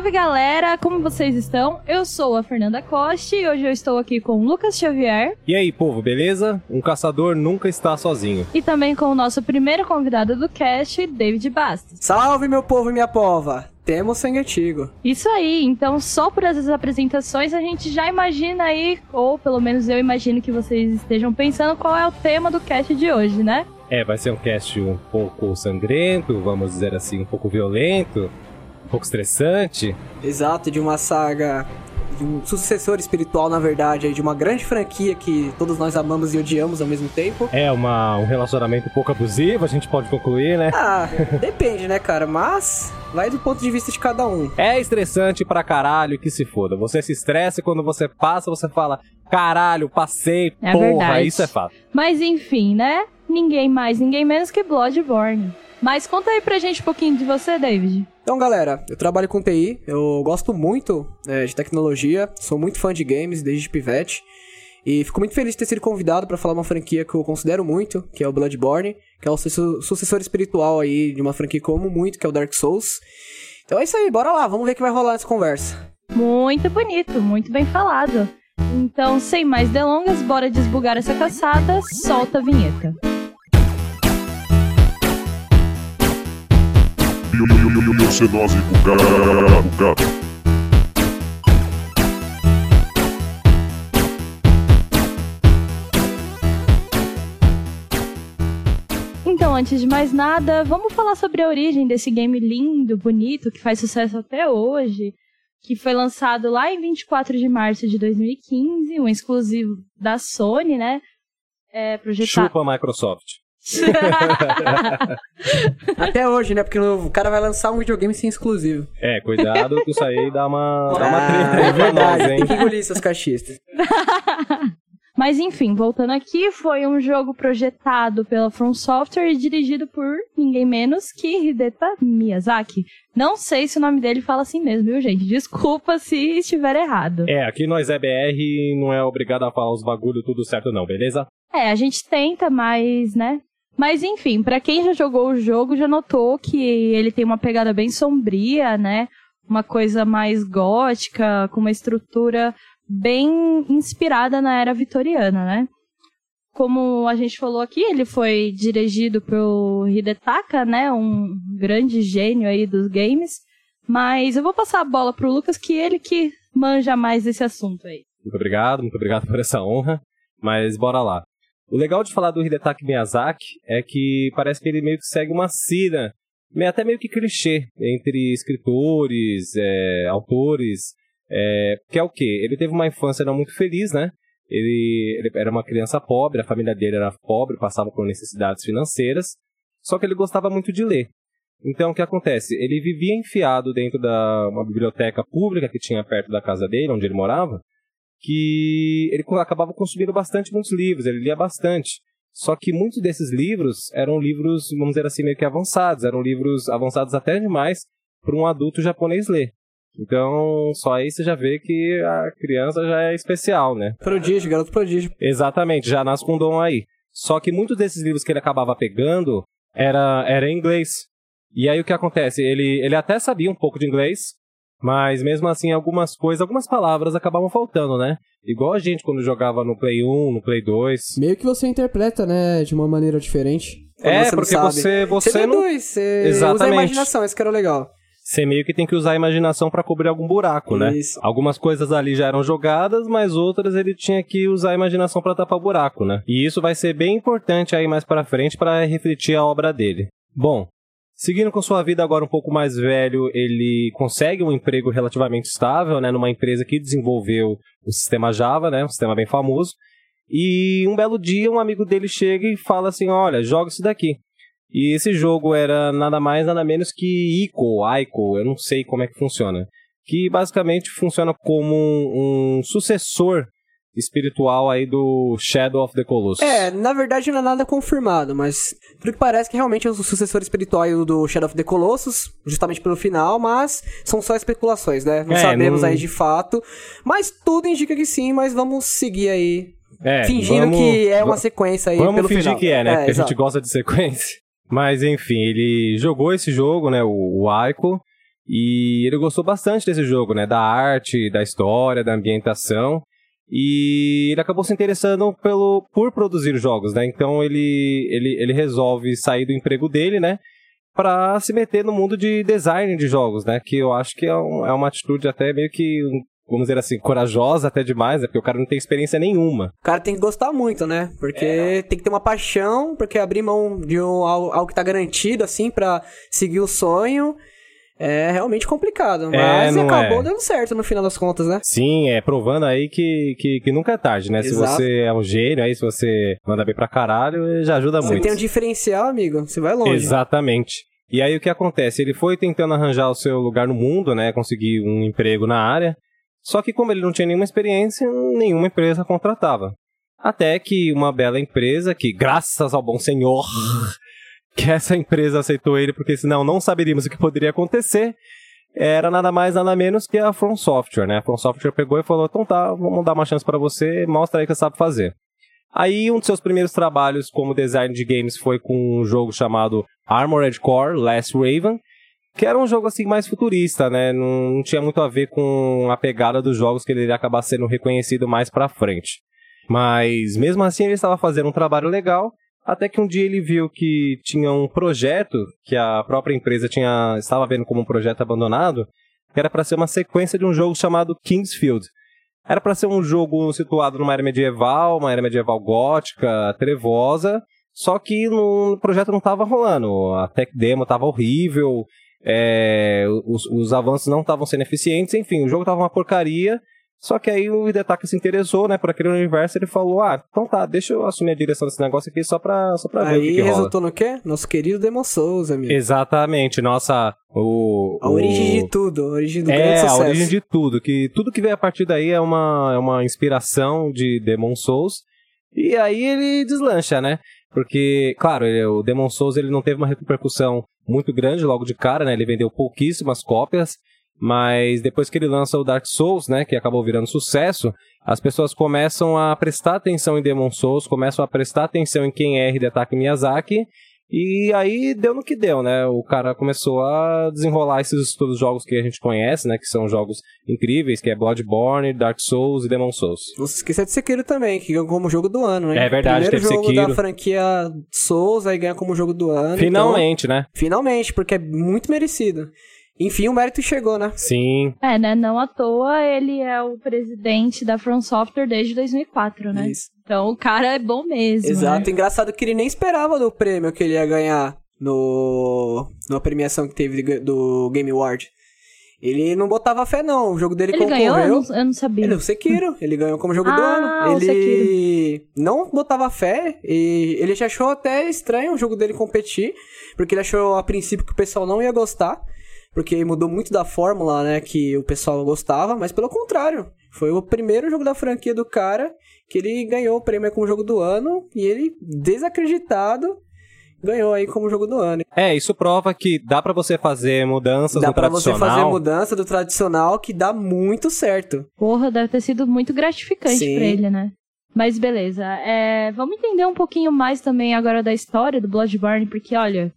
Salve galera, como vocês estão? Eu sou a Fernanda Costa e hoje eu estou aqui com o Lucas Xavier. E aí, povo, beleza? Um caçador nunca está sozinho. E também com o nosso primeiro convidado do cast, David Bastos. Salve meu povo e minha pova! Temos sangue antigo. Isso aí, então só por essas apresentações a gente já imagina aí, ou pelo menos eu imagino que vocês estejam pensando qual é o tema do cast de hoje, né? É, vai ser um cast um pouco sangrento, vamos dizer assim, um pouco violento, pouco estressante. Exato, de uma saga, de um sucessor espiritual, na verdade, de uma grande franquia que todos nós amamos e odiamos ao mesmo tempo. É uma, um relacionamento um pouco abusivo, a gente pode concluir, né? Ah, depende, né, cara? Mas vai do ponto de vista de cada um. É estressante pra caralho que se foda. Você se estressa e quando você passa, você fala, caralho, passei, É porra, verdade. isso é fato. Mas enfim, né? Ninguém mais, ninguém menos que Bloodborne. Mas conta aí pra gente um pouquinho de você, David. Então, galera, eu trabalho com TI, eu gosto muito é, de tecnologia, sou muito fã de games desde pivete. E fico muito feliz de ter sido convidado para falar uma franquia que eu considero muito, que é o Bloodborne, que é o su- sucessor espiritual aí de uma franquia que eu amo muito, que é o Dark Souls. Então é isso aí, bora lá, vamos ver o que vai rolar nessa conversa. Muito bonito, muito bem falado. Então, sem mais delongas, bora desbugar essa caçada, solta a vinheta. Então, antes de mais nada, vamos falar sobre a origem desse game lindo, bonito, que faz sucesso até hoje, que foi lançado lá em 24 de março de 2015, um exclusivo da Sony, né? É. Chupa a Microsoft. Até hoje, né? Porque o cara vai lançar um videogame sem exclusivo. É, cuidado que isso aí dá uma, dá uma treta Ah, aí é nós, verdade, hein? tem que engolir seus cachistas. Mas enfim, voltando aqui, foi um jogo projetado pela From Software e dirigido por ninguém menos que Hideta Miyazaki. Não sei se o nome dele fala assim mesmo, viu, gente? Desculpa se estiver errado. É, aqui nós é BR e não é obrigado a falar os bagulho tudo certo não, beleza? É, a gente tenta, mas, né? Mas enfim, pra quem já jogou o jogo, já notou que ele tem uma pegada bem sombria, né? Uma coisa mais gótica, com uma estrutura bem inspirada na era vitoriana, né? Como a gente falou aqui, ele foi dirigido pelo Hidetaka, né? Um grande gênio aí dos games. Mas eu vou passar a bola pro Lucas, que ele que manja mais desse assunto aí. Muito obrigado, muito obrigado por essa honra. Mas bora lá. O legal de falar do Hidetaki Miyazaki é que parece que ele meio que segue uma meio- até meio que clichê, entre escritores, é, autores, é, que é o quê? Ele teve uma infância não muito feliz, né? Ele, ele era uma criança pobre, a família dele era pobre, passava por necessidades financeiras, só que ele gostava muito de ler. Então, o que acontece? Ele vivia enfiado dentro da uma biblioteca pública que tinha perto da casa dele, onde ele morava, que ele acabava consumindo bastante muitos livros, ele lia bastante. Só que muitos desses livros eram livros, vamos dizer assim, meio que avançados, eram livros avançados até demais para um adulto japonês ler. Então, só aí você já vê que a criança já é especial, né? Prodígio, garoto prodígio. Exatamente, já nasce com dom aí. Só que muitos desses livros que ele acabava pegando era, era em inglês. E aí o que acontece? Ele, ele até sabia um pouco de inglês, mas mesmo assim algumas coisas, algumas palavras acabavam faltando, né? Igual a gente quando jogava no Play 1, no Play 2. Meio que você interpreta, né, de uma maneira diferente. É, você porque você, você, Você não. deduz, você usa a Exatamente. imaginação, isso que era o legal. Você meio que tem que usar a imaginação pra cobrir algum buraco, né? Isso. Algumas coisas ali já eram jogadas, mas outras ele tinha que usar a imaginação pra tapar o buraco, né? E isso vai ser bem importante aí mais pra frente pra refletir a obra dele. Bom, seguindo com sua vida agora um pouco mais velho, ele consegue um emprego relativamente estável, né, numa empresa que desenvolveu o sistema Java, né, um sistema bem famoso. E um belo dia um amigo dele chega e fala assim: "Olha, joga isso daqui". E esse jogo era nada mais, nada menos que Ico, Ico, eu não sei como é que funciona. Que basicamente funciona como um, um sucessor espiritual aí do Shadow of the Colossus. É, na verdade não é nada confirmado, mas pelo que parece que realmente é o sucessor espiritual do Shadow of the Colossus, justamente pelo final, mas são só especulações, né? Não É, sabemos não- aí de fato, mas tudo indica que sim, mas vamos seguir aí, É, fingindo vamos- que é uma sequência aí Vamos pelo fingir final. que é, né? Porque a exato. gente gosta de sequência. Mas enfim, ele jogou esse jogo, né? O, o Aiko. E ele gostou bastante desse jogo, né? Da arte, da história, da ambientação. E ele acabou se interessando pelo, por produzir jogos, né? Então ele, ele, ele resolve sair do emprego dele, né? Pra se meter no mundo de design de jogos, né? Que eu acho que é, um- é uma atitude até meio que, um, vamos dizer assim, corajosa até demais, né? Porque o cara não tem experiência nenhuma. O cara tem que gostar muito, né? Porque É. tem que ter uma paixão, porque abrir mão de um, algo, algo que tá garantido, assim, pra seguir o sonho, é realmente complicado. Mas não acabou é. dando certo no final das contas, né? Sim, é provando aí que, que, que nunca é tarde, né? Se Exato. você é um gênio aí, se você manda bem pra caralho, já ajuda Você muito. tem um diferencial, amigo, você vai longe. Exatamente. E aí o que acontece? Ele foi tentando arranjar o seu lugar no mundo, né? Conseguir um emprego na área. Só que como ele não tinha nenhuma experiência, nenhuma empresa contratava. Até que uma bela empresa, que graças ao bom senhor, que essa empresa aceitou ele, porque senão não saberíamos o que poderia acontecer, era nada mais nada menos que a From Software, né? A From Software pegou e falou, então tá, vamos dar uma chance pra você, mostra aí que você sabe fazer. Aí um dos seus primeiros trabalhos como design de games foi com um jogo chamado Armored Core Last Raven, que era um jogo assim mais futurista, né? Não, não tinha muito a ver com a pegada dos jogos que ele iria acabar sendo reconhecido mais pra frente. Mas mesmo assim ele estava fazendo um trabalho legal, até que um dia ele viu que tinha um projeto que a própria empresa tinha estava vendo como um projeto abandonado, que era para ser uma sequência de um jogo chamado Kingsfield. Era para ser um jogo situado numa era medieval, uma era medieval gótica, trevosa, só que o projeto não estava rolando. A tech demo estava horrível, é, os, os avanços não estavam sendo eficientes, enfim, o jogo estava uma porcaria. Só que aí o Hidetaka se interessou, né, por aquele universo, ele falou, ah, então tá, deixa eu assumir a direção desse negócio aqui só pra, só pra ver o que, Aí que rola. resultou no quê? Nosso querido Demon Souls, amigo. Exatamente, nossa, o... A o- origem de tudo, a origem do grande É, a sucesso. origem de tudo, que tudo que veio a partir daí é uma, é uma inspiração de Demon Souls, e aí ele deslancha, né? Porque, claro, ele- o Demon Souls ele não teve uma repercussão muito grande logo de cara, né? Ele vendeu pouquíssimas cópias, mas depois que ele lança o Dark Souls, né, que acabou virando sucesso, as pessoas começam a prestar atenção em Demon Souls, começam a prestar atenção em quem é Hidetaka Miyazaki, e aí deu no que deu, né? O cara começou a desenrolar esses todos os jogos que a gente conhece, né, que são jogos incríveis, que é Bloodborne, Dark Souls e Demon Souls. Não se esqueça de Sekiro também, que ganhou como jogo do ano, né? É verdade, Primeiro teve jogo Sekiro. da franquia Souls, aí ganha como jogo do ano. Finalmente, né? então- finalmente, porque é muito merecido. Enfim, o mérito chegou, né? Sim. É, né? Não à toa ele é o presidente da From Software desde 2004, né? Isso. Então o cara é bom mesmo. Exato. Né? Engraçado que ele nem esperava do prêmio que ele ia ganhar no na premiação que teve do Game Award. Ele não botava fé, não. O jogo dele Ele concorreu. ganhou? Eu não, eu não sabia. Ele, o Sekiro, ele ganhou como jogo do Ah, ano. o Ele não botava fé e ele já achou até estranho o jogo dele competir, porque ele achou a princípio que o pessoal não ia gostar, porque mudou muito da fórmula, né, que o pessoal gostava, mas pelo contrário, foi o primeiro jogo da franquia do cara que ele ganhou o prêmio como jogo do ano e ele desacreditado ganhou aí como jogo do ano. É, isso prova que dá pra você fazer mudanças Dá no pra você tradicional. fazer mudança do tradicional que dá muito certo. Porra, deve ter sido muito gratificante Sim. pra ele, né? Mas beleza. É, vamos entender um pouquinho mais também agora da história do Bloodborne, porque olha,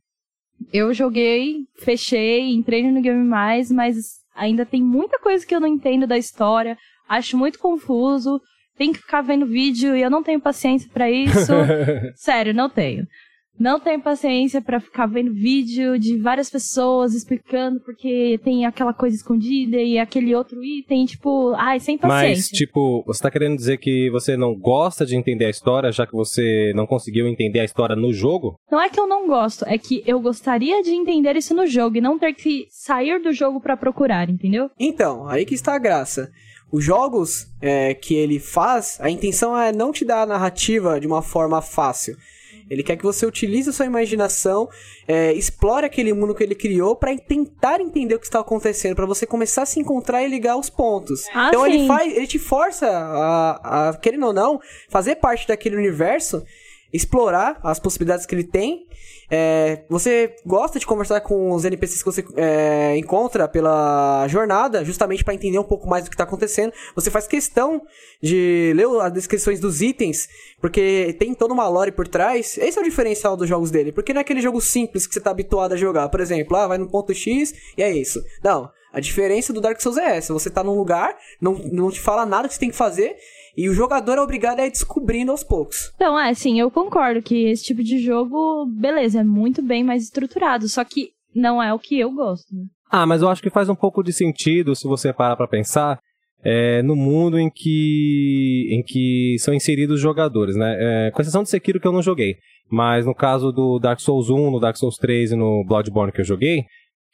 eu joguei, fechei, entrei no Game Mais, mas ainda tem muita coisa que eu não entendo da história, acho muito confuso, tem que ficar vendo vídeo e eu não tenho paciência pra isso. Sério, não tenho. Não tenho paciência pra ficar vendo vídeo de várias pessoas explicando porque tem aquela coisa escondida e aquele outro item, tipo, ai, sem Mas, paciência. tipo, você tá querendo dizer que você não gosta de entender a história, já que você não conseguiu entender a história no jogo? Não é que eu não gosto, é que eu gostaria de entender isso no jogo e não ter que sair do jogo pra procurar, entendeu? Então, aí que está a graça. Os jogos é, que ele faz, a intenção é não te dar a narrativa de uma forma fácil. Ele quer que você utilize a sua imaginação, é, explore aquele mundo que ele criou pra tentar entender o que está acontecendo, pra você começar a se encontrar e ligar os pontos. Ah, então ele sim. faz, ele te força a, a, querendo ou não, fazer parte daquele universo explorar as possibilidades que ele tem. É, você gosta de conversar com os NPCs que você é, encontra pela jornada, justamente para entender um pouco mais do que tá acontecendo. Você faz questão de ler as descrições dos itens, porque tem toda uma lore por trás. Esse é o diferencial dos jogos dele, porque não é aquele jogo simples que você tá habituado a jogar. Por exemplo, ah, vai no ponto X e é isso. Não. A diferença do Dark Souls é essa. Você tá num lugar, não, não te fala nada que você tem que fazer, e o jogador é obrigado a ir descobrindo aos poucos. Então, é, sim, eu concordo que esse tipo de jogo, beleza, é muito bem mais estruturado, só que não é o que eu gosto. né? Ah, mas eu acho que faz um pouco de sentido se você parar pra pensar é, no mundo em que, em que são inseridos os jogadores, né? É, com exceção de Sekiro que eu não joguei, mas no caso do Dark Souls 1, no Dark Souls 3 e no Bloodborne que eu joguei,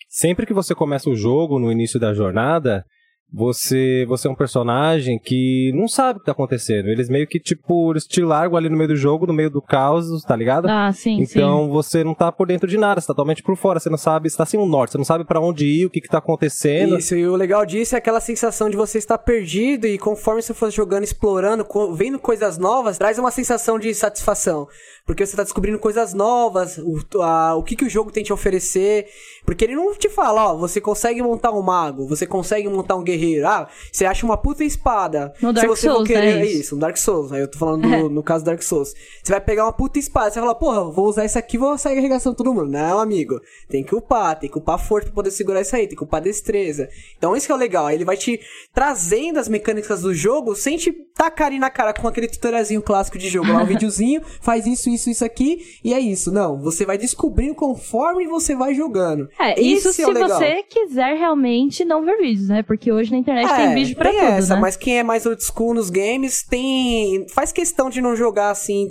sempre que você começa o jogo no início da jornada, você, você é um personagem que não sabe o que tá acontecendo. Eles meio que, tipo, eles te largam ali no meio do jogo, no meio do caos, tá ligado? Ah, sim, Então você não tá por dentro de nada, você tá totalmente por fora, você não sabe, você tá sem um norte, você não sabe pra onde ir, o que que tá acontecendo. Isso, e o legal disso é aquela sensação de você estar perdido e conforme você for jogando, explorando, vendo coisas novas, traz uma sensação de satisfação. Porque você tá descobrindo coisas novas, o, a- o que, que o jogo tem te oferecer. Porque ele não te fala, ó, você consegue montar um mago, você consegue montar um guerreiro. Ah, você acha uma puta espada. No Se Dark você for Souls, querer, né, é isso? no Dark Souls. Aí eu tô falando do- no caso do Dark Souls. Você vai pegar uma puta espada, você vai falar, porra, vou usar isso aqui vou sair arregaçando todo mundo. Não, amigo. Tem que upar, tem que upar forte pra poder segurar isso aí, tem que upar destreza. Então isso que é o legal, aí ele vai te trazendo as mecânicas do jogo sem te tacar ali na cara com aquele tutorialzinho clássico de jogo. Lá um videozinho, faz isso, isso, isso aqui, e é isso. Não, você vai descobrindo conforme você vai jogando. É, isso se é o legal. você quiser realmente não ver vídeos, né? Porque hoje na internet tem vídeo pra É, tem tudo, essa, né? mas quem é mais old school nos games tem faz questão de não jogar assim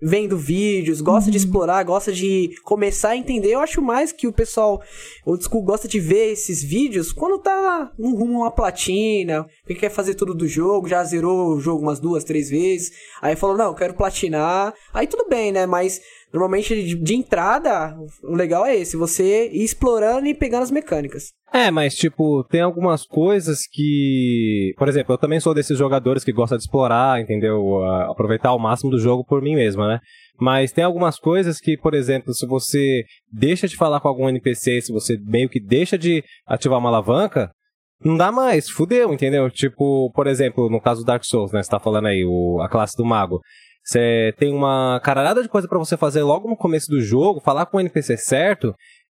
vendo vídeos, gosta Uhum. de explorar, gosta de começar a entender. Eu acho mais que o pessoal old school gosta de ver esses vídeos quando tá no rumo a uma platina, porque quer fazer tudo do jogo, já zerou o jogo umas duas, três vezes, aí falou, não, eu quero platinar. Aí tudo bem, né? Mas normalmente de, de entrada, o legal é esse, você ir explorando e pegando as mecânicas. É, mas tipo, tem algumas coisas que. Por exemplo, eu também sou desses jogadores que gosta de explorar, entendeu? Aproveitar o máximo do jogo por mim mesma, né? Mas tem algumas coisas que, por exemplo, se você deixa de falar com algum NPC, se você meio que deixa de ativar uma alavanca, não dá mais, fudeu, entendeu? Tipo, por exemplo, no caso do Dark Souls, né? Você tá falando aí, o, a classe do mago. Você tem uma caralhada de coisa pra você fazer logo no começo do jogo, falar com o NPC certo,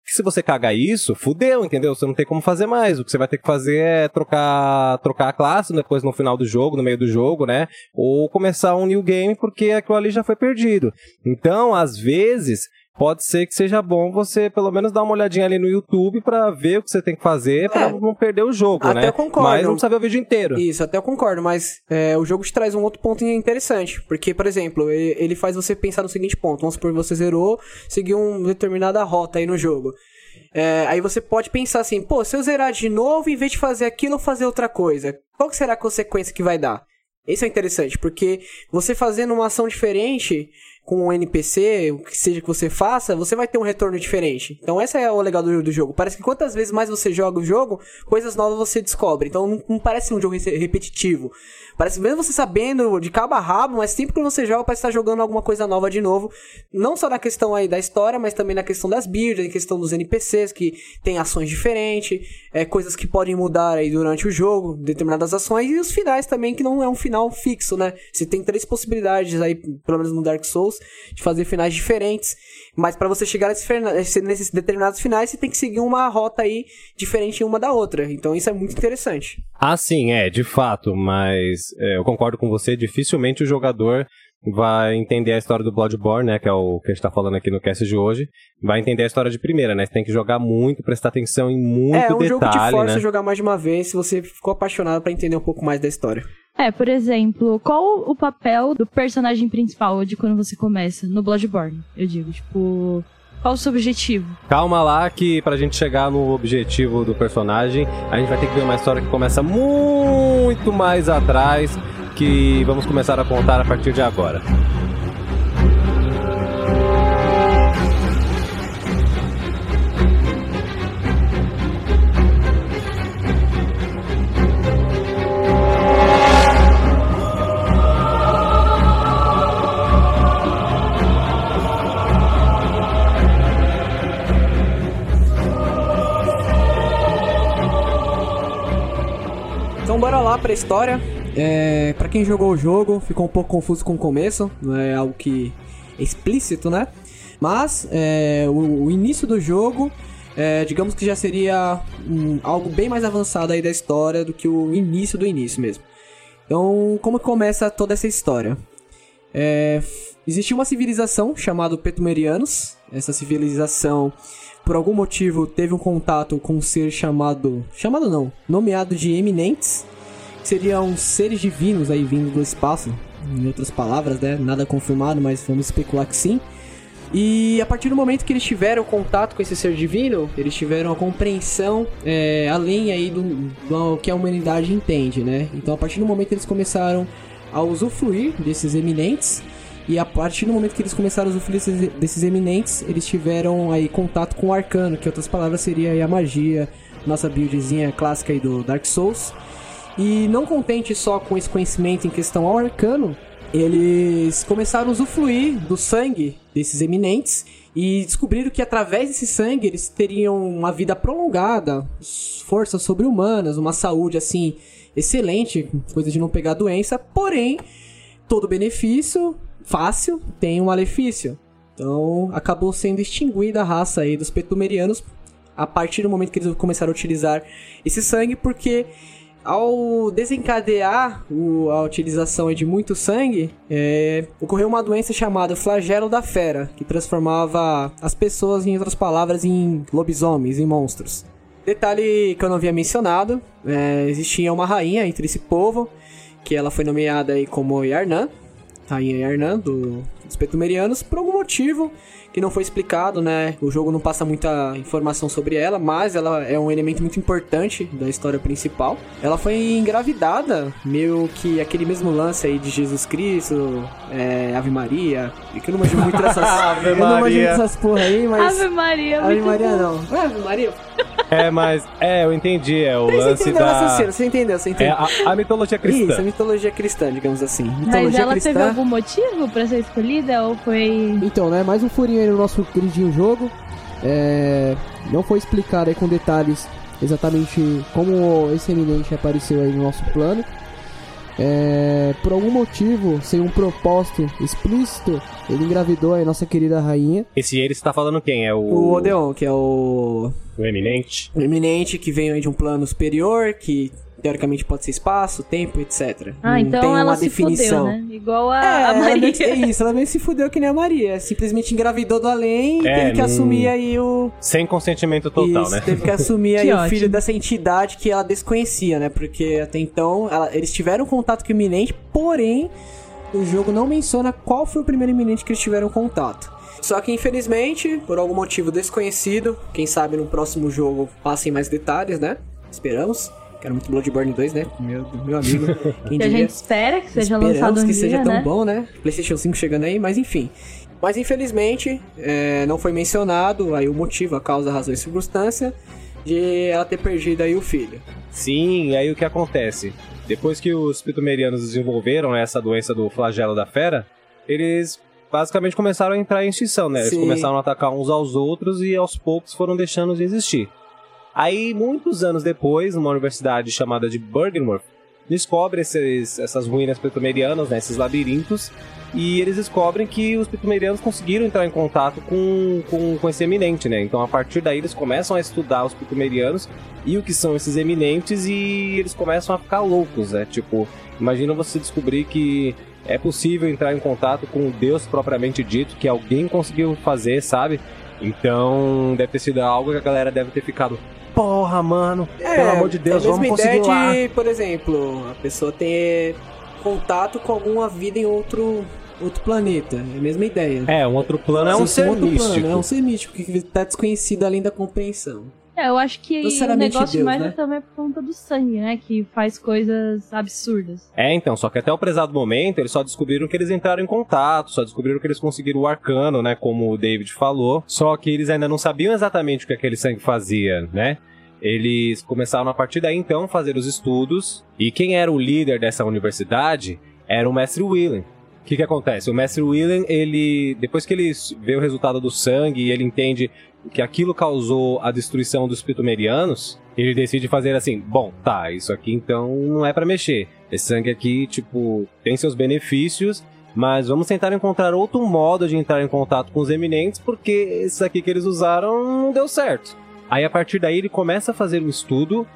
que se você cagar isso, fudeu, entendeu? Você não tem como fazer mais. O que você vai ter que fazer é trocar, trocar a classe depois no final do jogo, no meio do jogo, né? Ou começar um new game porque aquilo ali já foi perdido. Então, às vezes, pode ser que seja bom você pelo menos dar uma olhadinha ali no YouTube pra ver o que você tem que fazer pra É. não perder o jogo, Até né? eu concordo. Mas não precisa ver o vídeo inteiro. Isso, até eu concordo, mas é, o jogo te traz um outro ponto interessante. Porque, por exemplo, ele, ele faz você pensar no seguinte ponto: vamos supor que você zerou, seguiu uma determinada rota aí no jogo. É, aí você pode pensar assim: pô, se eu zerar de novo, em vez de fazer aquilo, eu fazer outra coisa, qual será a consequência que vai dar? Isso é interessante, porque você fazendo uma ação diferente com um NPC, o que seja que você faça, você vai ter um retorno diferente. Então, essa é o legal do, do jogo. Parece que quantas vezes mais você joga o jogo, coisas novas você descobre. Então, não, não parece um jogo re- repetitivo. Parece mesmo você sabendo de cabo a rabo, mas sempre que você joga, parece estar jogando alguma coisa nova de novo. Não só na questão aí da história, mas também na questão das builds, na questão dos NPCs, que tem ações diferentes, é, coisas que podem mudar aí durante o jogo, determinadas ações, e os finais também, que não é um final fixo, né? Você tem três possibilidades aí, pelo menos no Dark Souls, de fazer finais diferentes. Mas pra você chegar nesses determinados finais, você tem que seguir uma rota aí diferente uma da outra. Então isso é muito interessante. Ah, sim, é, de fato, mas é, eu concordo com você, dificilmente o jogador vai entender a história do Bloodborne, né, que é o que a gente tá falando aqui no cast de hoje, vai entender a história de primeira, né, você tem que jogar muito, prestar atenção em muito é, um detalhe, jogo que te força né. a jogar mais de uma vez se você ficou apaixonado pra entender um pouco mais da história. É, por exemplo, qual o papel do personagem principal de quando você começa no Bloodborne? Eu digo, tipo, qual o seu objetivo? Calma lá que pra gente chegar no objetivo do personagem, a gente vai ter que ver uma história que começa muito mais atrás, que vamos começar a contar a partir de agora. Então bora lá para a história. É, para quem jogou o jogo, ficou um pouco confuso com o começo, não é algo que é explícito, né? Mas é, o, o início do jogo, é, digamos que já seria um, algo bem mais avançado aí da história do que o início do início mesmo. Então, como começa toda essa história? É, existia uma civilização chamada Petumerianos. Essa civilização, por algum motivo, teve um contato com um ser chamado. Chamado não, nomeado de Eminentes. Seriam seres divinos aí vindo do espaço. Em outras palavras, né? Nada confirmado, mas vamos especular que sim. E a partir do momento que eles tiveram contato com esse ser divino, eles tiveram a compreensão é, além aí do, do que a humanidade entende, né? Então a partir do momento que eles começaram a usufruir desses eminentes, e a partir do momento que eles começaram a usufruir desses, desses eminentes, eles tiveram aí contato com o arcano, que outras palavras seria a magia, nossa buildzinha clássica aí do Dark Souls. E não contente só com esse conhecimento em questão ao arcano, eles começaram a usufruir do sangue desses eminentes e descobriram que através desse sangue eles teriam uma vida prolongada, forças sobre-humanas, uma saúde assim excelente, coisa de não pegar doença, porém todo benefício fácil tem um malefício. Então acabou sendo extinguida a raça aí dos petumerianos a partir do momento que eles começaram a utilizar esse sangue, porque ao desencadear o, a utilização de muito sangue, é, ocorreu uma doença chamada flagelo da fera, que transformava as pessoas, em outras palavras, em lobisomens, em monstros. Detalhe que eu não havia mencionado, é, existia uma rainha entre esse povo, que ela foi nomeada aí como Yarnan, Rainha Yarnan, do, dos Petumerianos, por algum motivo que não foi explicado, né? O jogo não passa muita informação sobre ela, mas ela é um elemento muito importante da história principal. Ela foi engravidada, meio que aquele mesmo lance aí de Jesus Cristo, é, Ave Maria, e que eu não manjo muito dessas... Ave eu não manjo Maria. muito dessas porra aí, mas... Ave Maria, Ave muito Maria bom. não. Não é Ave Maria? É, mas. É, eu entendi. É o Você lance entendeu o da. raciocínio, você entendeu, você É entendeu. a, a mitologia Isso, a cristã. mitologia cristã, digamos assim. Mas Mitologia ela cristã. teve algum motivo pra ser escolhida ou foi. Então, né, mais um furinho aí no nosso queridinho jogo. É, não foi explicado aí com detalhes exatamente como esse eminente apareceu aí no nosso plano. É, por algum motivo, sem um propósito explícito, ele engravidou aí nossa querida rainha. Esse ele está falando quem? É o. O Odeon, que é o o eminente? o eminente que veio aí de um plano superior, que teoricamente pode ser espaço, tempo, etc. Ah, Não então tem ela uma se definição. fudeu, né? Igual a, É, a ela Maria. que- é isso, ela meio se fudeu que nem a Maria. Simplesmente engravidou do além e É, teve que não- assumir aí o. Sem consentimento total, Isso, né? Teve que assumir aí Que o ótimo. filho dessa entidade que ela desconhecia, né? Porque até então ela- eles tiveram contato com o iminente, porém o jogo não menciona qual foi o primeiro iminente que eles tiveram contato. Só que infelizmente, por algum motivo desconhecido, quem sabe no próximo jogo passem mais detalhes, né? Esperamos. Quero muito Bloodborne 2, né? Meu, meu amigo. Quem Que a gente espera que seja Esperamos lançado um que dia, seja tão né? bom, né? PlayStation 5 chegando aí, mas enfim. Mas infelizmente, é, não foi mencionado aí o motivo, a causa, a razão e circunstância de ela ter perdido aí o filho. Sim, aí o que acontece? Depois que os pitumerianos desenvolveram essa doença do flagelo da fera, eles basicamente começaram a entrar em extinção, né? Eles Sim. começaram a atacar uns aos outros e aos poucos foram deixando de existir. Aí, muitos anos depois, numa universidade chamada de Bergenworth, descobre esses, essas ruínas pitumerianas, né, esses labirintos, e eles descobrem que os pitumerianos conseguiram entrar em contato com, com, com esse eminente, né? Então, a partir daí, eles começam a estudar os pitumerianos e o que são esses eminentes e eles começam a ficar loucos, né? Tipo, imagina você descobrir que é possível entrar em contato com o Deus propriamente dito, que alguém conseguiu fazer, sabe? Então, deve ter sido algo que a galera deve ter ficado. Porra, mano, pelo amor de Deus, é a mesma vamos ideia conseguir lá. de, por exemplo, a pessoa ter contato com alguma vida em outro, outro planeta. É a mesma ideia. É, um outro plano é um Sim, ser místico. Plano, é um ser místico que tá desconhecido além da compreensão. É, eu acho que o negócio Deus, mais né? é também por conta do sangue, né? Que faz coisas absurdas. É, então, só que até o prezado momento eles só descobriram que eles entraram em contato, só descobriram que eles conseguiram o arcano, né, como o David falou, só que eles ainda não sabiam exatamente o que aquele sangue fazia, né? Eles começaram a partir daí então a fazer os estudos, e quem era o líder dessa universidade era o mestre Willen, que que acontece? O Mestre William, ele, depois que ele vê o resultado do sangue e ele entende que aquilo causou a destruição dos pitumerianos, ele decide fazer assim, bom, tá, isso aqui então não é pra mexer. Esse sangue aqui, tipo, tem seus benefícios, mas vamos tentar encontrar outro modo de entrar em contato com os eminentes, porque esse aqui que eles usaram não deu certo. Aí a partir daí ele começa a fazer um estudo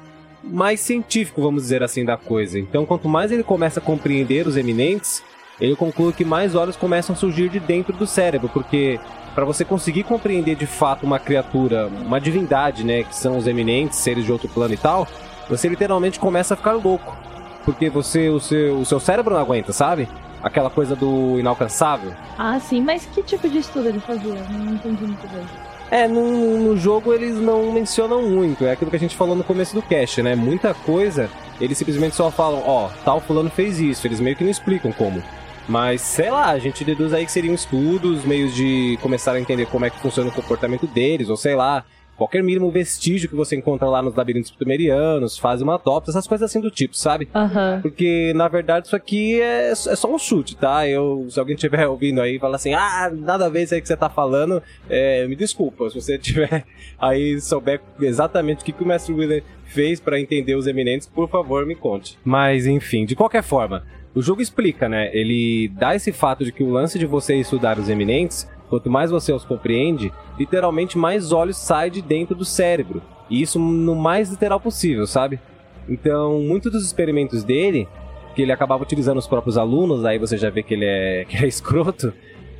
mais científico, vamos dizer assim, da coisa. Então, quanto mais ele começa a compreender os eminentes, ele conclui que mais olhos começam a surgir de dentro do cérebro, porque para você conseguir compreender de fato uma criatura, uma divindade, né, que são os eminentes, seres de outro plano e tal, você literalmente começa a ficar louco, porque você o seu, o seu cérebro não aguenta, sabe? Aquela coisa do inalcançável. Ah, sim, mas que tipo de estudo ele fazia? Não entendi muito bem. É, no, no jogo eles não mencionam muito, é aquilo que a gente falou no começo do cast, né? Muita coisa, eles simplesmente só falam, ó, tal fulano fez isso, eles meio que não explicam como. Mas, sei lá, a gente deduz aí que seriam estudos, meios de começar a entender como é que funciona o comportamento deles, ou sei lá, qualquer mínimo vestígio que você encontra lá nos labirintos pritumerianos, faz uma autópsia, essas coisas assim do tipo, sabe? Aham. Porque, na verdade, isso aqui é, é só um chute, tá? Eu, se alguém estiver ouvindo aí e falar assim, ah, nada a ver isso aí que você tá falando, é, me desculpa. Se você tiver aí souber exatamente o que, que o Mestre Wheeler fez para entender os eminentes, por favor, me conte. Mas, enfim, de qualquer forma, o jogo explica, né? Ele dá esse fato de que o lance de você estudar os eminentes, quanto mais você os compreende, literalmente mais olhos saem de dentro do cérebro. E isso no mais literal possível, sabe? Então, muitos dos experimentos dele, que ele acabava utilizando os próprios alunos, aí você já vê que ele é, que ele é escroto,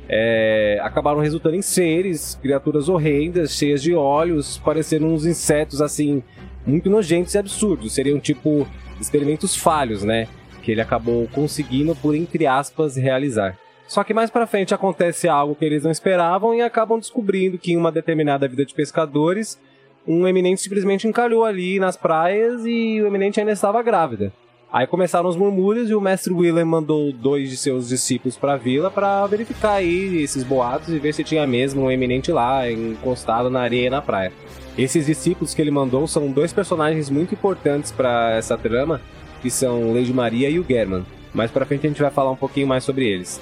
é, acabaram resultando em seres, criaturas horrendas, cheias de olhos, parecendo uns insetos assim, muito nojentos e absurdos. Seriam tipo experimentos falhos, né? Que ele acabou conseguindo, por entre aspas, realizar. Só que mais pra frente acontece algo que eles não esperavam e acabam descobrindo que em uma determinada vida de pescadores, um eminente simplesmente encalhou ali nas praias e o eminente ainda estava grávida. Aí começaram os murmúrios e o mestre William mandou dois de seus discípulos para a vila para verificar aí esses boatos e ver se tinha mesmo um eminente lá encostado na areia na praia. Esses discípulos que ele mandou são dois personagens muito importantes para essa trama, que são Lady Maria e o German. Mais para frente a gente vai falar um pouquinho mais sobre eles.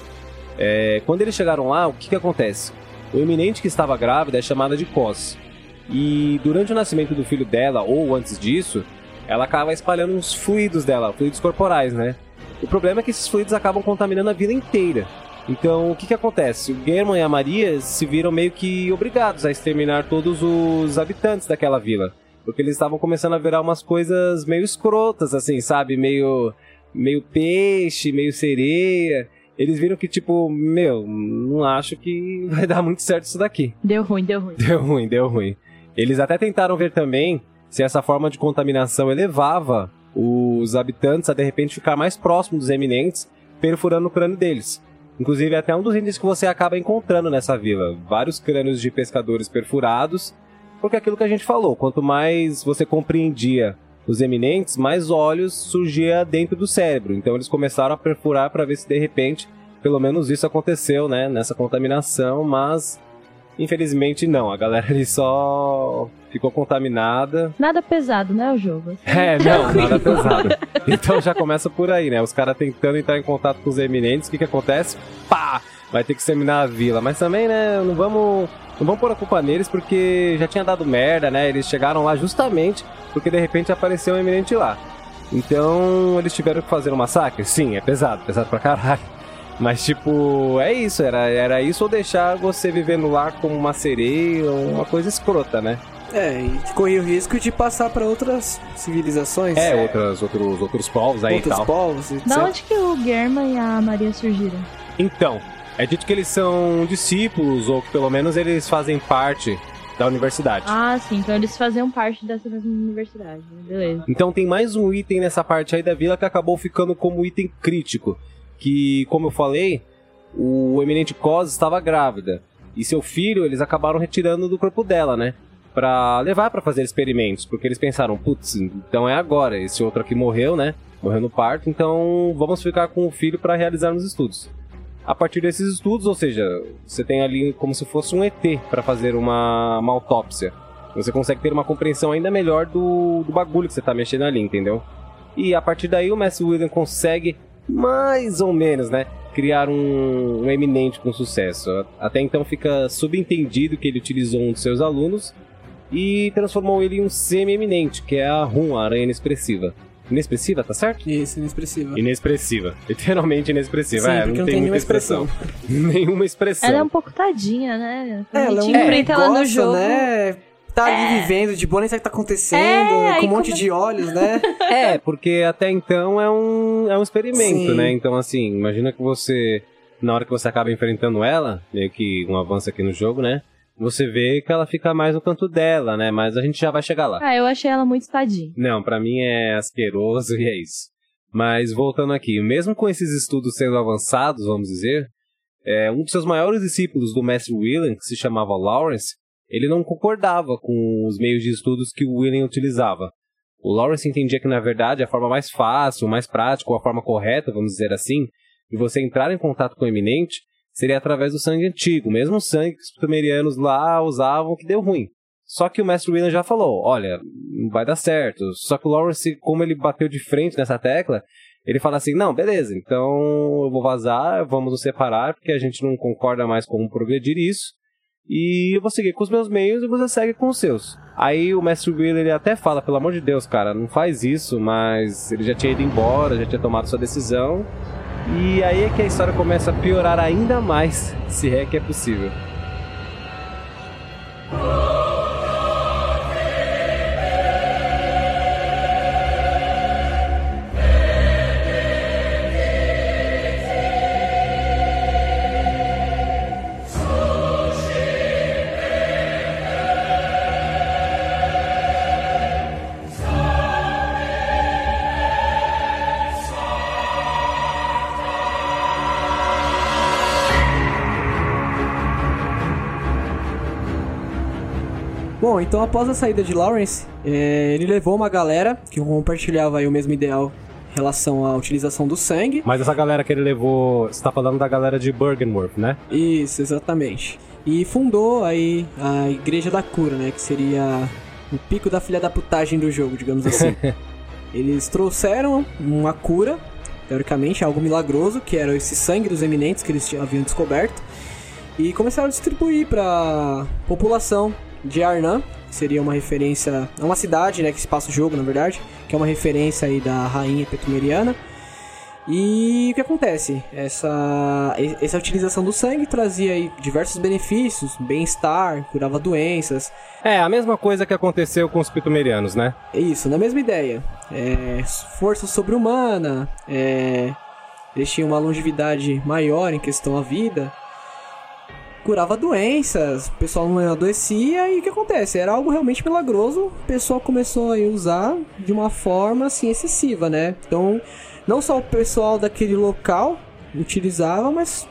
É, quando eles chegaram lá, o que, que acontece? O eminente que estava grávida é chamada de Cos. E durante o nascimento do filho dela, ou antes disso, ela acaba espalhando uns fluidos dela, fluidos corporais, né? O problema é que esses fluidos acabam contaminando a vila inteira. Então, o que que acontece? O German e a Maria se viram meio que obrigados a exterminar todos os habitantes daquela vila. Porque eles estavam começando a virar umas coisas meio escrotas, assim, sabe? Meio, meio peixe, meio sereia. Eles viram que, tipo, meu, não acho que vai dar muito certo isso daqui. Deu ruim, deu ruim. Deu ruim, deu ruim. Eles até tentaram ver também se essa forma de contaminação elevava os habitantes a de repente ficar mais próximos dos eminentes, perfurando o crânio deles. Inclusive, é até um dos índices que você acaba encontrando nessa vila. Vários crânios de pescadores perfurados, porque é aquilo que a gente falou, quanto mais você compreendia os eminentes, mais olhos surgia dentro do cérebro. Então eles começaram a perfurar para ver se de repente, pelo menos isso aconteceu, né, nessa contaminação, mas infelizmente não, a galera ali só ficou contaminada. Nada pesado, né, o jogo? É, não, nada pesado. Então já começa por aí, né? Os caras tentando entrar em contato com os eminentes, o que que acontece? Pá! Vai ter que exterminar a vila. Mas também, né, não vamos não vamos pôr a culpa neles porque já tinha dado merda, né? Eles chegaram lá justamente porque de repente apareceu um eminente lá. Então eles tiveram que fazer um massacre? Sim, é pesado, pesado pra caralho. Mas tipo, é isso, era, era isso ou deixar você vivendo lá como uma sereia, uma coisa escrota, né? É, e corria o risco de passar pra outras civilizações. É, outras, outros, outros povos aí outros e tal. povos, etc. Da onde que o German e a Maria surgiram? Então, é dito que eles são discípulos, ou que pelo menos eles fazem parte da universidade. Ah, sim, então eles faziam parte dessa mesma universidade. né? Beleza. Então tem mais um item nessa parte aí da vila que acabou ficando como item crítico. Que, como eu falei, o eminente Cos estava grávida. E seu filho, eles acabaram retirando do corpo dela, né? Pra levar pra fazer experimentos. Porque eles pensaram, putz, então é agora. Esse outro aqui morreu, né? Morreu no parto, então vamos ficar com o filho para realizar os estudos. A partir desses estudos, ou seja, você tem ali como se fosse um ET para fazer uma, uma autópsia. Você consegue ter uma compreensão ainda melhor do, do bagulho que você tá mexendo ali, entendeu? E a partir daí o Mestre William consegue, mais ou menos, né? criar um, um eminente com sucesso. Até então fica subentendido que ele utilizou um de seus alunos e transformou ele em um semi-eminente, que é a Rum, a aranha inexpressiva. Inexpressiva, tá certo? Isso, inexpressiva. Inexpressiva. Literalmente inexpressiva. Sim, é, não tem, muita expressão. Nenhuma expressão. Ela é um pouco tadinha, né? A ela é gente um enfrenta ela no gosta, jogo. né? Tá ali vivendo de boa, nem sabe o que tá acontecendo, É, com um monte come- de olhos, né? É, porque até então é um, é um experimento, Sim. né? Então, assim, imagina que você, na hora que você acaba enfrentando ela, meio que um avanço aqui no jogo, né? Você vê que ela fica mais no canto dela, né? Mas a gente já vai chegar lá. Ah, eu achei ela muito tadinha. Não, pra mim é asqueroso e é isso. Mas voltando aqui, mesmo com esses estudos sendo avançados, vamos dizer, é, um dos seus maiores discípulos do mestre William, que se chamava Lawrence, ele não concordava com os meios de estudos que o William utilizava. O Lawrence entendia que, na verdade, a forma mais fácil, mais prática, ou a forma correta, vamos dizer assim, de você entrar em contato com o eminente, seria através do sangue antigo, mesmo sangue que os sumerianos lá usavam que deu ruim. Só que o mestre William já falou, olha, vai dar certo. Só que o Lawrence, como ele bateu de frente nessa tecla, ele fala assim, não, beleza, então eu vou vazar, vamos nos separar, porque a gente não concorda mais como progredir isso. E eu vou seguir com os meus meios e você segue com os seus. Aí o mestre William, ele até fala, pelo amor de Deus, cara, não faz isso, mas ele já tinha ido embora, já tinha tomado sua decisão. E aí é que a história começa a piorar ainda mais, se é que é possível. Bom, então após a saída de Lawrence, é, ele levou uma galera que compartilhava aí o mesmo ideal em relação à utilização do sangue. Mas essa galera que ele levou, você tá falando da galera de Bergenworth, né? Isso, exatamente. E fundou aí a Igreja da Cura, né? Que seria o pico da filha da putagem do jogo, digamos assim. Eles trouxeram uma cura, teoricamente, algo milagroso, que era esse sangue dos eminentes que eles haviam descoberto. E começaram a distribuir para população de Arnam, que seria uma referência a uma cidade, né, que se passa o jogo, na verdade, que é uma referência aí da rainha petumeriana. E o que acontece? Essa, essa utilização do sangue trazia aí diversos benefícios, bem-estar, curava doenças. É, a mesma coisa que aconteceu com os pitumerianos, né? É Isso, na mesma ideia. É, força sobre-humana, é, eles tinham uma longevidade maior em questão à vida. Curava doenças, o pessoal não adoecia e o que acontece? Era algo realmente milagroso, o pessoal começou a usar de uma forma assim excessiva, né? Então, não só o pessoal daquele local utilizava, mas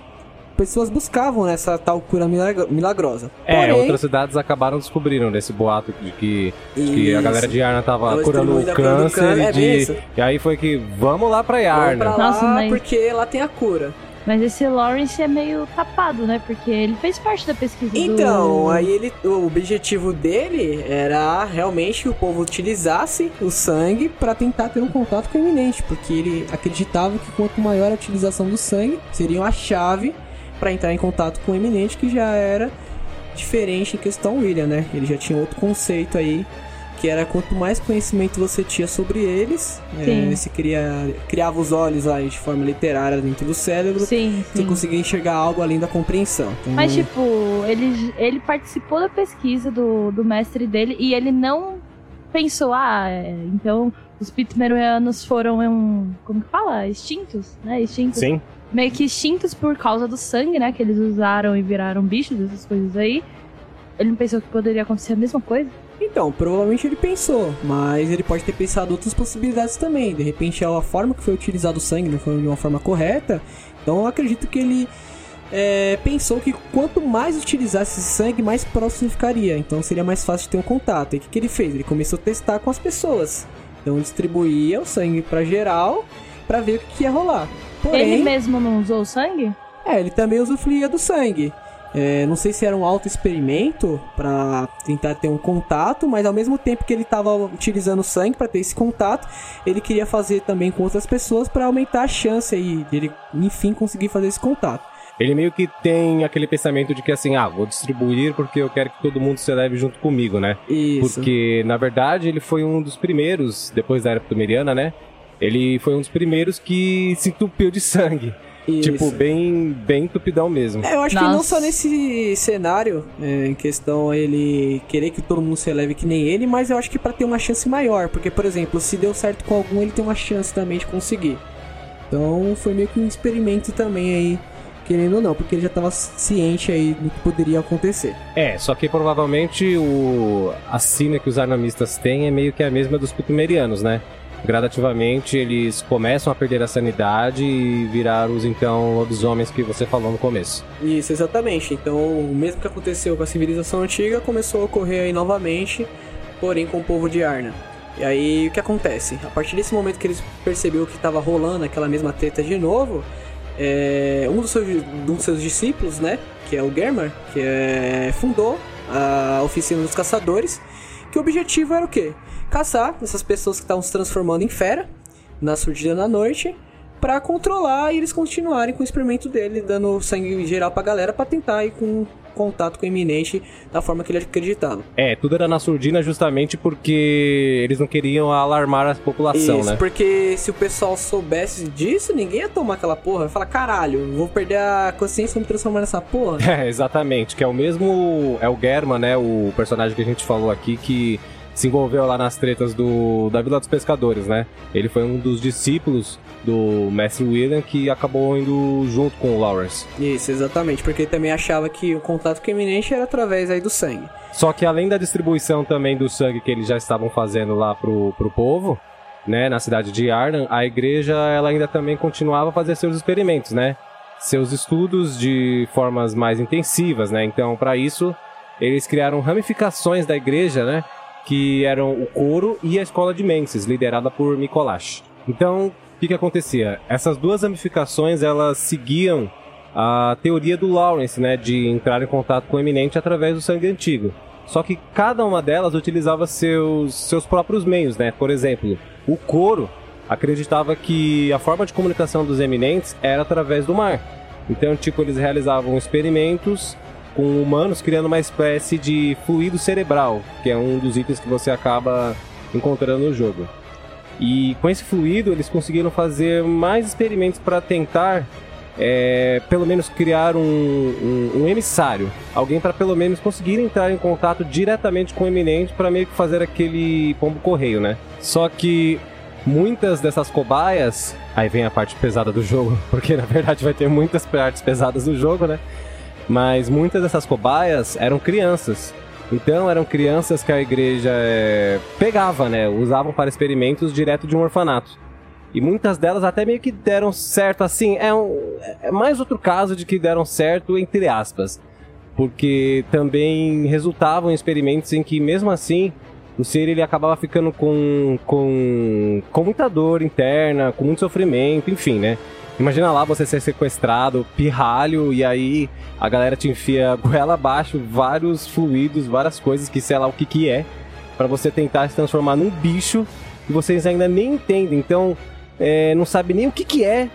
pessoas buscavam essa tal cura milagro- milagrosa. É, Porém, outras cidades acabaram descobrindo desse boato de que, de que a galera de Arna tava Tava curando o distribuindo a cura do câncer câncer, e, é de- e aí foi que vamos lá pra vamos Yarna. pra lá Nossa, mas- porque lá tem a cura. Mas esse Lawrence é meio tapado, né? Porque ele fez parte da pesquisa Então, do... aí ele, o objetivo dele era realmente que o povo utilizasse o sangue pra tentar ter um contato com o eminente, porque ele acreditava que quanto maior a utilização do sangue, seria a chave pra entrar em contato com o eminente, que já era diferente em questão William, né? Ele já tinha outro conceito aí, que era quanto mais conhecimento você tinha sobre eles, eh, você cria, criava os olhos lá de forma literária dentro do cérebro, Sim, você sim. conseguia enxergar algo além da compreensão. Então, Mas, tipo, ele, ele participou da pesquisa do, do mestre dele e ele não pensou, ah, é, então os Pitmerianos foram um. Como que fala? Extintos, né? Extintos. Sim. Meio que extintos por causa do sangue, né? Que eles usaram e viraram bichos, essas coisas aí. Ele não pensou que poderia acontecer a mesma coisa? Então, provavelmente ele pensou, mas ele pode ter pensado outras possibilidades também. De repente, a forma que foi utilizado o sangue não foi de uma forma correta. Então, eu acredito que ele é, pensou que quanto mais utilizasse esse sangue, mais próximo ficaria. Então, seria mais fácil de ter um contato. E o que, que ele fez? Ele começou a testar com as pessoas. Então, distribuía o sangue pra geral pra ver o que, que ia rolar. Porém, Ele mesmo não usou o sangue? é, ele também usufruía do sangue. É, não sei se era um auto-experimento pra tentar ter um contato, mas ao mesmo tempo que ele tava utilizando sangue pra ter esse contato, ele queria fazer também com outras pessoas pra aumentar a chance aí dele, enfim, conseguir fazer esse contato. Ele meio que tem aquele pensamento de que assim, ah, vou distribuir porque eu quero que todo mundo se leve junto comigo, né? Isso. Porque, na verdade, ele foi um dos primeiros, depois da era Ptumeriana, né? Ele foi um dos primeiros que se entupiu de sangue. Isso. Tipo, bem, bem tupidão mesmo. É, eu acho que não Nossa. só nesse cenário, é, em questão ele querer que todo mundo se eleve que nem ele, mas eu acho que pra ter uma chance maior, porque, por exemplo, se deu certo com algum, ele tem uma chance também de conseguir. Então foi meio que um experimento também aí, querendo ou não, porque ele já tava ciente aí do que poderia acontecer. É, só que provavelmente o... a sina que os arnamistas têm é meio que a mesma dos Ptumerianos, né? Gradativamente eles começam a perder a sanidade e virar os então lobisomens que você falou no começo. Isso, exatamente. Então, o mesmo que aconteceu com a civilização antiga começou a ocorrer aí novamente, porém com o povo de Arna. E aí, o que acontece? A partir desse momento que eles perceberam que estava rolando aquela mesma treta de novo, é, um, dos seus, um dos seus discípulos, né, que é o Germar, que é, fundou a oficina dos caçadores, que o objetivo era o quê? Caçar essas pessoas que estavam se transformando em fera, na surdina da noite, pra controlar e eles continuarem com o experimento dele, dando sangue geral pra galera pra tentar ir com contato com o iminente da forma que ele acreditava. É, tudo era na surdina justamente porque eles não queriam alarmar a população, Isso, né? porque se o pessoal soubesse disso, ninguém ia tomar aquela porra. Ia falar, caralho, vou perder a consciência e me transformar nessa porra. É, exatamente, que é o mesmo. É o German, né? O personagem que a gente falou aqui que se envolveu lá nas tretas do, da Vila dos Pescadores, né? Ele foi um dos discípulos do Mestre William que acabou indo junto com o Lawrence. Isso, exatamente, porque ele também achava que o contato com o iminente era através aí do sangue. Só que além da distribuição também do sangue que eles já estavam fazendo lá pro, pro povo, né, na cidade de Arnhem, a igreja ela ainda também continuava a fazer seus experimentos, né? Seus estudos de formas mais intensivas, né? Então, para isso, eles criaram ramificações da igreja, né? Que eram o coro e a escola de Menses, liderada por Mikolash. Então, o que, que acontecia? Essas duas ramificações, elas seguiam a teoria do Lawrence, né? De entrar em contato com o eminente através do sangue antigo. Só que cada uma delas utilizava seus, seus próprios meios, né? Por exemplo, o coro acreditava que a forma de comunicação dos eminentes era através do mar. Então, tipo, eles realizavam experimentos com humanos criando uma espécie de fluido cerebral, que é um dos itens que você acaba encontrando no jogo. E com esse fluido eles conseguiram fazer mais experimentos para tentar, é, pelo menos criar um, um, um emissário, alguém para pelo menos conseguir entrar em contato diretamente com o eminente para meio que fazer aquele pombo correio, né? Só que muitas dessas cobaias, aí vem a parte pesada do jogo, porque na verdade vai ter muitas partes pesadas do jogo, né? Mas muitas dessas cobaias eram crianças. Então eram crianças que a igreja é, pegava, né? Usavam para experimentos direto de um orfanato. E muitas delas até meio que deram certo, assim, é, um, é mais outro caso de que deram certo, entre aspas. Porque também resultavam em experimentos em que, mesmo assim, o ser ele acabava ficando com, com, com muita dor interna, com muito sofrimento, enfim, né? Imagina lá você ser sequestrado, pirralho, e aí a galera te enfia goela abaixo vários fluidos, várias coisas que sei lá o que que é, para você tentar se transformar num bicho que vocês ainda nem entendem. Então, é, não sabe nem o que que é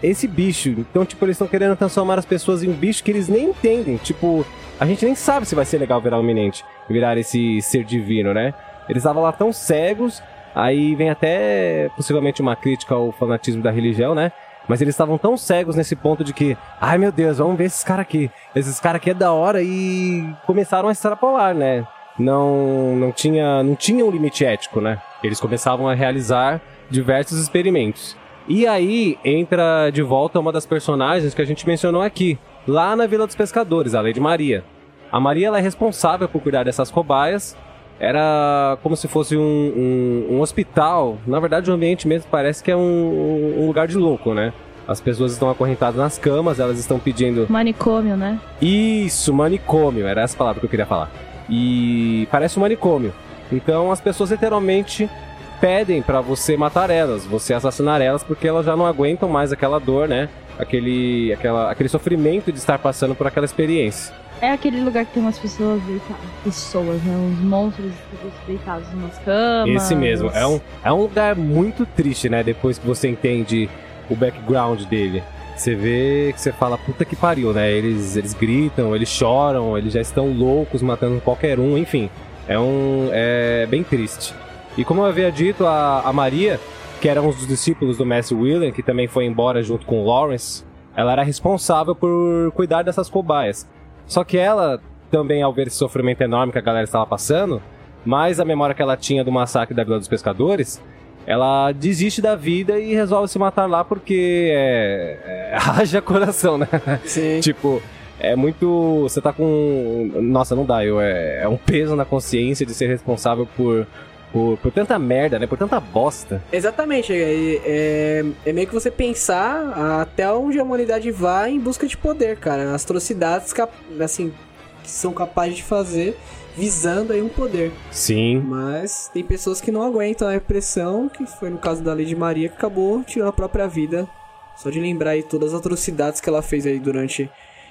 esse bicho. Então, tipo, eles estão querendo transformar as pessoas em um bicho que eles nem entendem. Tipo, a gente nem sabe se vai ser legal virar o Eminente, virar esse ser divino, né? Eles estavam lá tão cegos, aí vem até possivelmente uma crítica ao fanatismo da religião, né? Mas eles estavam tão cegos nesse ponto de que, ai meu Deus, vamos ver esses caras aqui. Esses caras aqui é da hora e começaram a extrapolar, né? Não, não tinha, não tinha um limite ético, né? Eles começavam a realizar diversos experimentos. E aí entra de volta uma das personagens que a gente mencionou aqui, lá na Vila dos Pescadores, a Lady Maria. A Maria ela é responsável por cuidar dessas cobaias. Era como se fosse um, um, um hospital. Na verdade, o ambiente mesmo parece que é um, um lugar de louco, né? As pessoas estão acorrentadas nas camas, elas estão pedindo Manicômio, né? isso, manicômio, era essa palavra que eu queria falar. E parece um manicômio. Então as pessoas literalmente pedem pra você matar elas, você assassinar elas, porque elas já não aguentam mais aquela dor, né? aquele, aquela, aquele sofrimento de estar passando por aquela experiência. É aquele lugar que tem umas pessoas deitadas. Pessoas, né? Uns monstros deitados nas camas. Esse mesmo. É um, é um lugar muito triste, né? Depois que você entende o background dele. Você vê que você fala, puta que pariu, né? Eles, eles gritam, eles choram, eles já estão loucos, matando qualquer um, enfim. É um. É bem triste. E como eu havia dito, a, a Maria, que era um dos discípulos do Mestre William, que também foi embora junto com Lawrence, ela era responsável por cuidar dessas cobaias. Só que ela, também ao ver esse sofrimento enorme que a galera estava passando, mais a memória que ela tinha do massacre da Vila dos Pescadores, ela desiste da vida e resolve se matar lá porque é, é, haja coração, né? Sim. tipo, é muito. Você tá com. Nossa, não dá, eu, é, é um peso na consciência de ser responsável por, por, por tanta merda, né? Por tanta bosta. Exatamente, é, é, é meio que você pensar até onde a humanidade vai em busca de poder, cara. As atrocidades, assim, que são capazes de fazer visando aí um poder. Sim. Mas tem pessoas que não aguentam a repressão, que foi no caso da Lady Maria, que acabou tirando a própria vida. Só de lembrar aí todas as atrocidades que ela fez aí durante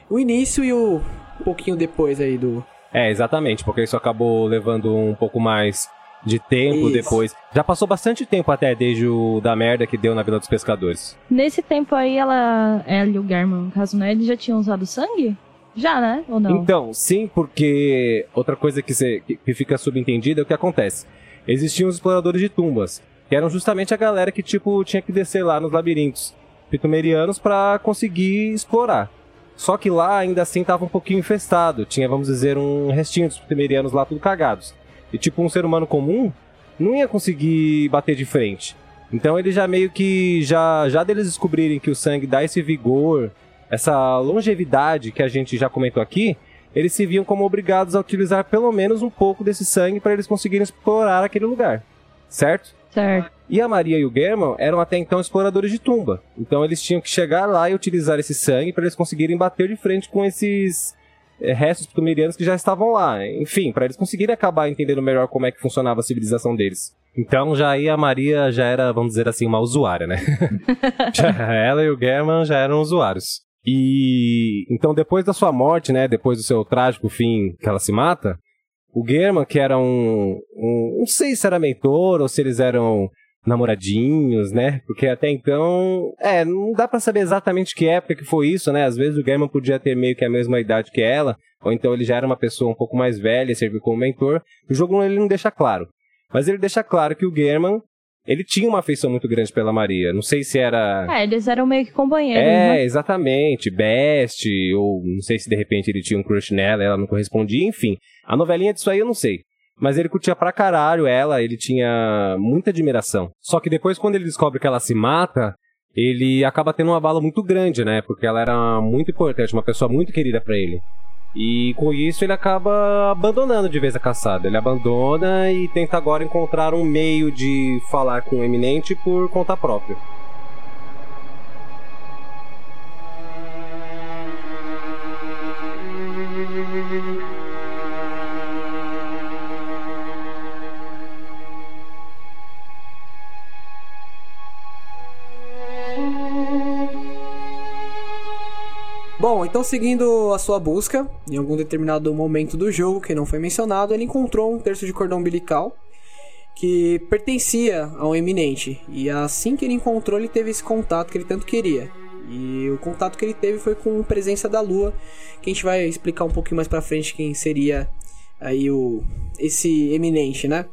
o início e o um pouquinho depois aí do. É, exatamente, porque isso acabou levando um pouco mais de tempo Isso. depois. Já passou bastante tempo até desde o da merda que deu na Vila dos Pescadores. Nesse tempo aí, ela. Ela e o German, no caso, né? Eles já tinham usado sangue? Já, né? Ou não? Então, sim, porque outra coisa que, cê- que- que fica subentendida é o que acontece. Existiam os exploradores de tumbas, que eram justamente a galera que, tipo, tinha que descer lá nos labirintos pitumerianos pra conseguir explorar. Só que lá ainda assim tava um pouquinho infestado, tinha, vamos dizer, um restinho dos pitumerianos lá tudo cagados. E tipo, um ser humano comum não ia conseguir bater de frente. Então ele já meio que, já, já deles descobrirem que o sangue dá esse vigor, essa longevidade que a gente já comentou aqui, eles se viam como obrigados a utilizar pelo menos um pouco desse sangue para eles conseguirem explorar aquele lugar, certo? Certo. E a Maria e o German eram até então exploradores de tumba, então eles tinham que chegar lá e utilizar esse sangue para eles conseguirem bater de frente com esses restos plumerianos que já estavam lá, enfim, para eles conseguirem acabar entendendo melhor como é que funcionava a civilização deles. Então já aí a Maria já era, vamos dizer assim, uma usuária, né? Já- ela e o German já eram usuários. E então depois da sua morte, né, depois do seu trágico fim que ela se mata, o German, que era um, um não sei se era mentor ou se eles eram namoradinhos, né? Porque até então, é, não dá pra saber exatamente que época que foi isso, né? Às vezes o German podia ter meio que a mesma idade que ela, ou então ele já era uma pessoa um pouco mais velha e serviu como mentor. O jogo não- ele não deixa claro. Mas ele deixa claro que o German, ele tinha uma afeição muito grande pela Maria. Não sei se era É, eles eram meio que companheiros, é, né? exatamente. Best, ou não sei se de repente ele tinha um crush nela, ela não correspondia, enfim. A novelinha disso aí eu não sei. Mas ele curtia pra caralho ela, ele tinha muita admiração. Só que depois, quando ele descobre que ela se mata, ele acaba tendo uma bala muito grande, né? Porque ela era muito importante, uma pessoa muito querida pra ele. E com isso ele acaba abandonando de vez a caçada. Ele abandona e tenta agora encontrar um meio de falar com o eminente por conta própria. Então seguindo a sua busca, em algum determinado momento do jogo que não foi mencionado, ele encontrou um terço de cordão umbilical que pertencia ao eminente. E assim que ele encontrou, ele teve esse contato que ele tanto queria. E o contato que ele teve foi com a presença da lua, que a gente vai explicar um pouquinho mais pra frente quem seria aí o esse eminente, né?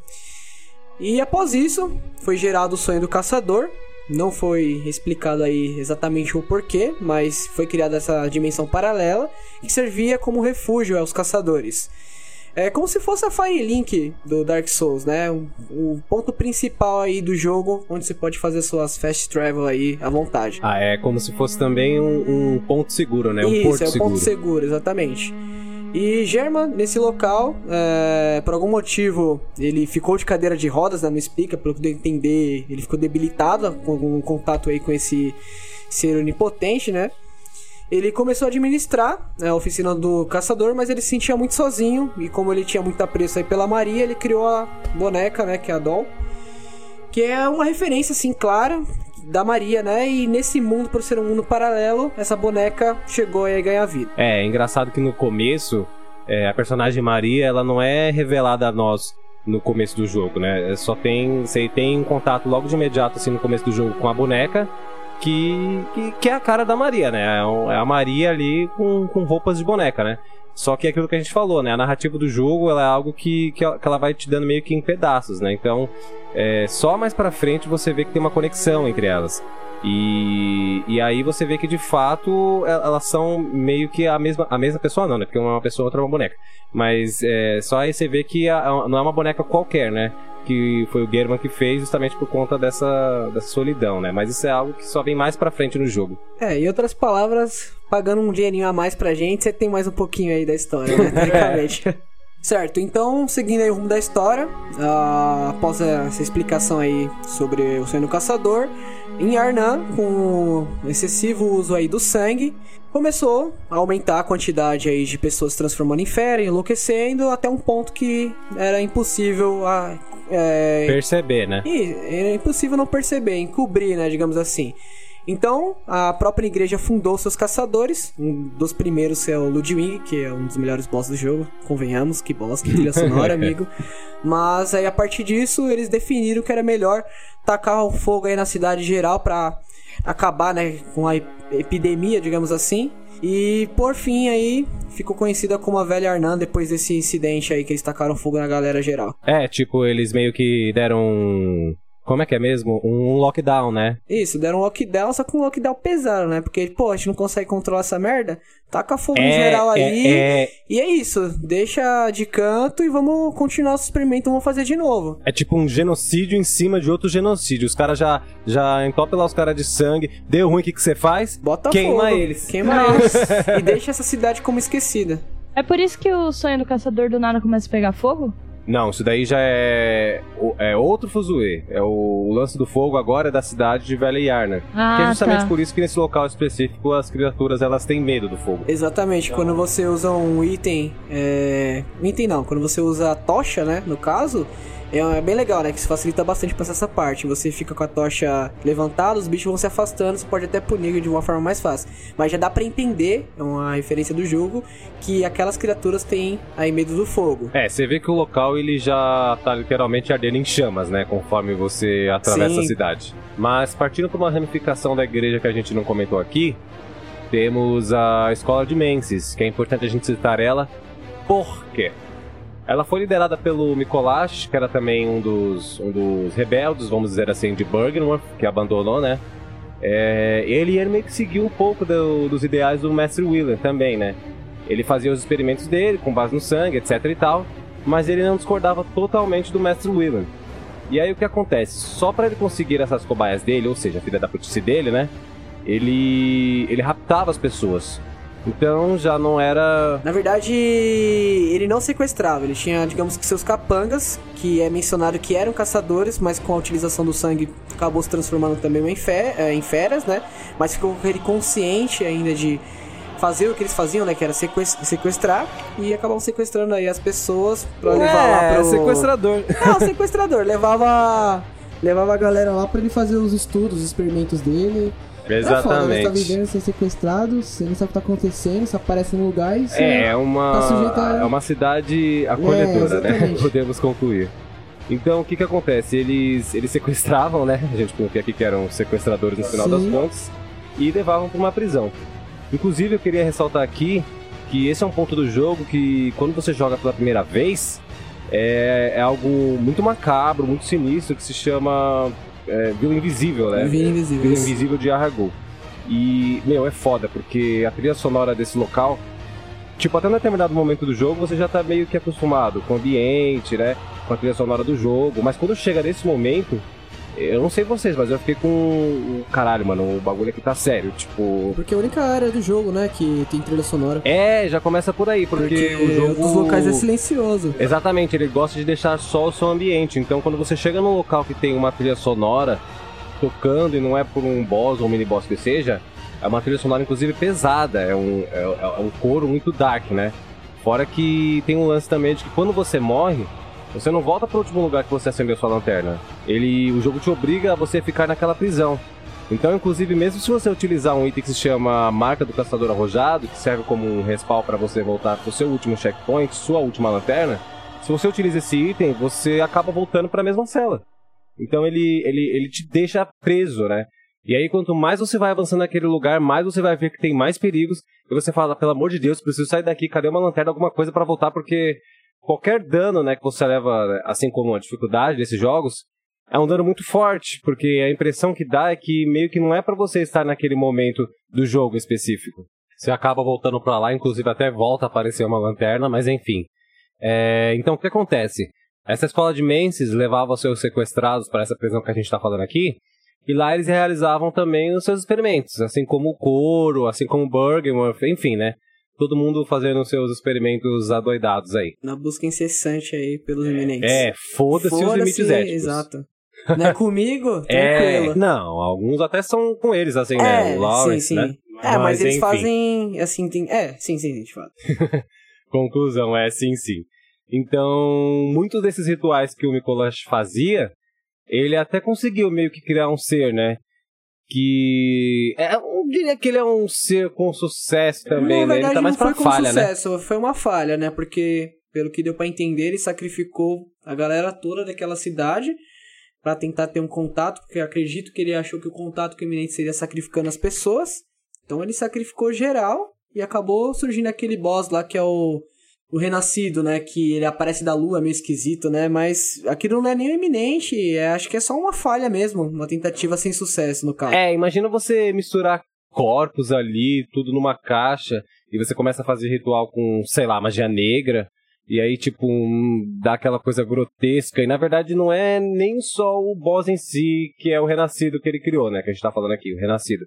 E após isso, foi gerado o sonho do caçador. Não foi explicado aí exatamente o porquê, mas foi criada essa dimensão paralela que servia como refúgio aos caçadores. É como se fosse a Firelink do Dark Souls, né? O, o ponto principal aí do jogo, onde você pode fazer suas fast travel aí à vontade. Ah, é como se fosse também um, um ponto seguro, né? Um Isso, porto é o seguro. ponto seguro, exatamente. E German, nesse local, é, por algum motivo, ele ficou de cadeira de rodas, né? Não explica, pelo que eu entender, ele ficou debilitado com algum contato aí com esse ser onipotente, né? Ele começou a administrar né, a oficina do caçador, mas ele se sentia muito sozinho. E como ele tinha muito apreço aí pela Maria, ele criou a boneca, né? Que é a Doll. Que é uma referência, assim, clara da Maria, né? E nesse mundo, por ser um mundo paralelo, essa boneca chegou a ganhar vida. É, é engraçado que no começo, é, a personagem Maria, ela não é revelada a nós no começo do jogo, né? É Só tem, você tem um contato logo de imediato, assim, no começo do jogo com a boneca, que, que, que é a cara da Maria, né? É é a Maria ali com, com roupas de boneca, né? Só que é aquilo que a gente falou, né? A narrativa do jogo ela é algo que, que ela vai te dando meio que em pedaços, né? Então, é, só mais pra frente você vê que tem uma conexão entre elas. E, e aí você vê que de fato el- elas são meio que a mesma, a mesma pessoa, não, né? Porque uma é uma pessoa, outra é uma boneca. Mas é, só aí você vê que a- a- não é uma boneca qualquer, né? Que foi o German que fez justamente por conta dessa, dessa solidão, né? Mas isso é algo que só vem mais pra frente no jogo. É, em outras palavras, pagando um dinheirinho a mais pra gente, você tem mais um pouquinho aí da história, né? Teoricamente. Certo, então, seguindo aí o rumo da história, ah, após essa explicação aí sobre o sonho do caçador, em Arnan, com o excessivo uso aí do sangue, começou a aumentar a quantidade aí de pessoas se transformando em fera, enlouquecendo, até um ponto que era impossível a, é, Perceber, né? e é impossível não perceber, encobrir, né, digamos assim. Então, a própria igreja fundou seus caçadores. Um dos primeiros é o Ludwig, que é um dos melhores bosses do jogo. Convenhamos, que boss, que trilha sonora, amigo. Mas aí, a partir disso, eles definiram que era melhor tacar o fogo aí na cidade geral pra acabar, né, com a ep- epidemia, digamos assim. E, por fim, aí, ficou conhecida como a Velha Arnan depois desse incidente aí que eles tacaram fogo na galera geral. É, tipo, eles meio que deram. Como é que é mesmo? Um lockdown, né? Isso, deram um lockdown, só que um lockdown pesado, né? Porque, pô, a gente não consegue controlar essa merda. Taca fogo em geral aí. É, é, E é isso, deixa de canto e vamos continuar o experimento, vamos fazer de novo. é tipo um genocídio em cima de outro genocídio. Os caras já, já entopem lá os caras de sangue. Deu ruim, o que que você faz? Bota Queima fogo. eles. Queima eles. e deixa essa cidade como esquecida. É por isso que o sonho do caçador do nada começa a pegar fogo? Não, isso daí já é, é outro fuzuê. É o, o lance do fogo agora é da cidade de Velha Yarna. Ah, que é justamente tá. por isso que nesse local específico as criaturas elas têm medo do fogo. Exatamente, quando você usa um item. É... Um item não, quando você usa a tocha, né? No caso, é é bem legal, né? Que isso facilita bastante pra essa parte. Você fica com a tocha levantada, os bichos vão se afastando, você pode até punir de uma forma mais fácil. Mas já dá pra entender, é uma referência do jogo, que aquelas criaturas têm aí medo do fogo. É, você vê que o local ele já tá literalmente ardendo em chamas, né? Conforme você atravessa Sim. a cidade. Mas partindo para uma ramificação da igreja que a gente não comentou aqui, temos a escola de Menses, que é importante a gente citar ela, porque ela foi liderada pelo Mikolash, que era também um dos, um dos rebeldes, vamos dizer assim, de Bergenworth, que abandonou, né? É, ele, ele meio que seguiu um pouco do- dos ideais do Mestre Wheeler também, né? Ele fazia os experimentos dele, com base no sangue, etc e tal, mas ele não discordava totalmente do Mestre Wheeler. E aí o que acontece? Só para ele conseguir essas cobaias dele, ou seja, a filha da putice dele, né? Ele ele raptava as pessoas. Então já não era Na verdade, ele não sequestrava, ele tinha, digamos que seus capangas, que é mencionado que eram caçadores, mas com a utilização do sangue acabou se transformando também em, fe eh, em feras, né? Mas ficou com ele consciente ainda de fazer o que eles faziam, né? Que era sequest- sequestrar, e acabavam sequestrando aí as pessoas pra levar lá pro... É, sequestrador. Não, sequestrador, levava... Levava a galera lá pra ele fazer os estudos, os experimentos dele. É foda, né? Tá Exatamente. vivendo sem sequestrado, você não sabe o que tá acontecendo, você aparece no lugar e você... É, é uma, tá sujeito a- é uma cidade acolhedora, né? exatamente. Podemos concluir. Então, o que que acontece? Eles, eles sequestravam, né? A gente coloquei aqui que eram sequestradores no final Sim. das contas. E levavam para uma prisão. Inclusive, eu queria ressaltar aqui que esse é um ponto do jogo que, quando você joga pela primeira vez, é, é algo muito macabro, muito sinistro, que se chama é, Vila Invisível, né? Vila Invisível. Vila Invisível de Arragou. E, meu, é foda, porque a trilha sonora desse local, tipo, até um determinado momento do jogo você já tá meio que acostumado com o ambiente, né? Com a trilha sonora do jogo. Mas quando chega nesse momento, eu não sei vocês, mas eu fiquei com. Caralho, mano, o bagulho aqui tá sério. Tipo. Porque é a única área do jogo, né, que tem trilha sonora. É, já começa por aí, porque, Porque o jogo. dos locais é silencioso. Exatamente, ele gosta de deixar só o seu ambiente. Então, quando você chega num local que tem uma trilha sonora tocando e não é por um boss ou um mini boss que seja, é uma trilha sonora inclusive pesada, é um, é, é um coro muito dark, né? Fora que tem um lance também de que quando você morre, você não volta para o último lugar que você acendeu sua lanterna. Ele, o jogo te obriga a você ficar naquela prisão. Então, inclusive, mesmo se você utilizar um item que se chama Marca do Caçador Arrojado, que serve como um respawn para você voltar pro seu último checkpoint, sua última lanterna, se você utiliza esse item, você acaba voltando para a mesma cela. Então ele, ele, ele te deixa preso, né? E aí, quanto mais você vai avançando naquele lugar, mais você vai ver que tem mais perigos. E você fala, pelo amor de Deus, preciso sair daqui, cadê uma lanterna, alguma coisa para voltar, porque qualquer dano, né, que você leva, assim como a dificuldade desses jogos, é um dano muito forte, porque a impressão que dá é que meio que não é para você estar naquele momento do jogo específico. Você acaba voltando para lá, inclusive até volta a aparecer uma lanterna, mas enfim. É, então o que acontece? Essa escola de Menses levava os seus sequestrados para essa prisão que a gente está falando aqui, e lá eles realizavam também os seus experimentos, assim como o Coro, assim como o Bergenworth, enfim, né? Todo mundo fazendo seus experimentos adoidados aí. Na busca incessante aí pelos eminentes. É, foda-se os limites éticos. Exato. Não é comigo? É, Tranquilo. não, alguns até são com eles, assim, né? É, O Lawrence, sim, sim. né? É, mas, eles enfim. fazem, assim, tem... É, sim, sim, de fato. Conclusão, é sim, sim. Então, muitos desses rituais que o Mikolash fazia, ele até conseguiu meio que criar um ser, né? Que. É, eu diria que ele é um ser com sucesso também, Na né? Ele verdade, tá mais não foi pra com falha, né? sucesso, foi uma falha, né? Porque, pelo que deu pra entender, ele sacrificou a galera toda daquela cidade pra tentar ter um contato, porque eu acredito que ele achou que o contato com o eminente seria sacrificando as pessoas. Então ele sacrificou geral e acabou surgindo aquele boss lá que é o, o Renascido, né? Que ele aparece da lua, meio esquisito, né? Mas aquilo não é nem o eminente, é, acho que é só uma falha mesmo, uma tentativa sem sucesso no caso. É, imagina você misturar corpos ali, tudo numa caixa, e você começa a fazer ritual com, sei lá, magia negra, e aí, tipo, um, dá aquela coisa grotesca, e na verdade não é nem só o boss em si que é o renascido que ele criou, né? Que a gente tá falando aqui, o renascido.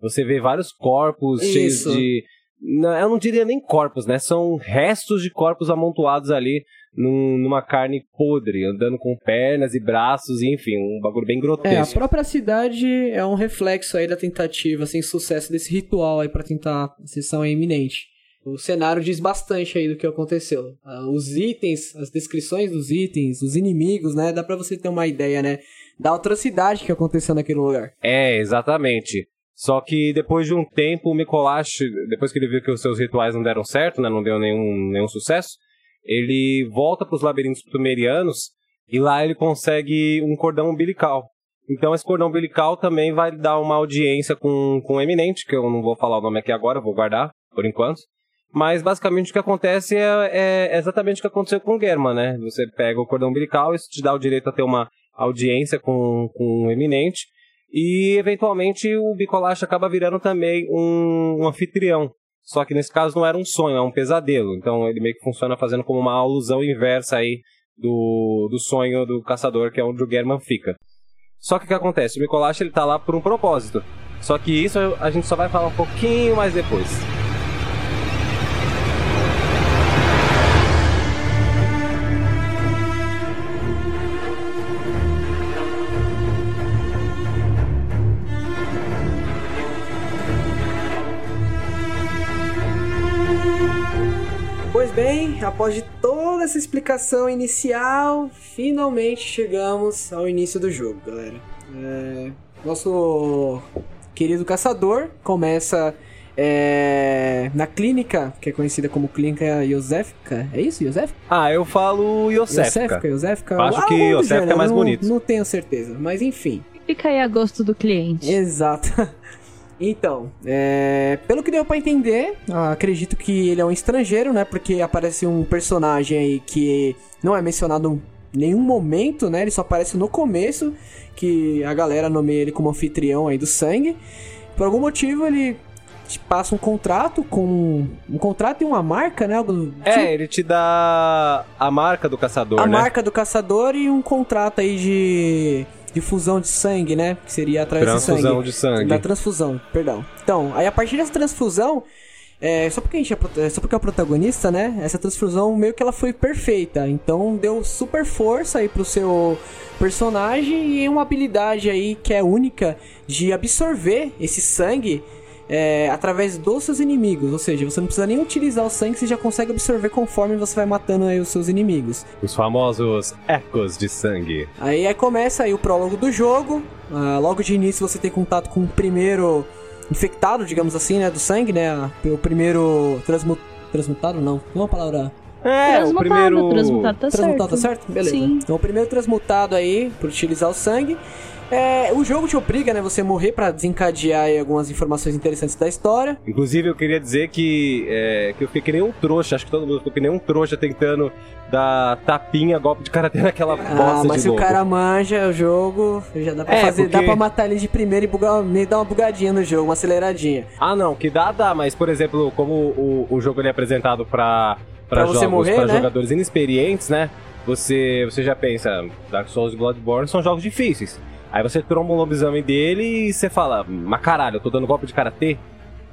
Você vê vários corpos cheios Isso. de. Não, eu não diria nem corpos, né? São restos de corpos amontoados ali num- numa carne podre, andando com pernas e braços, e enfim, um bagulho bem É, a grotesco. própria cidade é um reflexo aí da tentativa sem sucesso desse ritual aí pra tentar a sessão é iminente. O cenário diz bastante aí do que aconteceu. Ah, os itens, as descrições dos itens, os inimigos, né? Dá pra você ter uma ideia, né? Da atrocidade que aconteceu naquele lugar. É, exatamente. Só que depois de um tempo, o Mikolash, depois que ele viu que os seus rituais não deram certo, né, não deu nenhum, nenhum sucesso, ele volta para os labirintos sumerianos e lá ele consegue um cordão umbilical. Então esse cordão umbilical também vai dar uma audiência com, com o Eminente, que eu não vou falar o nome aqui agora, vou guardar por enquanto. Mas basicamente o que acontece é, é exatamente o que aconteceu com o Germa, né? Você pega o cordão umbilical, isso te dá o direito a ter uma audiência com, com o Eminente. E eventualmente o Bicolache acaba virando também um, um anfitrião. Só que nesse caso não era um sonho, é um pesadelo. Então ele meio que funciona fazendo como uma alusão inversa aí do, do sonho do caçador, que é onde o German fica. Só que o que acontece? O Mikolash ele tá lá por um propósito. Só que isso a gente só vai falar um pouquinho mais depois. Pois bem, após de toda essa explicação inicial, finalmente chegamos ao início do jogo, galera. É, nosso querido caçador começa é, na clínica, que é conhecida como Clínica Iosefka. É isso, Iosefka? Ah, eu falo Yosefka. Iosefka, Iosefka. Acho Ah, que Iosefka é mais não- bonito. Não tenho certeza, mas enfim. Fica aí a gosto do cliente. Exato. Então, é, pelo que deu pra entender, ah, acredito que ele é um estrangeiro, né? Porque aparece um personagem aí que não é mencionado em nenhum momento, né? Ele só aparece no começo, que a galera nomeia ele como anfitrião aí do sangue. Por algum motivo ele te passa um contrato com um contrato e uma marca, né? Algo do tipo. É, ele te dá a marca do caçador, a né? marca do caçador e um contrato aí de de fusão de sangue, né? Que seria através de sangue. Transfusão de sangue. Da transfusão, perdão. Então, aí a partir dessa transfusão, é, só porque a gente é, só porque é o protagonista, né? Essa transfusão meio que ela foi perfeita. Então deu super força aí pro seu personagem e uma habilidade aí que é única de absorver esse sangue é, através dos seus inimigos. Ou seja, você não precisa nem utilizar o sangue, você já consegue absorver conforme você vai matando aí os seus inimigos. Os famosos ecos de sangue. Aí, aí começa aí o prólogo do jogo. Ah, logo de início você tem contato com o primeiro infectado, digamos assim, né? Do sangue, né? O primeiro transmu... transmutado, não. Não é uma palavra É, o transmutado, primeiro. transmutado tá transmutado, certo. tá certo? Beleza. Sim. Então o primeiro transmutado aí, por utilizar o sangue. É, o jogo te obriga, né, você morrer pra desencadear algumas informações interessantes da história. Inclusive, eu queria dizer que, é, que eu fiquei que nem um trouxa, acho que todo mundo ficou que nem um trouxa tentando dar tapinha, golpe de karatê naquela Ah, bosta mas se o cara manja o jogo, já dá pra É, fazer, dá porque- pra matar ele de primeira e bugar, dar uma bugadinha no jogo, uma aceleradinha. Ah, não, que dá, dá, mas, por exemplo, como o, o jogo ele é apresentado pra, pra, Pra jogos, morrer, pra né? jogadores inexperientes, né? Você, você já pensa, Dark Souls e Bloodborne são jogos difíceis. Aí você tromba um lobisomem dele e você fala, mas caralho, eu tô dando golpe de karatê?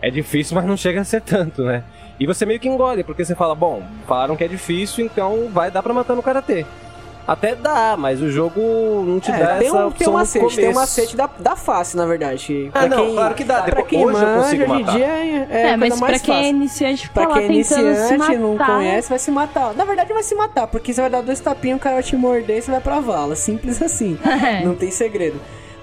É difícil, mas não chega a ser tanto, né? E você meio que engole, porque você fala, bom, falaram que é difícil, então vai dar pra matar no karatê. Até dá, mas o jogo não te dá É, tem essa um, tem um macete, tem um macete da, da face, na verdade. Ah, não, claro que dá. Pra quem hoje eu manja, consigo hoje em matar. dia é, é, É, mas coisa pra mais quem é fácil. iniciante, Pra lá quem é iniciante, não matar. conhece, vai se matar. Na verdade, vai se matar, porque você vai dar dois tapinhos, o cara vai te morder e você vai pra vala. Simples assim. É. Não tem segredo.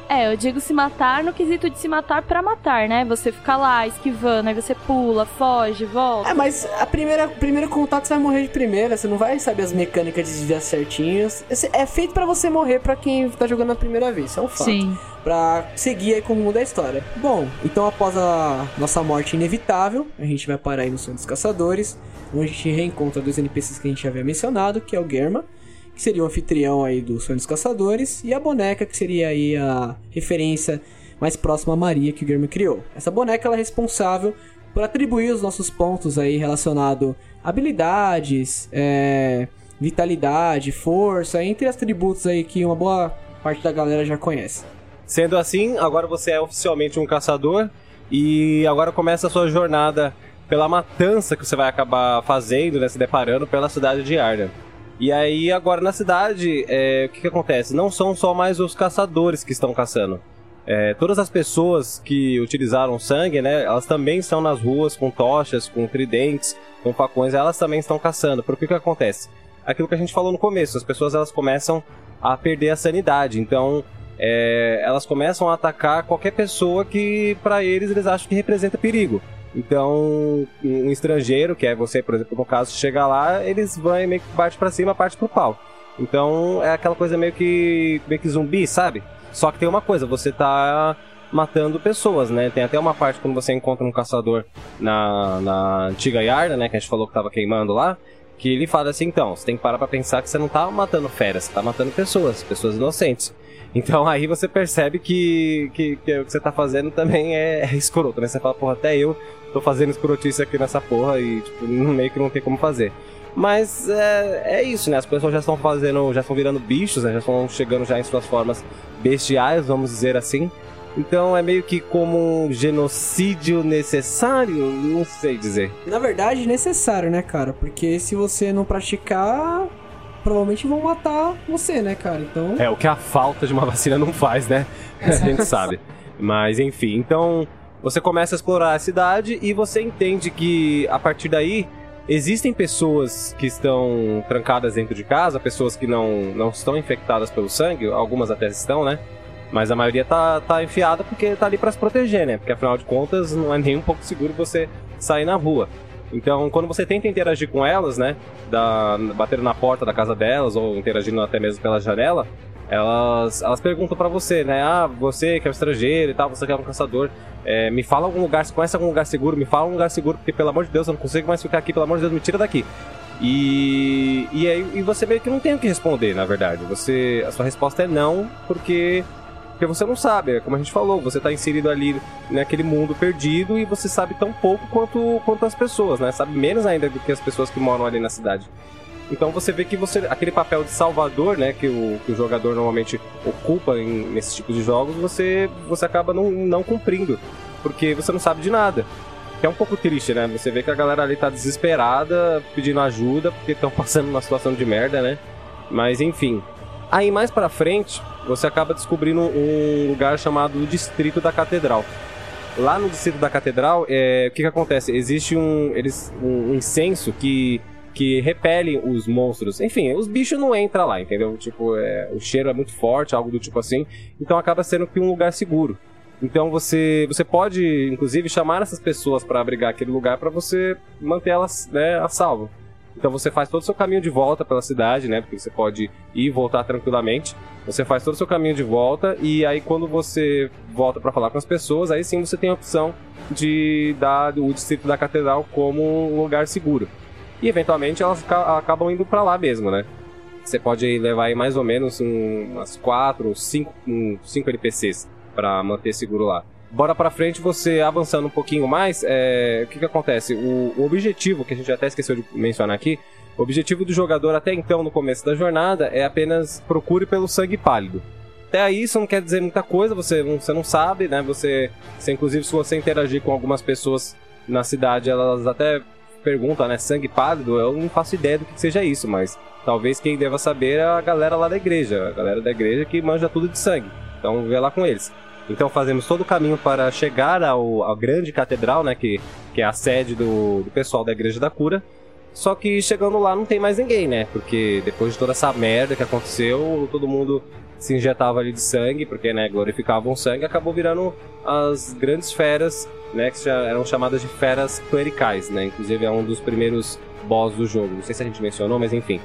É, eu digo se matar no quesito de se matar pra matar, né? Você fica lá esquivando, aí você pula, foge, volta. É, mas a primeira, o primeiro contato você vai morrer de primeira, você não vai saber as mecânicas de desviar certinhos. Esse- É feito pra você morrer pra quem tá jogando a primeira vez, isso é um fato. Sim. Pra seguir aí com o rumo da história. Bom, então após a nossa morte inevitável, a gente vai parar aí no Sonho dos Caçadores, onde a gente reencontra dois NPCs que a gente já havia mencionado, que é o Germa, que seria o anfitrião aí do Sonho dos Caçadores, e a boneca, que seria aí a referência mais próxima a Maria que o Germa criou. Essa boneca ela é responsável por atribuir os nossos pontos aí relacionado a habilidades, é, vitalidade, força, entre os atributos aí que uma boa parte da galera já conhece. Sendo assim, agora você é oficialmente um caçador e agora começa a sua jornada pela matança que você vai acabar fazendo, né, se deparando pela cidade de Arden. E aí agora na cidade, é, o que, que acontece? Não são só mais os caçadores que estão caçando. É, todas as pessoas que utilizaram sangue, né, elas também estão nas ruas com tochas, com tridentes, com facões, elas também estão caçando. Porque o que acontece? Aquilo que a gente falou no começo, as pessoas elas começam a perder a sanidade. Então, é, elas começam a atacar qualquer pessoa que para eles eles acham que representa perigo. Então, um estrangeiro, que é você, por exemplo, no caso, chega lá, eles vão e meio que parte para cima, parte pro pau. Então, é aquela coisa meio que meio que zumbi, sabe? Só que tem uma coisa, você tá matando pessoas, né? Tem até uma parte quando você encontra um caçador na, na antiga Yarda, né, que a gente falou que tava queimando lá, que ele fala assim, então, você tem que parar pra pensar que você não tá matando feras, você tá matando pessoas, pessoas inocentes. Então aí você percebe que, que, que o que você tá fazendo também é, é escroto, né? Você fala, porra, até eu tô fazendo escrotice aqui nessa porra e, tipo, meio que não tem como fazer. Mas é, é isso, né? As pessoas já estão fazendo, já estão virando bichos, né? Já estão chegando já em suas formas bestiais, vamos dizer assim. Então é meio que como um genocídio necessário, não sei dizer. Na verdade, necessário, né, cara? Porque se você não praticar, provavelmente vão matar você, né, cara? Então. É, o que a falta de uma vacina não faz, né? A gente sabe. Mas enfim, então você começa a explorar a cidade e você entende que a partir daí existem pessoas que estão trancadas dentro de casa, pessoas que não, não estão infectadas pelo sangue, algumas até estão, né? Mas a maioria tá, tá enfiada porque tá ali para se proteger, né? Porque afinal de contas não é nem um pouco seguro você sair na rua. Então, quando você tenta interagir com elas, né? Da, batendo na porta da casa delas ou interagindo até mesmo pela janela, elas, elas perguntam pra você, né? Ah, você que é um estrangeiro e tal, você que é um caçador, é, me fala algum lugar, conhece algum lugar seguro? Me fala um lugar seguro, porque pelo amor de Deus, eu não consigo mais ficar aqui, pelo amor de Deus, me tira daqui. E, e aí e você meio que não tem o que responder, na verdade. Você, a sua resposta é não, porque porque você não sabe, é como a gente falou, você tá inserido ali naquele mundo perdido e você sabe tão pouco quanto, quanto as pessoas, né? Sabe menos ainda do que as pessoas que moram ali na cidade. Então você vê que você aquele papel de salvador, né, que o, que o jogador normalmente ocupa em, nesses tipos de jogos, você você acaba não, não cumprindo, porque você não sabe de nada. Que é um pouco triste, né? Você vê que a galera ali tá desesperada, pedindo ajuda, porque estão passando uma situação de merda, né? Mas enfim. Aí mais pra frente, você acaba descobrindo um lugar chamado Distrito da Catedral. lá no distrito da catedral, é, o que, que acontece? Existe um, eles, um, incenso que, que repele os monstros. Enfim, os bichos não entram lá, entendeu? Tipo, é, o cheiro é muito forte, algo do tipo assim. Então acaba sendo que um lugar seguro. Então você, você pode, inclusive, chamar essas pessoas para abrigar aquele lugar para você manter elas né, a salvo. Então você faz todo o seu caminho de volta pela cidade, né? Porque você pode ir e voltar tranquilamente. Você faz todo o seu caminho de volta e aí quando você volta para falar com as pessoas, aí sim você tem a opção de dar o distrito da catedral como um lugar seguro. E eventualmente elas acabam indo para lá mesmo, né? Você pode levar aí mais ou menos um, umas 4 ou 5 um, cinco NPCs para manter seguro lá. Bora para frente, você avançando um pouquinho mais, é, o que, que acontece? O, o objetivo, que a gente até esqueceu de mencionar aqui, o objetivo do jogador até então, no começo da jornada, é apenas procure pelo sangue pálido. Até aí isso não quer dizer muita coisa, você você não sabe, né? Você, você, inclusive, se você interagir com algumas pessoas na cidade, elas até perguntam, né? Sangue pálido, eu não faço ideia do que seja isso, mas talvez quem deva saber é a galera lá da igreja, a galera da igreja que manja tudo de sangue. Então vê lá com eles. Então fazemos todo o caminho para chegar ao, à grande catedral, né, que, que é a sede do, do pessoal da Igreja da Cura. Só que chegando lá não tem mais ninguém, né? Porque depois de toda essa merda que aconteceu, todo mundo se injetava ali de sangue, porque né, glorificavam sangue, acabou virando as grandes feras, né, que eram chamadas de feras clericais, né? Inclusive é um dos primeiros boss do jogo. Não sei se a gente mencionou, mas enfim.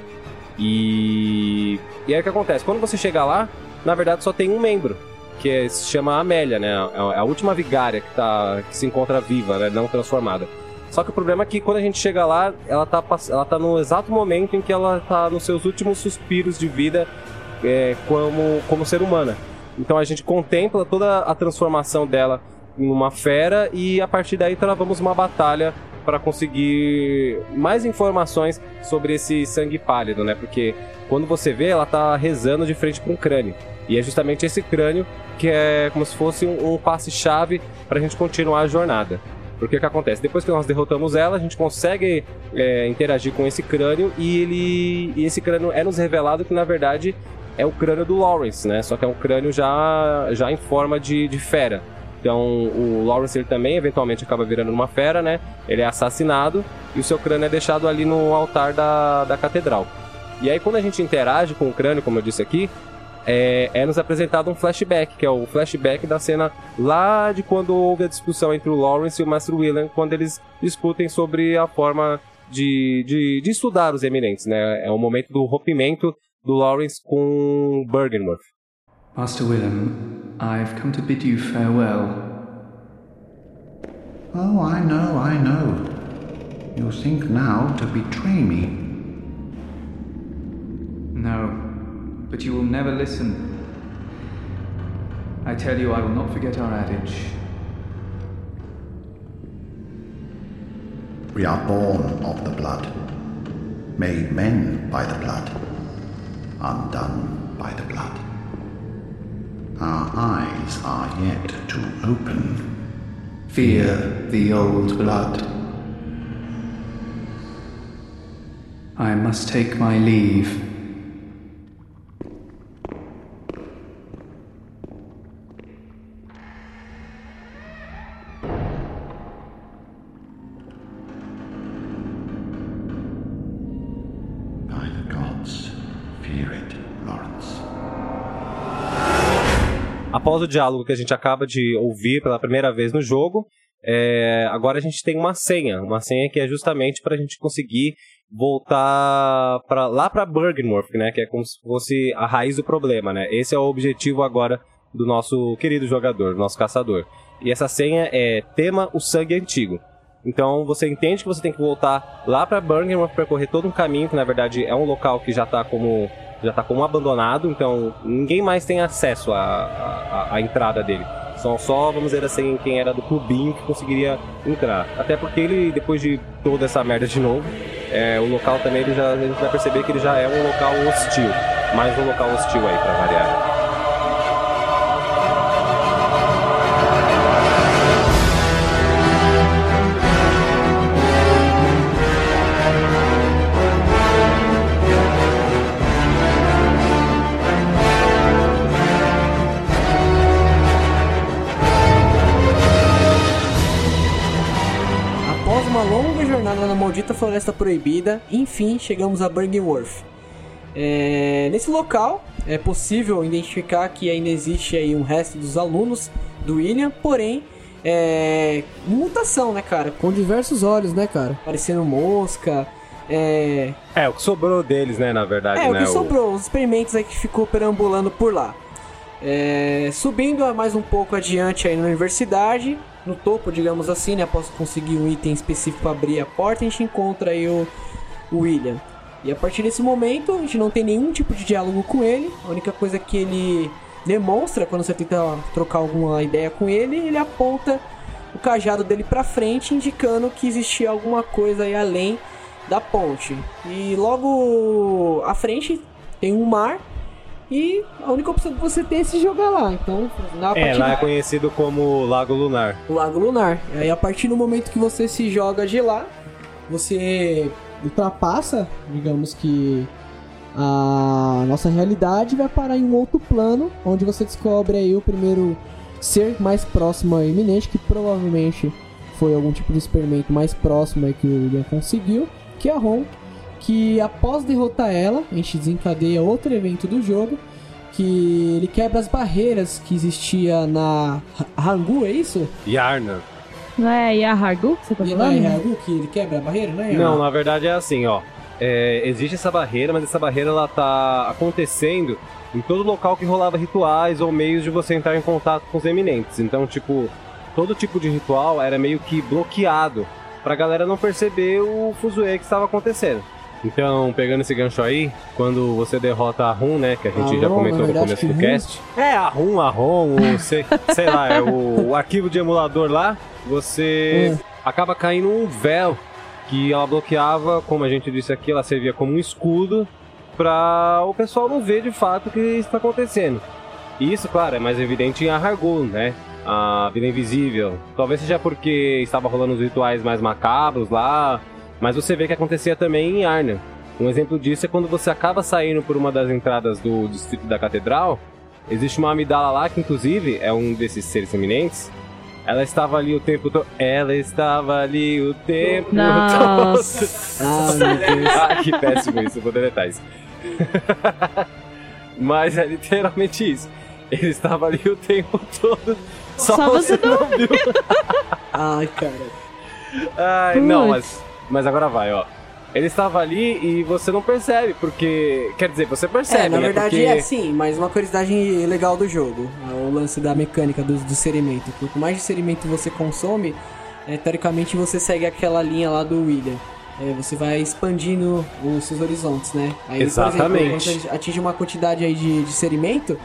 E e aí o que acontece? Quando você chega lá, na verdade só tem um membro, que é, se chama Amélia, né? É a última vigária que, tá, que se encontra viva, né? Não transformada. Só que o problema é que quando a gente chega lá, ela tá, ela tá no exato momento em que ela tá nos seus últimos suspiros de vida é, como, como ser humana. Então a gente contempla toda a transformação dela em uma fera e a partir daí travamos uma batalha para conseguir mais informações sobre esse sangue pálido, né? Porque quando você vê, ela tá rezando de frente para um crânio. E é justamente esse crânio que é como se fosse um, um passe-chave para a gente continuar a jornada. Porque o que acontece? Depois que nós derrotamos ela, a gente consegue é, interagir com esse crânio e ele e esse crânio é nos revelado que na verdade é o crânio do Lawrence, né? Só que é um crânio já, já em forma de, de fera. Então o Lawrence também eventualmente acaba virando uma fera, né? Ele é assassinado e o seu crânio é deixado ali no altar da, da catedral. E aí quando a gente interage com o crânio, como eu disse aqui, é, é, nos apresentado um flashback, que é o flashback da cena lá de quando houve a discussão entre o Lawrence e o Master William, quando eles discutem sobre a forma de, de, de estudar os eminentes, né? É o momento do rompimento do Lawrence com Bergenworth. Master Willem, I've come to bid you farewell. Oh, I know, I know. You think now to betray me. No, but you will never listen. I tell you, I will not forget our adage. We are born of the blood, made men by the blood, undone by the blood. Our eyes are yet to open. Fear the old blood. I must take my leave. Após o diálogo que a gente acaba de ouvir pela primeira vez no jogo, é, agora a gente tem uma senha, uma senha que é justamente para a gente conseguir voltar para lá para Bergenworth, né, que é como se fosse a raiz do problema, né? Esse é o objetivo agora do nosso querido jogador, do nosso caçador. E essa senha é tema o sangue antigo. Então você entende que você tem que voltar lá para Bergenworth percorrer todo um caminho que na verdade é um local que já está como já tá como abandonado, então ninguém mais tem acesso à, à, à entrada dele. São só, vamos dizer assim, quem era do clubinho que conseguiria entrar. Até porque ele, depois de toda essa merda de novo, é, o local também ele já, a gente vai perceber que ele já é um local hostil. Mais um local hostil aí, pra variar. Floresta Proibida. Enfim, chegamos a Burningworth. É, nesse local é possível identificar que ainda existe aí um resto dos alunos do William, porém é mutação, né, cara? Com diversos olhos, né, cara? Parecendo mosca. É, É, o que sobrou deles, né, na verdade, é, o né? que sobrou, os experimentos aí que ficou perambulando por lá. É, subindo a- mais um pouco adiante aí na universidade, no topo, digamos assim, né? Após conseguir um item específico para abrir a porta, a gente encontra aí o, o William. E a partir desse momento, a gente não tem nenhum tipo de diálogo com ele. A única coisa que ele demonstra quando você tenta trocar alguma ideia com ele, ele aponta o cajado dele pra frente, indicando que existia alguma coisa aí além da ponte. E logo à frente tem um mar e a única opção que você tem é se jogar lá. Então, na É, lá é do conhecido como Lago Lunar. Lago Lunar. E aí a partir do momento que você se joga de lá, você Ultrapassa, digamos que a nossa realidade vai parar em um outro plano, onde você descobre aí o primeiro ser mais próximo ao iminente, que provavelmente foi algum tipo de experimento mais próximo aí que o William conseguiu, que é a Ron, que após derrotar ela, a gente desencadeia outro evento do jogo, que ele quebra as barreiras que existia na Hangu, é isso? Yarna. Não é Yahargu que você tá E não é falando? Hangu que ele quebra a barreira, né? Não, na verdade é assim, ó. É, existe essa barreira, mas essa barreira ela tá acontecendo em todo local que rolava rituais ou meios de você entrar em contato com os eminentes. Então, tipo, todo tipo de ritual era meio que bloqueado pra galera não perceber o fuzuê que estava acontendo. Então, pegando esse gancho aí, quando você derrota a Rum, né, que a gente A já comentou no começo do cast. É, a Rum, a Rom, o, sei, sei lá, é o, o arquivo de emulador lá, você acaba caindo um véu que ela bloqueava, como a gente disse aqui, ela servia como um escudo para o pessoal não ver de fato o que está acontecendo. E isso, claro, é mais evidente em Ahargul, né? A Vida Invisível. Talvez seja porque estava rolando os rituais mais macabros lá, mas você vê que acontecia também em Arna. Um exemplo disso é quando você acaba saindo por uma das entradas do distrito da catedral. Existe uma amidala lá que, inclusive, é um desses seres eminentes. Ela estava ali o tempo todo. Ela estava ali o tempo Nossa. Ah, meu Deus. ah, que péssimo isso, vou deletar isso. Mas é literalmente isso. Ele estava ali o tempo todo. Só, Só você não viu. Ai, cara. Ai, não, Putz. mas, mas agora vai, ó. Ele estava ali e você não percebe, porque. Quer dizer, você percebe, É, na né? verdade porque... é sim, mas uma curiosidade legal do jogo. É o lance da mecânica do, do serimento. Quanto mais de serimento você consome, é, teoricamente você segue aquela linha lá do William. É, você vai expandindo os seus horizontes, né? Aí, Exatamente. Exemplo, quando você atinge uma quantidade aí de, de serimento,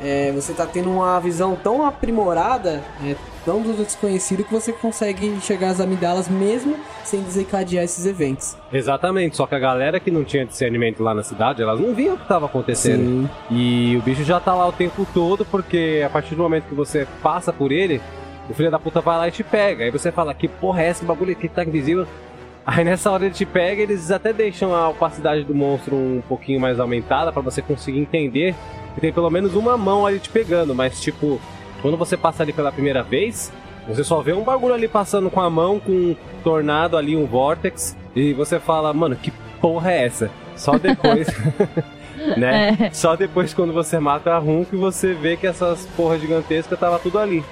é, você tá tendo uma visão tão aprimorada, é, tão do desconhecido, que você consegue enxergar as amidalas mesmo sem desencadear esses eventos. Exatamente, só que a galera que não tinha discernimento lá na cidade, elas não viam o que estava acontecendo. Sim. E o bicho já tá lá o tempo todo, porque a partir do momento que você passa por ele, o filho da puta vai lá e te pega. Aí você fala, que porra é essa, que bagulho aqui tá invisível? Aí nessa hora ele te pega, eles até deixam a opacidade do monstro um pouquinho mais aumentada pra você conseguir entender que tem pelo menos uma mão ali te pegando, mas tipo, quando você passa ali pela primeira vez, você só vê um bagulho ali passando com a mão, com um tornado ali, um vortex, e você fala, mano, que porra é essa? Só depois. né? É. Só depois quando você mata a Rum que você vê que essas porras gigantescas tava tudo ali.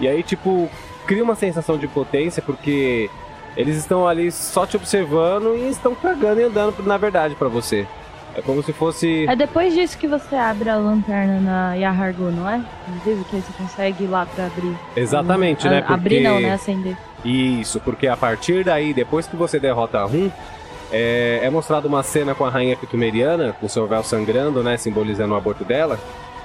E aí, tipo, cria uma sensação de potência porque eles estão ali só te observando e estão cagando e andando, na verdade, pra você. É como se fosse. É depois disso que você abre a lanterna na Yahargu, não é? Inclusive, que aí você consegue ir lá pra abrir. Exatamente, A- né? Porque... Abrir não, né? Acender. Isso, porque a partir daí, depois que você derrota a Rum, é, é mostrada uma cena com a rainha Pitumeriana, com seu véu sangrando, né? Simbolizando o aborto dela,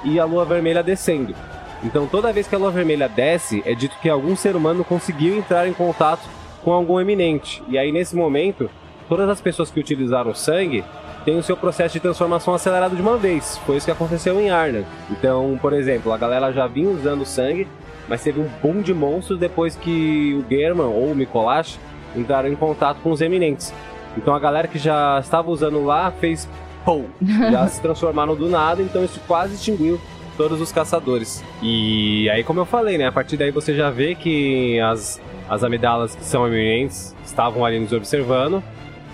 e a lua vermelha descendo. Então toda vez que a lua vermelha desce, é dito que algum ser humano conseguiu entrar em contato com algum eminente. E aí nesse momento, todas as pessoas que utilizaram o sangue têm o seu processo de transformação acelerado de uma vez. Foi isso que aconteceu em Arna. Então, por exemplo, a galera já vinha usando sangue, mas teve um boom de monstros depois que o German ou o Mikolash entraram em contato com os eminentes. Então a galera que já estava usando lá fez pou, já se transformaram do nada, então isso quase extinguiu todos os caçadores. E aí, como eu falei, né, a partir daí você já vê que as as amidalas que são eminentes estavam ali nos observando.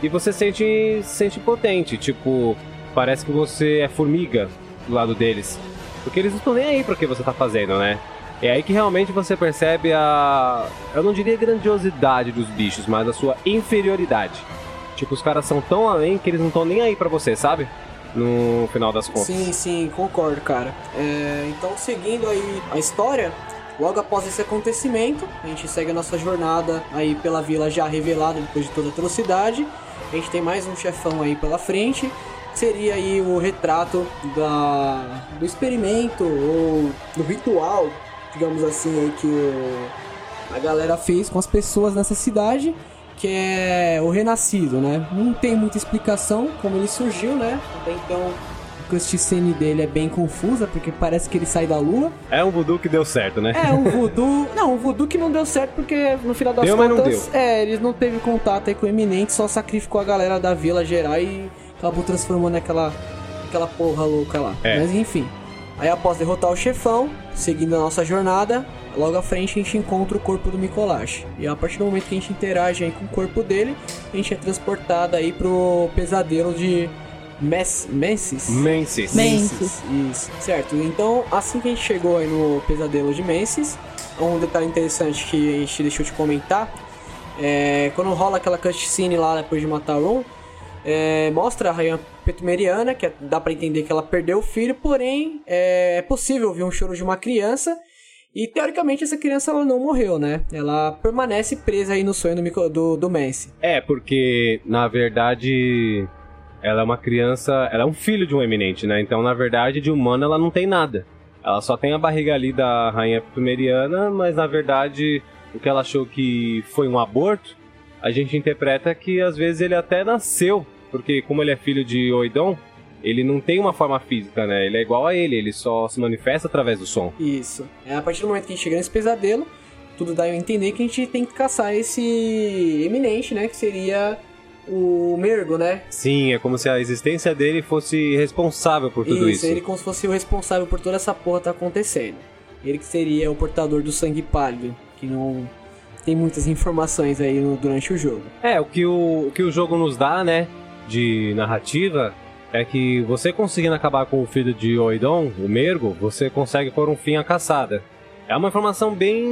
E você sente, se sente impotente, tipo, parece que você é formiga do lado deles. Porque eles não estão nem aí pro que você tá fazendo, né? É aí que realmente você percebe a. Eu não diria grandiosidade dos bichos, mas a sua inferioridade. Tipo, os caras são tão além que eles não estão nem aí pra você, sabe? No final das contas. Sim, sim, concordo, cara. É, então, seguindo aí a história, logo após esse acontecimento, a gente segue a nossa jornada aí pela vila já revelada depois de toda a atrocidade. A gente tem mais um chefão aí pela frente, que seria aí o retrato da, do experimento ou do ritual, digamos assim, aí que o, a galera fez com as pessoas nessa cidade que é o Renascido, né? Não tem muita explicação como ele surgiu, né? Até então cutscene dele é bem confusa, porque parece que ele sai da lua. É um voodoo que deu certo, né? É, um voodoo... não, um voodoo que não deu certo, porque no final das Deu, mas não contas... É, eles não teve contato aí com o Eminente, só sacrificou a galera da vila geral e acabou transformando aquela, aquela porra louca lá. É. Mas enfim... Aí após derrotar o chefão, seguindo a nossa jornada, logo à frente a gente encontra o corpo do Mikolash. E a partir do momento que a gente interage aí com o corpo dele, a gente é transportado aí pro pesadelo de Mes Mensis. Mensis. Mensis. Isso, certo. Então, assim que a gente chegou aí no pesadelo de Mensis, um detalhe interessante que a gente deixou de comentar, é quando rola aquela cutscene lá depois de matar o Ron, é, mostra a rainha petumeriana, que é- dá pra entender que ela perdeu o filho, porém é, é possível ouvir um choro de uma criança e teoricamente essa criança ela não morreu, né? Ela permanece presa aí no sonho do, do, do Messi. É, porque na verdade ela é uma criança, ela é um filho de um eminente, né? Então, na verdade, de humana ela não tem nada. Ela só tem a barriga ali da rainha sumeriana, mas na verdade o que ela achou que foi um aborto, a gente interpreta que às vezes ele até nasceu, porque como ele é filho de Oidon, ele não tem uma forma física, né? Ele é igual a ele, ele só se manifesta através do som. Isso. É a partir do momento que a gente chega nesse pesadelo, tudo dá a entender que a gente tem que caçar esse eminente, né? Que seria o Mergo, né? Sim, é como se a existência dele fosse responsável por tudo isso. ele como se fosse o responsável por toda essa porra tá acontecendo. Ele que seria o portador do sangue pálido, que não tem muitas informações aí no- durante o jogo. É, o que o, o que o jogo nos dá, né, de narrativa, é que você conseguindo acabar com o filho de Oidon, o Mergo, você consegue pôr um fim à caçada. É uma informação bem,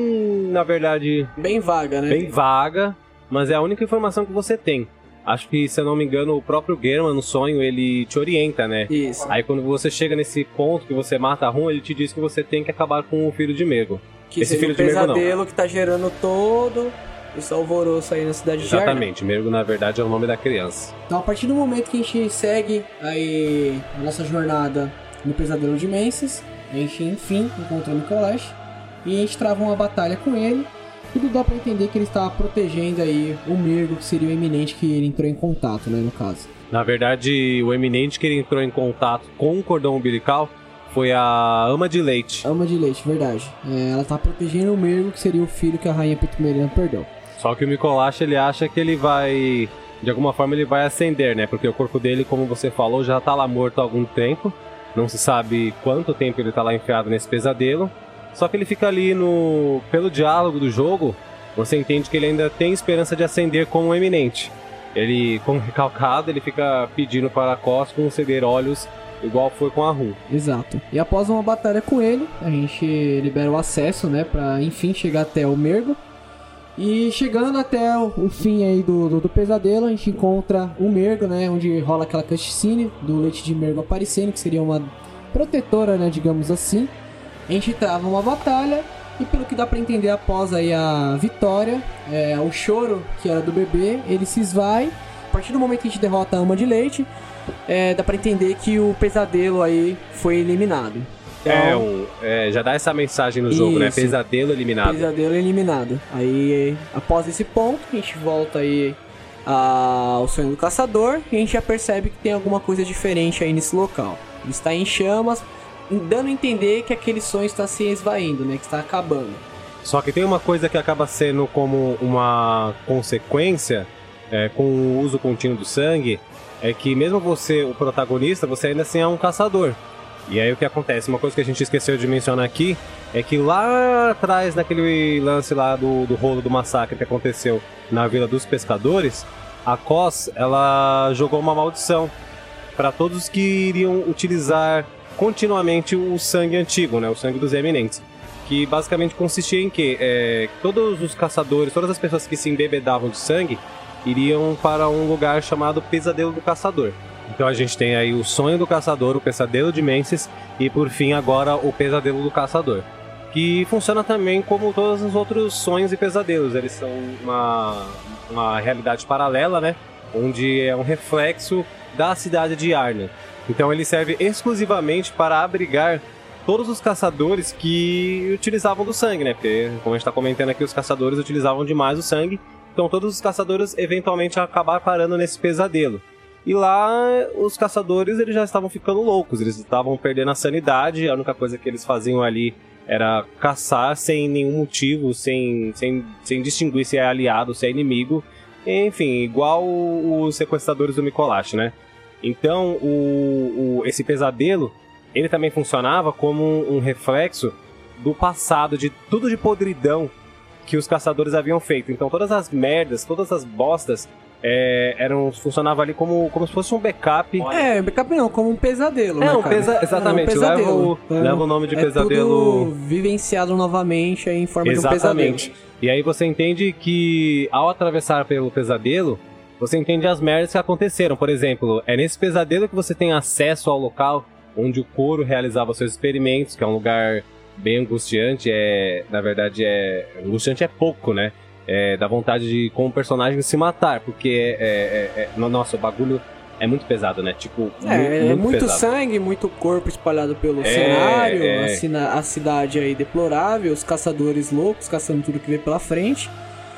na verdade, Bem vaga, né? bem vaga, mas é a única informação que você tem. Acho que, se eu não me engano, o próprio German, no sonho, ele te orienta, né? Isso. Aí quando você chega nesse ponto que você mata a Rum, ele te diz que você tem que acabar com o filho de Mergo. Que esse filho o de Mergo não. pesadelo que tá gerando todo esse alvoroço aí na cidade de Arda. Exatamente, Mergo na verdade é o nome da criança. Então, a partir do momento que a gente segue aí a nossa jornada no Pesadelo de Menses, a gente enfim encontra o Nikolash e a gente trava uma batalha com ele. Tudo dá pra entender que ele estava protegendo aí o Mirgo, que seria o eminente que ele entrou em contato, né, no caso. Na verdade, o eminente que ele entrou em contato com o cordão umbilical foi a ama de leite. Ama de leite, verdade. É, ela tá protegendo o Mirgo, que seria o filho que a rainha Petumeriana perdeu. Só que o Mikolash ele acha que ele vai. De alguma forma ele vai acender, né? Porque o corpo dele, como você falou, já tá lá morto há algum tempo. Não se sabe quanto tempo ele tá lá enfiado nesse pesadelo. Só que ele fica ali no. Pelo diálogo do jogo, você entende que ele ainda tem esperança de acender como um eminente. Ele, como recalcado, ele fica pedindo para Cos conceder olhos, igual foi com a Rum. Exato. E após uma batalha com ele, a gente libera o acesso, né, pra enfim chegar até o Mergo. E chegando até o, o fim aí do, do, do pesadelo, a gente encontra o Mergo, né, onde rola aquela cutscene do leite de Mergo aparecendo, que seria uma protetora, né, digamos assim. A gente trava uma batalha e pelo que dá pra entender após aí a vitória, é, o choro que era do bebê, ele se esvai. A partir do momento que a gente derrota a ama de leite, é, dá pra entender que o pesadelo aí foi eliminado. Então, É, é, já dá essa mensagem no jogo, né? Isso. Pesadelo eliminado. pesadelo eliminado. Aí, após esse ponto, a gente volta aí ao sonho do caçador e a gente já percebe que tem alguma coisa diferente aí nesse local. Ele está em chamas, dando a entender que aquele sonho está se esvaindo, né? Que está acabando. Só que tem uma coisa que acaba sendo como uma consequência é, com o uso contínuo do sangue, é que mesmo você, o protagonista, você ainda assim é um caçador. E aí o que acontece? Uma coisa que a gente esqueceu de mencionar aqui é que lá atrás, naquele lance lá do, do rolo do massacre que aconteceu na Vila dos Pescadores, a Cos, ela jogou uma maldição para todos que iriam utilizar continuamente o sangue antigo, né, o sangue dos eminentes. Que basicamente consistia em que é, todos os caçadores, todas as pessoas que se embebedavam de sangue, iriam para um lugar chamado Pesadelo do Caçador. Então a gente tem aí o sonho do caçador, o pesadelo de Menses e por fim agora o pesadelo do caçador. Que funciona também como todos os outros sonhos e pesadelos. Eles são uma, uma realidade paralela, né? Onde é um reflexo da cidade de Arna. Então ele serve exclusivamente para abrigar todos os caçadores que utilizavam do sangue, né? Porque, como a gente está comentando aqui, os caçadores utilizavam demais o sangue. Então todos os caçadores eventualmente acabar parando nesse pesadelo. E lá os caçadores eles já estavam ficando loucos, eles estavam perdendo a sanidade, a única coisa que eles faziam ali era caçar sem nenhum motivo, sem, sem, sem distinguir se é aliado, se é inimigo. Enfim, igual os sequestradores do Mikolash, né? Então, o, o, esse pesadelo, ele também funcionava como um, um reflexo do passado, de tudo de podridão que os caçadores haviam feito. Então, todas as merdas, todas as bostas é, eram, funcionava ali como, como se fosse um backup. É, backup não, como um pesadelo. É, né, um pesa exatamente, É um leva, pesadelo. o, leva o nome de é pesadelo. Tudo vivenciado novamente em forma Exatamente. de um pesadelo. E aí você entende que ao atravessar pelo pesadelo, você entende as merdas que aconteceram. Por exemplo, é nesse pesadelo que você tem acesso ao local onde o couro realizava seus experimentos, que é um lugar bem angustiante. É, na verdade, é angustiante é pouco, né? É, dá vontade de, como personagem, se matar, porque é, é, é- no- nossa, o bagulho é muito pesado, né? Tipo, É, é muito pesado. sangue, muito corpo espalhado pelo É, cenário, é. A, a cidade aí deplorável, os caçadores loucos caçando tudo que vê pela frente.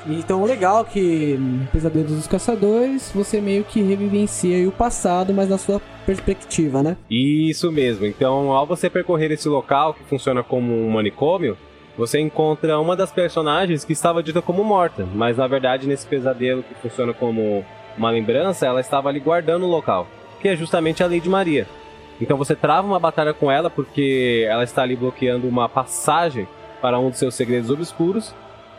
Então, legal que Pesadelos dos Caçadores, você meio que revivencia o passado, mas na sua perspectiva, né? Isso mesmo. Então, ao você percorrer esse local, que funciona como um manicômio, você encontra uma das personagens que estava dita como morta, mas na verdade, nesse pesadelo que funciona como uma lembrança, ela estava ali guardando o local, que é justamente a Lady Maria. Então você trava uma batalha com ela porque ela está ali bloqueando uma passagem para um dos seus segredos obscuros.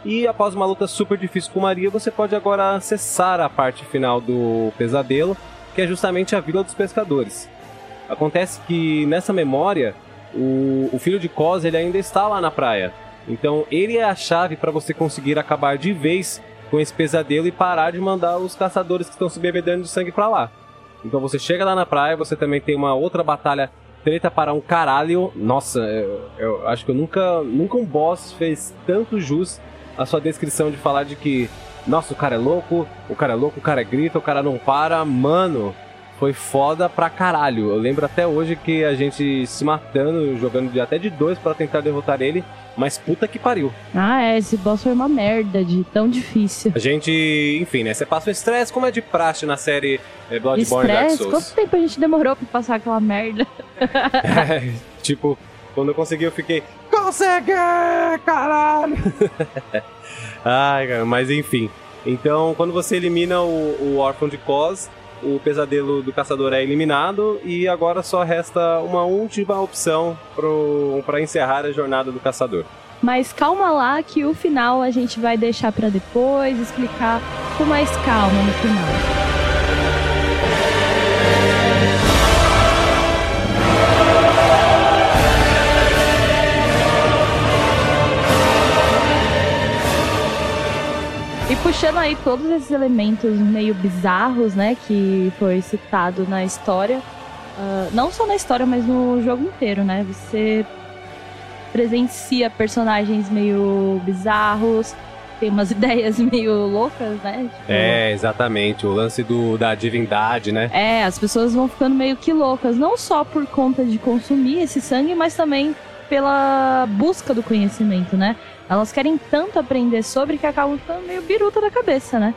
E após uma luta super difícil com Maria, você pode agora acessar a parte final do pesadelo, que é justamente a Vila dos Pescadores. Acontece que nessa memória, o, o filho de Cos ele ainda está lá na praia. Então ele é a chave para você conseguir acabar de vez com esse pesadelo e parar de mandar os caçadores que estão se bebedando de sangue para lá. Então você chega lá na praia, você também tem uma outra batalha treta para um caralho. Nossa, eu, eu acho que eu nunca, nunca um boss fez tanto jus à sua descrição de falar de que, nossa, o cara é louco, o cara é louco, o cara grita, o cara não para, mano. Foi foda pra caralho. Eu lembro até hoje que a gente se matando, jogando de, até de dois para tentar derrotar ele, mas puta que pariu. Ah, é, esse boss foi uma merda de tão difícil. A gente, enfim, né? Você passa o estresse como é de praxe na série eh, Bloodborne Dark Estresse? Souls. Quanto tempo a gente demorou pra passar aquela merda? É, tipo, quando eu consegui, eu fiquei. Consegui! Caralho! Ai, cara, mas enfim. Então, quando você elimina o, o órfão de Cos, o pesadelo do caçador é eliminado e agora só resta uma última opção pro, pra encerrar a jornada do caçador. Mas calma lá que o final a gente vai deixar pra depois, explicar com mais calma no final. Puxando aí todos esses elementos meio bizarros, né, que foi citado na história, ah, não só na história, mas no jogo inteiro, né? Você presencia personagens meio bizarros, tem umas ideias meio loucas, né? Tipo, É, exatamente. O lance do, da divindade, né? é, as pessoas vão ficando meio que loucas, não só por conta de consumir esse sangue, mas também pela busca do conhecimento, né? Elas querem tanto aprender sobre que acabam ficando meio biruta da cabeça, né?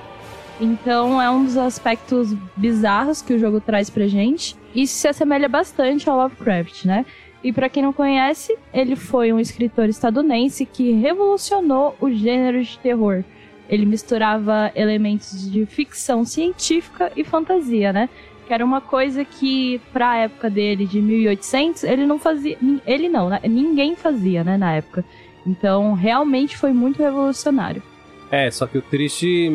Então é um dos aspectos bizarros que o jogo traz pra gente. Isso se assemelha bastante ao Lovecraft, né? E pra quem não conhece, ele foi um escritor estadunidense que revolucionou o gênero de terror. Ele misturava elementos de ficção científica e fantasia, né? Que era uma coisa que, pra época dele, de 1800, ele não fazia. Ele não, né? ninguém fazia, né, na época. Então, realmente foi muito revolucionário. É, só que o triste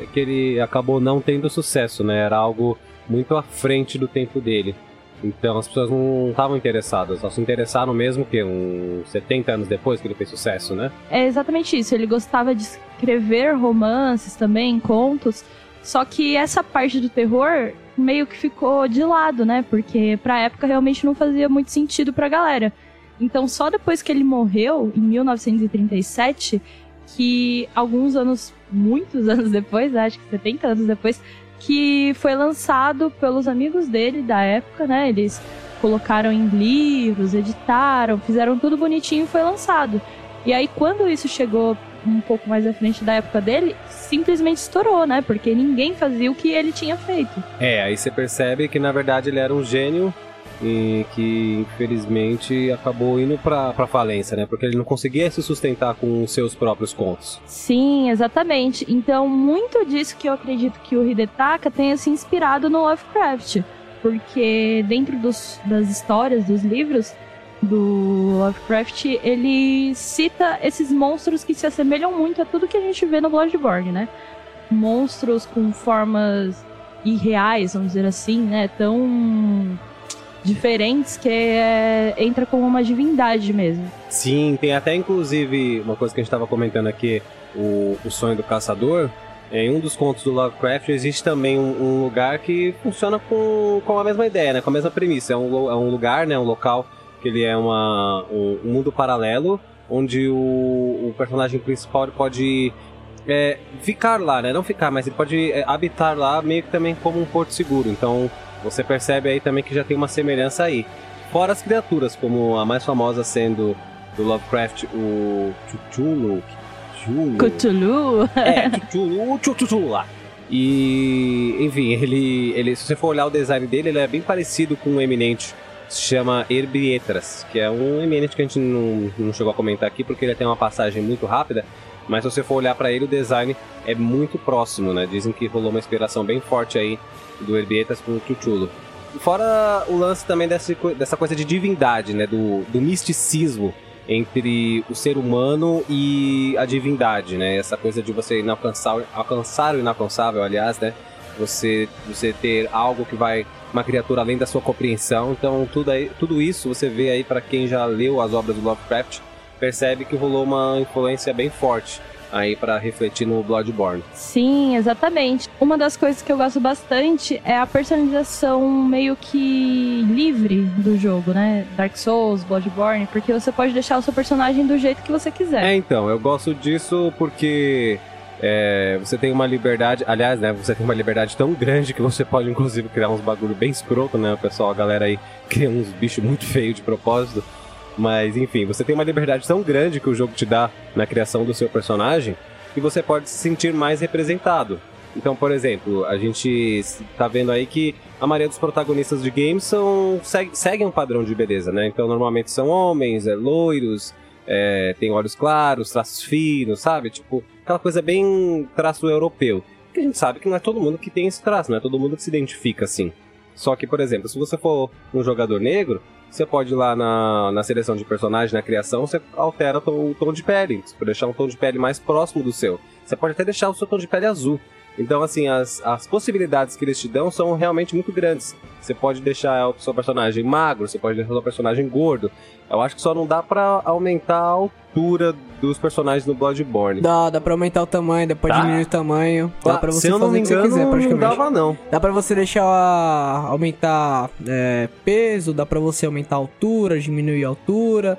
é que ele acabou não tendo sucesso, né? Era algo muito à frente do tempo dele. Então as pessoas não estavam interessadas, só se interessaram mesmo que uns 70 anos depois que ele fez sucesso, né? É exatamente isso. Ele gostava de escrever romances também, contos. Só que essa parte do terror meio que ficou de lado, né? Porque pra época realmente não fazia muito sentido pra galera. Então só depois que ele morreu, em 1937, que alguns anos, muitos anos depois, né, acho que 70 anos depois, que foi lançado pelos amigos dele da época, né? Eles colocaram em livros, editaram, fizeram tudo bonitinho e foi lançado. E aí, quando isso chegou um pouco mais à frente da época dele, simplesmente estourou, né? Porque ninguém fazia o que ele tinha feito. É, aí você percebe que na verdade ele era um gênio e que infelizmente acabou indo pra, pra falência, né? Porque ele não conseguia se sustentar com os seus próprios contos. Sim, exatamente. Então, muito disso que eu acredito que o Hidetaka tenha se inspirado no Lovecraft. Porque dentro dos- das histórias, dos livros do Lovecraft, ele cita esses monstros que se assemelham muito a tudo que a gente vê no Bloodborne, né? Monstros com formas irreais, vamos dizer assim, né? Tão diferentes que é- entra como uma divindade mesmo. Sim, tem até inclusive uma coisa que a gente estava comentando aqui, o, o sonho do caçador. Em um dos contos do Lovecraft existe também um, um lugar que funciona com, com a mesma ideia, né? Com a mesma premissa. É um, é um lugar, né? Um local que ele é uma, um, um mundo paralelo onde o, o personagem principal pode é, ficar lá, né? Não ficar, mas ele pode é, habitar lá meio que também como um porto seguro. Então você percebe aí também que já tem uma semelhança aí. Fora as criaturas, como a mais famosa sendo do Lovecraft, o. Chuchulu. Cthulhu. É, Chuchulu, Chuchulu lá. E, enfim, ele, ele, se você for olhar o design dele, ele é bem parecido com um eminente. Se chama Herbietras, que é um eminente que a gente não, não chegou a comentar aqui porque ele tem uma passagem muito rápida. Mas se você for olhar pra ele, o design é muito próximo, né? Dizem que rolou uma inspiração bem forte aí do Herbietras com o Chuchulo. Fora o lance também dessa, dessa coisa de divindade, né? Do, do misticismo entre o ser humano e a divindade, né? Essa coisa de você alcançar o inalcançável, aliás, né? Você, você ter algo que vai uma criatura além da sua compreensão. Então tudo aí, tudo isso você vê aí para quem já leu as obras do Lovecraft percebe que rolou uma influência bem forte aí para refletir no Bloodborne. Sim, exatamente. Uma das coisas que eu gosto bastante é a personalização meio que livre do jogo, né? Dark Souls, Bloodborne, porque você pode deixar o seu personagem do jeito que você quiser. É, então, eu gosto disso porque é, você tem uma liberdade, aliás, né, você tem uma liberdade tão grande que você pode inclusive criar uns bagulho bem escroto, né, o pessoal, a galera aí cria uns bichos muito feios de propósito, mas enfim, você tem uma liberdade tão grande que o jogo te dá na criação do seu personagem que você pode se sentir mais representado. Então, por exemplo, a gente tá vendo aí que a maioria dos protagonistas de games são segue- seguem um padrão de beleza, né? Então, normalmente são homens, é, loiros, é, tem olhos claros, traços finos, sabe? Tipo, aquela coisa bem traço europeu. Que a gente sabe que não é todo mundo que tem esse traço, não é todo mundo que se identifica assim. Só que, por exemplo, se você for um jogador negro, você pode ir lá na, na seleção de personagem, na criação, você altera o tom, o tom de pele. Você pode deixar um tom de pele mais próximo do seu. Você pode até deixar o seu tom de pele azul. Então, assim, as, as possibilidades que eles te dão são realmente muito grandes. Você pode deixar o seu personagem magro, você pode deixar o seu personagem gordo. Eu acho que só não dá pra aumentar a altura dos personagens no Bloodborne. Dá, dá pra aumentar o tamanho, dá pra Tá. diminuir o tamanho. Dá Tá, pra você Se eu não fazer me o que você engano, quiser, não praticamente. dava não. Dá pra você deixar aumentar é, peso, dá pra você aumentar a altura, diminuir a altura.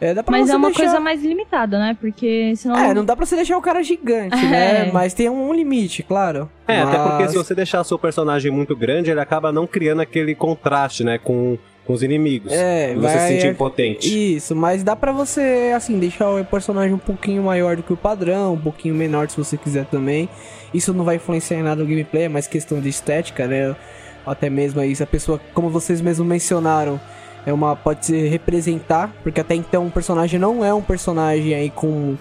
É, dá pra Mas você é uma deixar... coisa mais limitada, né? Porque senão. É, não dá pra você deixar o cara gigante, né? É. Mas tem um limite, claro. É, até porque Mas- se você deixar seu personagem muito grande, ele acaba não criando aquele contraste, né, com, com os inimigos. É, você vai- se sentir impotente. Isso, mas dá pra você, assim, deixar o personagem um pouquinho maior do que o padrão, um pouquinho menor se você quiser também. Isso não vai influenciar em nada no gameplay, é mais questão de estética, né? Até mesmo aí, se a pessoa, como vocês mesmos mencionaram, é uma pode se representar, porque até então o personagem não é um personagem aí com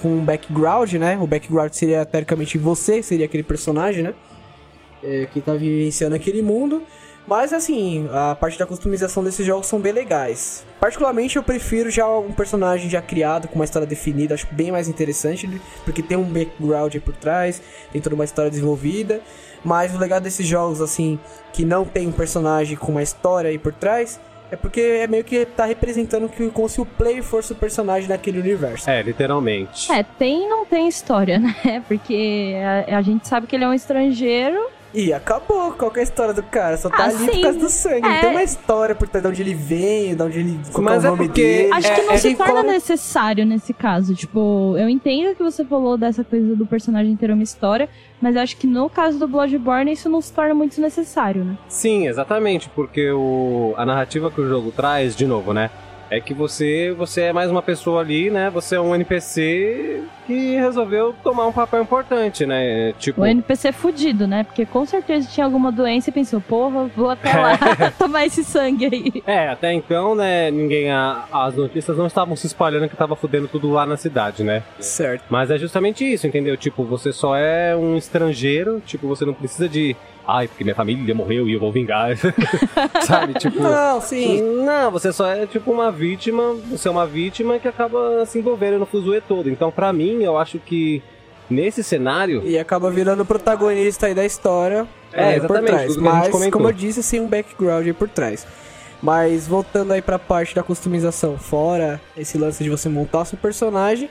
com um background, né? O background seria teoricamente você, seria aquele personagem, né? é, que tá vivenciando aquele mundo. Mas assim, a parte da customização desses jogos são bem legais. Particularmente eu prefiro já um personagem já criado, com uma história definida, acho bem mais interessante, porque tem um background aí por trás, tem toda uma história desenvolvida. Mas o legal desses jogos, assim, que não tem um personagem com uma história aí por trás, é porque é meio que tá representando que como se o player fosse o personagem daquele universo. É, literalmente. É, tem e não tem história, né? Porque a, a gente sabe que ele é um estrangeiro E acabou. Qual que é a história do cara? Só tá Ah, ali sim. por causa do sangue. Não É. tem uma história por trás de onde ele vem, de onde ele. Qual Mas é é o nome porque- dele. Acho É, que não é se torna coloca- necessário nesse caso. Tipo, eu entendo que você falou dessa coisa do personagem ter uma história, mas acho que no caso do Bloodborne isso não se torna muito necessário, né? Sim, exatamente, porque o, a narrativa que o jogo traz, de novo, né? É que você, você é mais uma pessoa ali, né? Você é um NPC que resolveu tomar um papel importante, né? Tipo, O NPC fudido, né? Porque com certeza tinha alguma doença e pensou, porra, vou até lá tomar esse sangue aí. É, até então, né, ninguém. a- as notícias não estavam se espalhando que tava fudendo tudo lá na cidade, né? Certo. Mas é justamente isso, entendeu? Tipo, você só é um estrangeiro, tipo, você não precisa de. Ai, porque minha família morreu e eu vou vingar. Sabe? Tipo. Não, sim. Não, você só é tipo uma vítima, você é uma vítima que acaba se envolvendo no fuzuê todo. Então, pra mim, eu acho que nesse cenário. E acaba virando o protagonista aí da história. É, por exatamente, trás. Mas, comentou. como eu disse, sem um background aí por trás. Mas voltando aí pra parte da customização, fora esse lance de você montar seu personagem,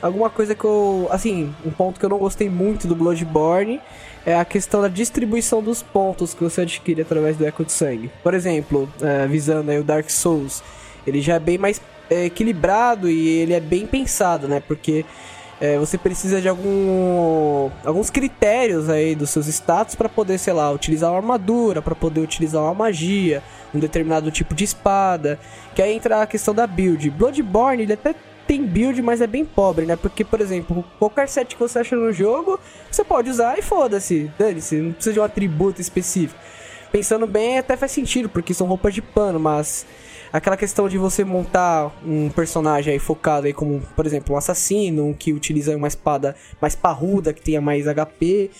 alguma coisa que eu. Assim, um ponto que eu não gostei muito do Bloodborne é a questão da distribuição dos pontos que você adquire através do Eco de Sangue. Por exemplo, é, visando aí o Dark Souls, ele já é bem mais é, equilibrado e ele é bem pensado, né? Porque é, você precisa de algum, alguns critérios aí dos seus status para poder, sei lá, utilizar uma armadura, para poder utilizar uma magia, um determinado tipo de espada. Que aí entra a questão da build. Bloodborne, ele até tem build, mas é bem pobre, né? Porque, por exemplo, qualquer set que você acha no jogo, você pode usar e foda-se, dane-se, não precisa de um atributo específico. Pensando bem, até faz sentido, porque são roupas de pano, mas aquela questão de você montar um personagem aí focado aí como, por exemplo, um assassino, que utiliza uma espada mais parruda, que tenha mais HP,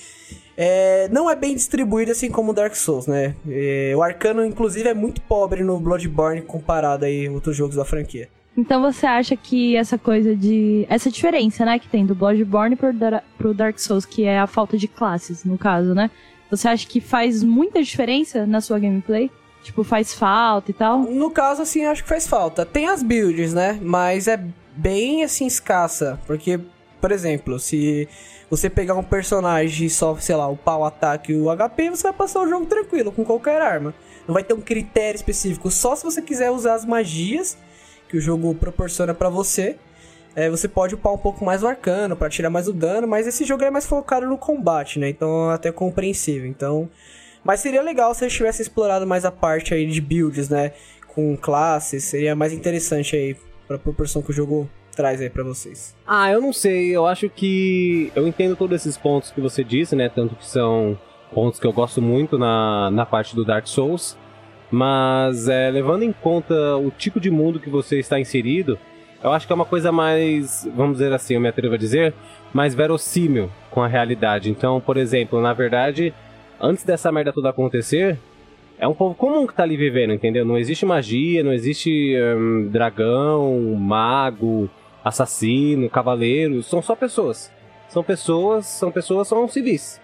é, não é bem distribuído assim como Dark Souls, né? É, o Arcano, inclusive, é muito pobre no Bloodborne comparado aí a outros jogos da franquia. Então você acha que essa coisa de. Essa diferença, né, que tem do Bloodborne pro, pro Dark Souls, que é a falta de classes, no caso, né? Você acha que faz muita diferença na sua gameplay? Tipo, faz falta e tal? No caso, assim, acho que faz falta. Tem as builds, né? Mas é bem, assim, escassa. Porque, por exemplo, se você pegar um personagem e só, sei lá, o pau, ataque e o HP, você vai passar o jogo tranquilo, com qualquer arma. Não vai ter um critério específico. Só se você quiser usar as magias que o jogo proporciona pra você. É, você pode upar um pouco mais o arcano pra tirar mais o dano, mas esse jogo é mais focado no combate, né? Então é até compreensível. Então, mas seria legal se eles tivessem explorado mais a parte aí de builds, né? Com classes, seria mais interessante aí pra proporção que o jogo traz aí pra vocês. Ah, eu não sei, eu acho que. Eu entendo todos esses pontos que você disse, né? Tanto que são pontos que eu gosto muito na, na parte do Dark Souls. Mas é, levando em conta o tipo de mundo que você está inserido, eu acho que é uma coisa mais, vamos dizer assim, eu me atrevo a dizer, mais verossímil com a realidade. Então, por exemplo, na verdade, antes dessa merda toda acontecer, é um povo comum que tá ali vivendo, entendeu? Não existe magia, não existe hum, dragão, mago, assassino, cavaleiro, são só pessoas. São pessoas, são pessoas, são civis.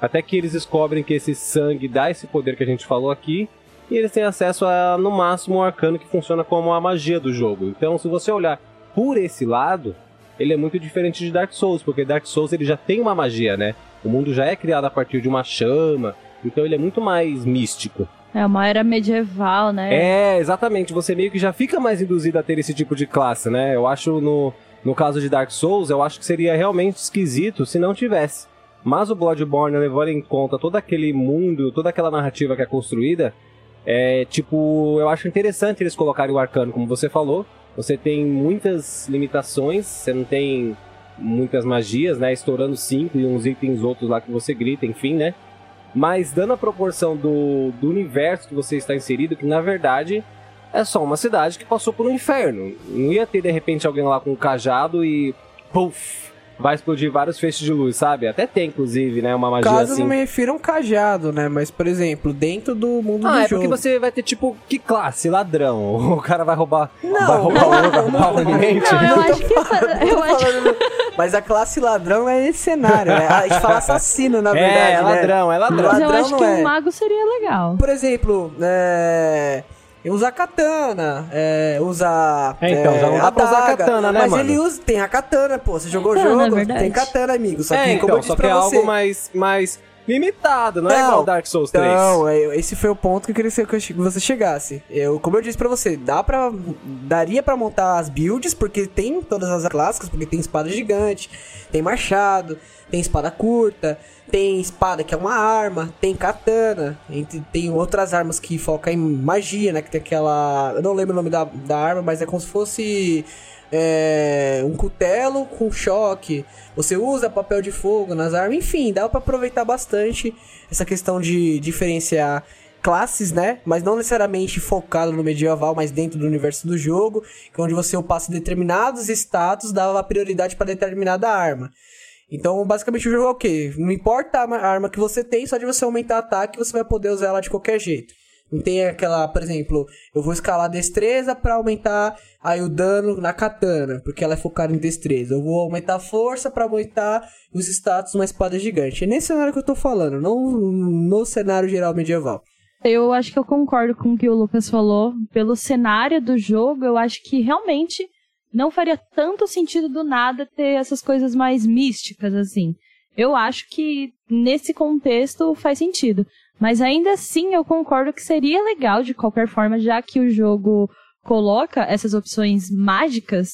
Até que eles descobrem que esse sangue dá esse poder que a gente falou aqui, e eles têm acesso a, no máximo, um arcano que funciona como a magia do jogo. Então, se você olhar por esse lado, ele é muito diferente de Dark Souls, porque Dark Souls ele já tem uma magia, né? O mundo já é criado a partir de uma chama, então ele é muito mais místico. É uma era medieval, né? É, exatamente. Você meio que já fica mais induzido a ter esse tipo de classe, né? Eu acho no, no caso de Dark Souls, eu acho que seria realmente esquisito se não tivesse. Mas o Bloodborne, levando em conta todo aquele mundo, toda aquela narrativa que é construída, é tipo, eu acho interessante eles colocarem o arcano, como você falou. Você tem muitas limitações, você não tem muitas magias, né? Estourando cinco e uns itens outros lá que você grita, enfim, né? Mas dando a proporção do, do universo que você está inserido, que na verdade é só uma cidade que passou por um inferno. Não ia ter de repente alguém lá com um cajado e. Puf! Vai explodir vários feixes de luz, sabe? Até tem, inclusive, né, uma magia Caso assim. não me refira a um cajado, né? Mas, por exemplo, dentro do mundo Ah, do é jogo. porque você vai ter, tipo, que classe? Ladrão. O cara vai roubar. Não, vai roubar ouro, vai roubar não, alimento. Não, eu Não tô acho que. Eu acho falando- Mas a classe ladrão é esse cenário, né? A gente fala assassino, na verdade. É, é né? ladrão, é ladrão. Mas eu ladrão acho não que é. um mago seria legal. Por exemplo, é... Usar katana, é, usar. É, então, já não dá pra usar adaga, katana, né, Mas mano? ele usa. Tem a katana, pô. Você jogou o jogo, é verdade. tem katana, amigo. Só que, é, como então, eu disse só que pra é você, algo mais, mais limitado, não, é Não, igual Dark Souls 3. Não, é, esse foi o ponto que eu queria que você chegasse. Eu, como eu disse pra você, dá pra, daria pra montar as builds, porque tem todas as clássicas, porque tem espada gigante, tem machado, tem espada curta, tem espada que é uma arma, tem katana, tem outras armas que focam em magia, né? Que tem aquela. Eu não lembro o nome da, da arma, mas é como se fosse. É, um cutelo com choque. Você usa papel de fogo nas armas, enfim, dá pra aproveitar bastante essa questão de diferenciar classes, né? Mas não necessariamente focado no medieval, mas dentro do universo do jogo, é onde você upasse determinados status, dava prioridade para determinada arma. Então, basicamente, o jogo é o quê? Não importa a arma que você tem, só de você aumentar ataque, você vai poder usar ela de qualquer jeito. Não tem aquela, por exemplo, eu vou escalar destreza pra aumentar aí o dano na katana, porque ela é focada em destreza. Eu vou aumentar a força pra aumentar os status numa espada gigante. É nesse cenário que eu tô falando, não no cenário geral medieval. Eu acho que eu concordo com o que o Lucas falou. Pelo cenário do jogo, eu acho que realmente não faria tanto sentido do nada ter essas coisas mais místicas, assim. Eu acho que nesse contexto faz sentido. Mas ainda assim eu concordo que seria legal de qualquer forma, já que o jogo coloca essas opções mágicas,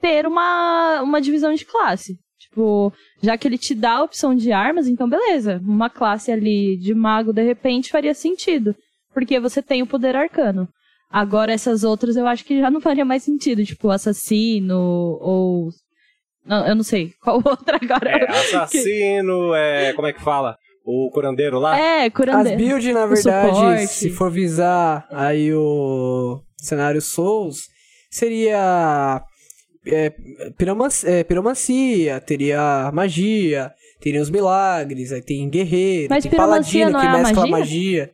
ter uma, uma divisão de classe. Tipo, já que ele te dá a opção de armas, então beleza. Uma classe ali de mago, de repente, faria sentido. Porque você tem o poder arcano. Agora, essas outras eu acho que já não faria mais sentido. Tipo, assassino ou. Não, eu não sei. Qual outra agora? É, assassino, é. Como é que fala? O curandeiro lá? É, As curandeiro. builds, na verdade, se for visar aí o cenário Souls, seria é, piromancia, é, piromancia, teria magia, teria os milagres, aí tem guerreiro, Mas tem paladino não que é a mescla magia? magia.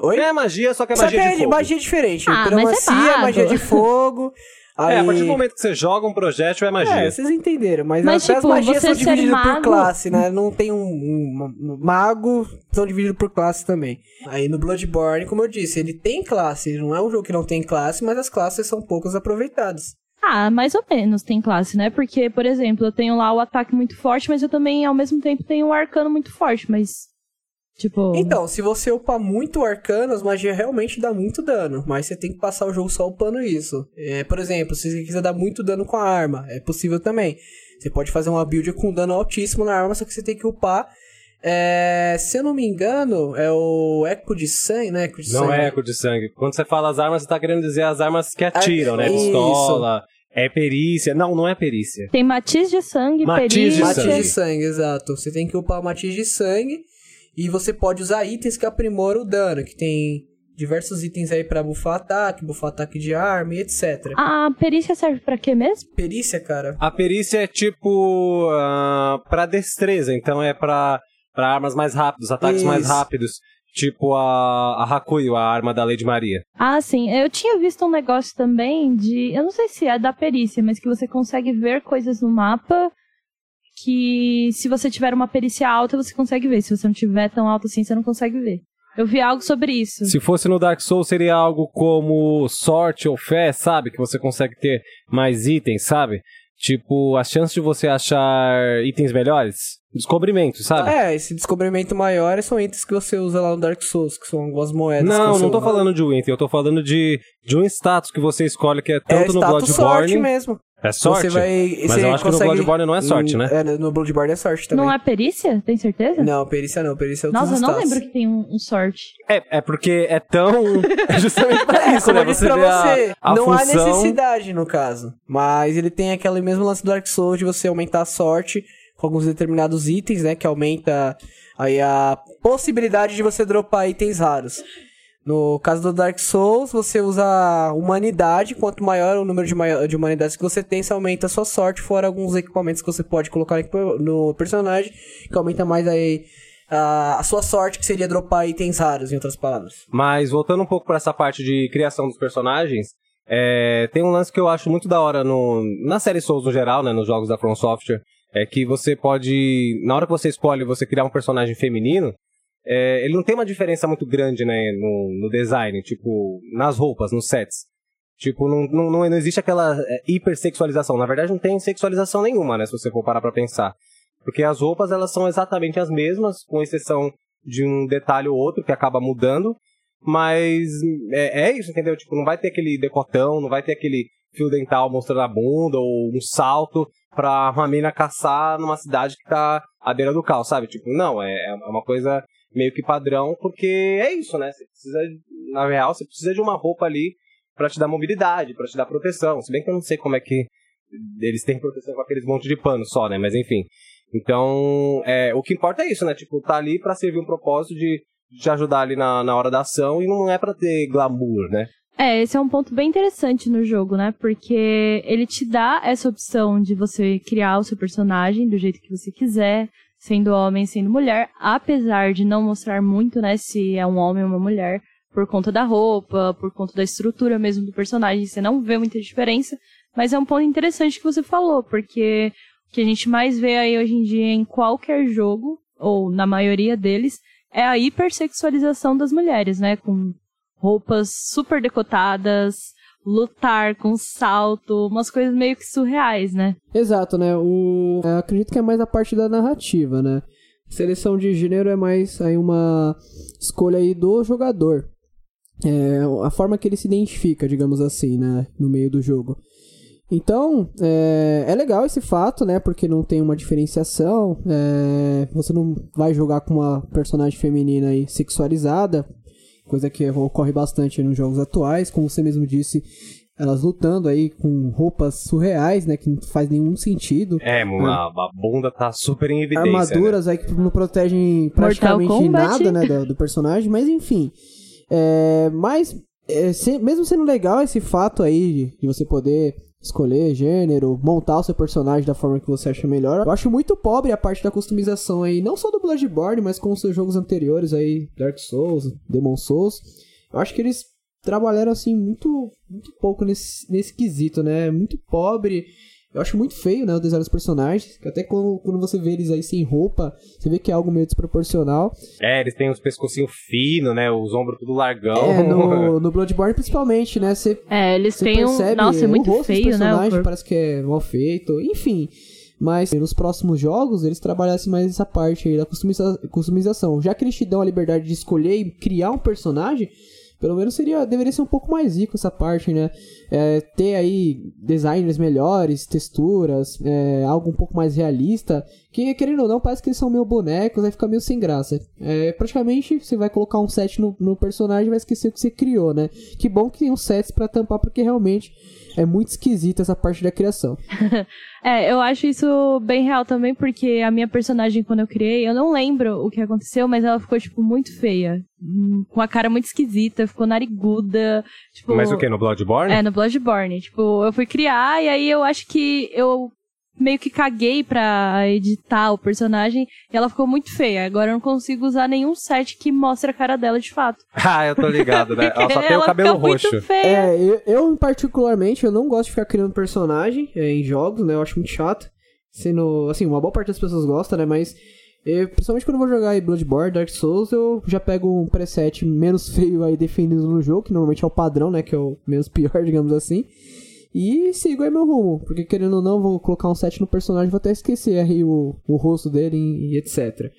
Oi? É magia, só que é Só que magia é de fogo. magia diferente. Ah, mas é piromancia, mago. magia de fogo. Aí... É, a partir do momento que você joga um projétil é magia. É, vocês entenderam, mas, Mas, até tipo, as magias são divididas por mago- classe, né? Não tem um, um- um mago, são divididos por classe também. Aí no Bloodborne, como eu disse, ele tem classe, não é um jogo que não tem classe, mas as classes são poucas aproveitadas. Ah, mais ou menos tem classe, né? Porque, por exemplo, eu tenho lá o ataque muito forte, mas eu também, ao mesmo tempo, tenho o arcano muito forte, mas. Tipo. Então, se você upar muito o arcano, as magias realmente dá muito dano, mas você tem que passar o jogo só upando isso. É, por exemplo, se você quiser dar muito dano com a arma, é possível também. Você pode fazer uma build com dano altíssimo na arma, só que você tem que upar. É, se eu não me engano, é o Eco de Sangue, né? Eco de Não sangue. é eco de sangue. Quando você fala as armas, você tá querendo dizer as armas que atiram, né? Isso. Pistola, é perícia. Não, não é perícia. Tem matiz de sangue, Matiz de perícia. Matiz sangue. de sangue, exato. Você tem que upar o matiz de sangue e você pode usar itens que aprimoram o dano, que tem diversos itens aí pra bufar ataque, bufar ataque de arma e etc. A perícia serve pra quê mesmo? Perícia, cara. A perícia é tipo. ah, pra destreza, então é pra, pra armas mais rápidas, ataques mais Isso. rápidos. Tipo a, a Hakuyo, a arma da Lady Maria. Ah, sim. Eu tinha visto um negócio também de. Eu não sei se é da perícia, mas que você consegue ver coisas no mapa que se você tiver uma perícia alta, você consegue ver. Se você não tiver tão alta assim, você não consegue ver. Eu vi algo sobre isso. Se fosse no Dark Souls, seria algo como sorte ou fé, sabe? Que você consegue ter mais itens, sabe? Tipo, a chance de você achar itens melhores. Descobrimento, sabe? É, esse descobrimento maior são itens que você usa lá no Dark Souls, que são algumas moedas. Não, não tô usa. falando de um item, eu tô falando de, de um status que você escolhe que é É tanto no status sorte Bloodborne. mesmo. É sorte? Você vai, Mas você eu acho que no consegue- Bloodborne não é sorte, né? É, no Bloodborne é sorte também. Não é perícia? Tem certeza? Não, perícia não, perícia é outros Nossa, eu não status. lembro que tem um, um sorte. É, é porque é tão. É justamente pra É, isso, como né? Você pra vê a- você, a não há função- necessidade no caso. Mas ele tem aquele mesmo lance do Dark Souls de você aumentar a sorte com alguns determinados itens, né? Que aumenta aí a possibilidade de você dropar itens raros. No caso do Dark Souls, você usa humanidade. Quanto maior o número de, de humanidades que você tem, você aumenta a sua sorte. Fora alguns equipamentos que você pode colocar no personagem, que aumenta mais aí a, a sua sorte, que seria dropar itens raros, em outras palavras. Mas voltando um pouco para essa parte de criação dos personagens, é, tem um lance que eu acho muito da hora no, na série Souls no geral, né, nos jogos da From Software, é que você pode, na hora que você escolhe você criar um personagem feminino, é, ele não tem uma diferença muito grande, né, no, no design, tipo, nas roupas, nos sets. Tipo, não, não, não existe aquela é, hipersexualização. Na verdade, não tem sexualização nenhuma, né, se você for parar pra pensar. Porque as roupas, elas são exatamente as mesmas, com exceção de um detalhe ou outro que acaba mudando. Mas é, é isso, entendeu? Tipo, não vai ter aquele decotão, não vai ter aquele fio dental mostrando a bunda ou um salto pra uma mina caçar numa cidade que tá à beira do caos, sabe? Tipo, não, é, é uma coisa meio que padrão, porque é isso, né? Você precisa, na real, você precisa de uma roupa ali para te dar mobilidade, para te dar proteção. Se bem que eu não sei como é que eles têm proteção com aqueles monte de pano só, né? Mas enfim. Então, é, o que importa é isso, né? Tipo, tá ali para servir um propósito de te ajudar ali na, na hora da ação e não é para ter glamour, né? É, esse é um ponto bem interessante no jogo, né? Porque ele te dá essa opção de você criar o seu personagem do jeito que você quiser, sendo homem, sendo mulher, apesar de não mostrar muito, né, se é um homem ou uma mulher, por conta da roupa, por conta da estrutura mesmo do personagem, você não vê muita diferença, mas é um ponto interessante que você falou, porque o que a gente mais vê aí hoje em dia em qualquer jogo, ou na maioria deles, é a hipersexualização das mulheres, né, com roupas super decotadas, lutar com salto, umas coisas meio que surreais, né? Exato, né? O... Eu acredito que é mais a parte da narrativa, né? Seleção de gênero é mais aí uma escolha aí do jogador. É a forma que ele se identifica, digamos assim, né? No meio do jogo. Então, é, é legal esse fato, né? Porque não tem uma diferenciação. É, você não vai jogar com uma personagem feminina aí sexualizada, coisa que ocorre bastante nos jogos atuais, como você mesmo disse, elas lutando aí com roupas surreais, né, que não faz nenhum sentido. É, né? a, a bunda tá super em evidência. Né? Armaduras né? aí que não protegem praticamente nada, né, do, do, personagem, mas enfim. É, mas, é, se, mesmo sendo legal esse fato aí de, de você poder escolher gênero, montar o seu personagem da forma que você acha melhor. Eu acho muito pobre a parte da customização aí, não só do Bloodborne, mas com os seus jogos anteriores aí, Dark Souls, Demon Souls. Eu acho que eles trabalharam assim muito muito pouco nesse, nesse quesito, né? Muito pobre. Eu acho muito feio, né, o design dos personagens. Até quando, quando você vê eles aí sem roupa, você vê que é algo meio desproporcional. É, eles têm os pescocinhos finos, né? Os ombros tudo largão. É, no, no Bloodborne principalmente, né? Você, é, eles têm um... Nossa, é muito o rosto feio, dos personagens né? parece que é mal feito. Enfim... Mas nos próximos jogos eles trabalhassem mais essa parte aí da customiza customização. Já que eles te dão a liberdade de escolher e criar um personagem, pelo menos seria, deveria ser um pouco mais rico essa parte, né? É, ter aí designers melhores, texturas, é, algo um pouco mais realista, que querendo ou não, parece que eles são meio bonecos, aí fica meio sem graça. É, praticamente você vai colocar um set no, no personagem e vai esquecer o que você criou, né? Que bom que tem uns sets para tampar, porque realmente é muito esquisita essa parte da criação. é, eu acho isso bem real também, porque a minha personagem, quando eu criei, eu não lembro o que aconteceu, mas ela ficou, tipo, muito feia. Hum, com a cara muito esquisita, ficou nariguda. Tipo, mas o que? No Bloodborne? É, no Bloodborne. Tipo, eu fui criar e aí eu acho que eu meio que caguei pra editar o personagem e ela ficou muito feia. Agora eu não consigo usar nenhum set que mostre a cara dela de fato. ah, eu tô ligado, né? ela só tem o cabelo roxo. Muito feia. É, eu, eu, particularmente, eu não gosto de ficar criando personagem é, em jogos, né? Eu acho muito chato. Sendo, assim, uma boa parte das pessoas gosta, né? Mas, eu, principalmente quando eu vou jogar aí Bloodborne, Dark Souls, eu já pego um preset menos feio aí definido no jogo, que normalmente é o padrão, né? Que é o menos pior, digamos assim. E sigo aí meu rumo, porque querendo ou não, vou colocar um set no personagem, vou até esquecer aí o, o rosto dele e, etc.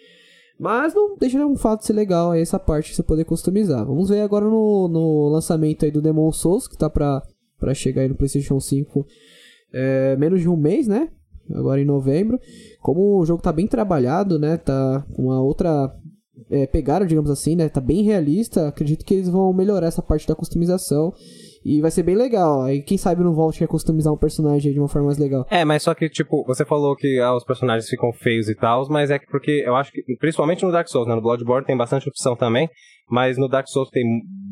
Mas não deixa de um fato ser legal aí essa parte de você poder customizar. Vamos ver agora no, no lançamento aí do Demon Souls, que tá pra, pra chegar aí no PlayStation 5 é, menos de um mês, né? Agora em novembro. Como o jogo tá bem trabalhado, né? Tá com uma outra é, pegada, digamos assim, né? Tá bem realista. Acredito que eles vão melhorar essa parte da customização e vai ser bem legal. Aí quem sabe no Vault quer customizar um personagem de uma forma mais legal. É, mas só que, tipo, você falou que ah, os personagens ficam feios e tal, mas é que porque eu acho que, principalmente no Dark Souls, né, no Bloodborne tem bastante opção também. mas no Dark Souls tem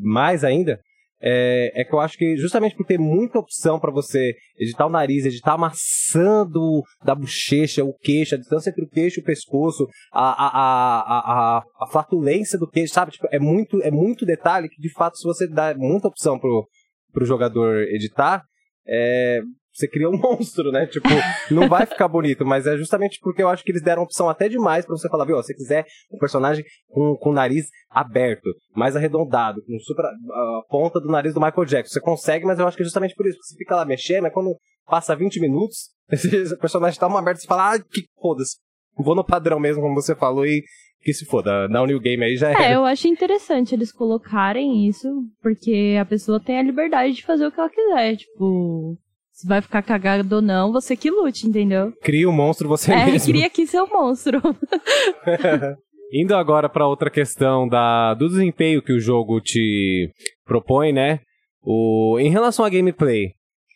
mais ainda, é, é que eu acho que justamente por ter muita opção para você editar o nariz, editar a maçã da bochecha, o queixo, a distância entre o queixo e o pescoço, a, a, a, a, a flatulência do queixo, sabe? Tipo, é, muito, é muito detalhe que, de fato, se você dá muita opção pro, pro jogador editar, é, você cria um monstro, né? Tipo, não vai ficar bonito, mas é justamente porque eu acho que eles deram opção até demais pra você falar, viu, ó, se você quiser um personagem com, com o nariz aberto, mais arredondado, com super, a ponta do nariz do Michael Jackson, você consegue, mas eu acho que é justamente por isso, porque você fica lá mexendo, mas quando passa 20 minutos, esse personagem tá uma aberto, você fala, ah, que foda-se, vou no padrão mesmo, como você falou, e que se foda, dá um new game aí já é. É, eu acho interessante eles colocarem isso, porque a pessoa tem a liberdade de fazer o que ela quiser, tipo... Se vai ficar cagado ou não, você que lute, entendeu? Cria o um monstro você é, mesmo. cria aqui seu monstro. Indo agora para outra questão da, do desempenho que o jogo te propõe, né? O, em relação a gameplay,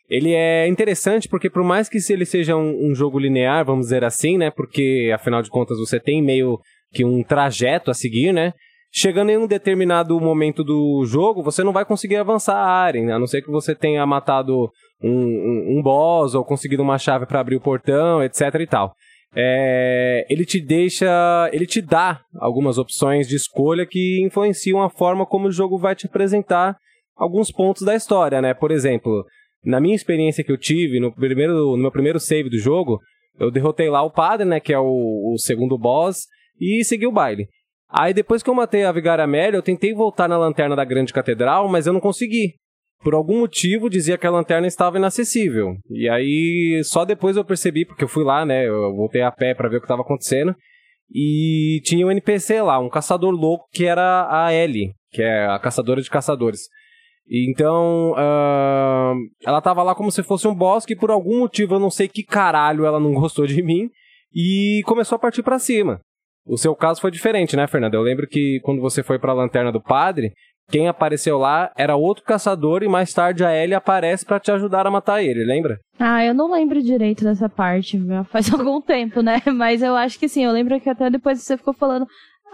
ele é interessante porque por mais que ele seja um, um, jogo linear, vamos dizer assim, né? Porque afinal de contas você tem meio que um trajeto a seguir, né? Chegando em um determinado momento do jogo, você não vai conseguir avançar a área, a não ser que você tenha matado um, um, um boss ou conseguido uma chave para abrir o portão, etc e tal. É, ele te deixa, ele te dá algumas opções de escolha que influenciam a forma como o jogo vai te apresentar alguns pontos da história, né? Por exemplo, na minha experiência que eu tive no primeiro, no meu primeiro save do jogo, eu derrotei lá o padre, né, que é o, o segundo boss, e segui o baile. Aí depois que eu matei a Vigária Amélia, eu tentei voltar na lanterna da grande catedral, mas eu não consegui. Por algum motivo dizia que a lanterna estava inacessível. E aí só depois eu percebi, porque eu fui lá, né, eu voltei a pé para ver o que estava acontecendo. E tinha um NPC lá, um caçador louco que era a Ellie, que é a caçadora de caçadores. Então, uh, ela tava lá como se fosse um boss que por algum motivo eu não sei que caralho ela não gostou de mim e começou a partir para cima. O seu caso foi diferente, né, Fernanda? Eu lembro que quando você foi para a lanterna do padre, quem apareceu lá era outro caçador e mais tarde a Ellie aparece para te ajudar a matar ele, lembra? Ah, eu não lembro direito dessa parte, faz algum tempo, né? Mas eu acho que sim, eu lembro que até depois você ficou falando,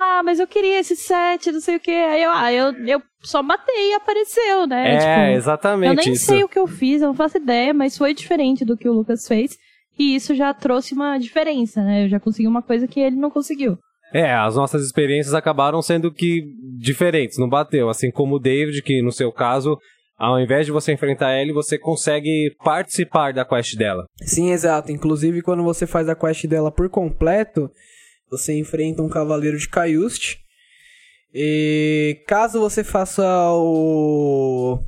ah, mas eu queria esse set, não sei o que. Aí eu, ah, eu, eu só matei e apareceu, né? É, tipo, exatamente. Eu nem isso. sei o que eu fiz, eu não faço ideia, mas foi diferente do que o Lucas fez. E isso já trouxe uma diferença, né? Eu já consegui uma coisa que ele não conseguiu. É, as nossas experiências acabaram sendo que diferentes, não bateu. Assim como o David, que no seu caso, ao invés de você enfrentar ele, você consegue participar da quest dela. Sim, exato. Inclusive, quando você faz a quest dela por completo, você enfrenta um cavaleiro de Caiuste. E caso você faça o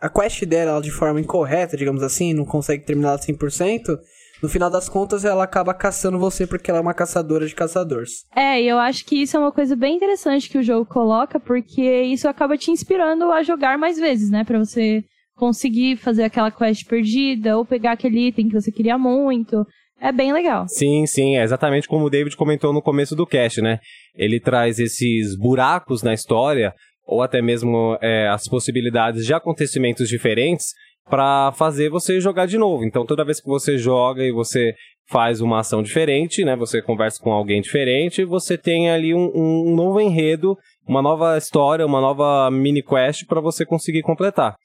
a quest dela de forma incorreta, digamos assim, não consegue terminar 100%, no final das contas ela acaba caçando você porque ela é uma caçadora de caçadores. É, e eu acho que isso é uma coisa bem interessante que o jogo coloca, porque isso acaba te inspirando a jogar mais vezes, né? Pra você conseguir fazer aquela quest perdida ou pegar aquele item que você queria muito. É bem legal. Sim, sim, é exatamente como o David comentou no começo do cast, né? Ele traz esses buracos na história, ou até mesmo é, as possibilidades de acontecimentos diferentes, para fazer você jogar de novo. Então, toda vez que você joga e você faz uma ação diferente, né? Você conversa com alguém diferente, você tem ali um, um novo enredo, uma nova história, uma nova mini quest para você conseguir completar.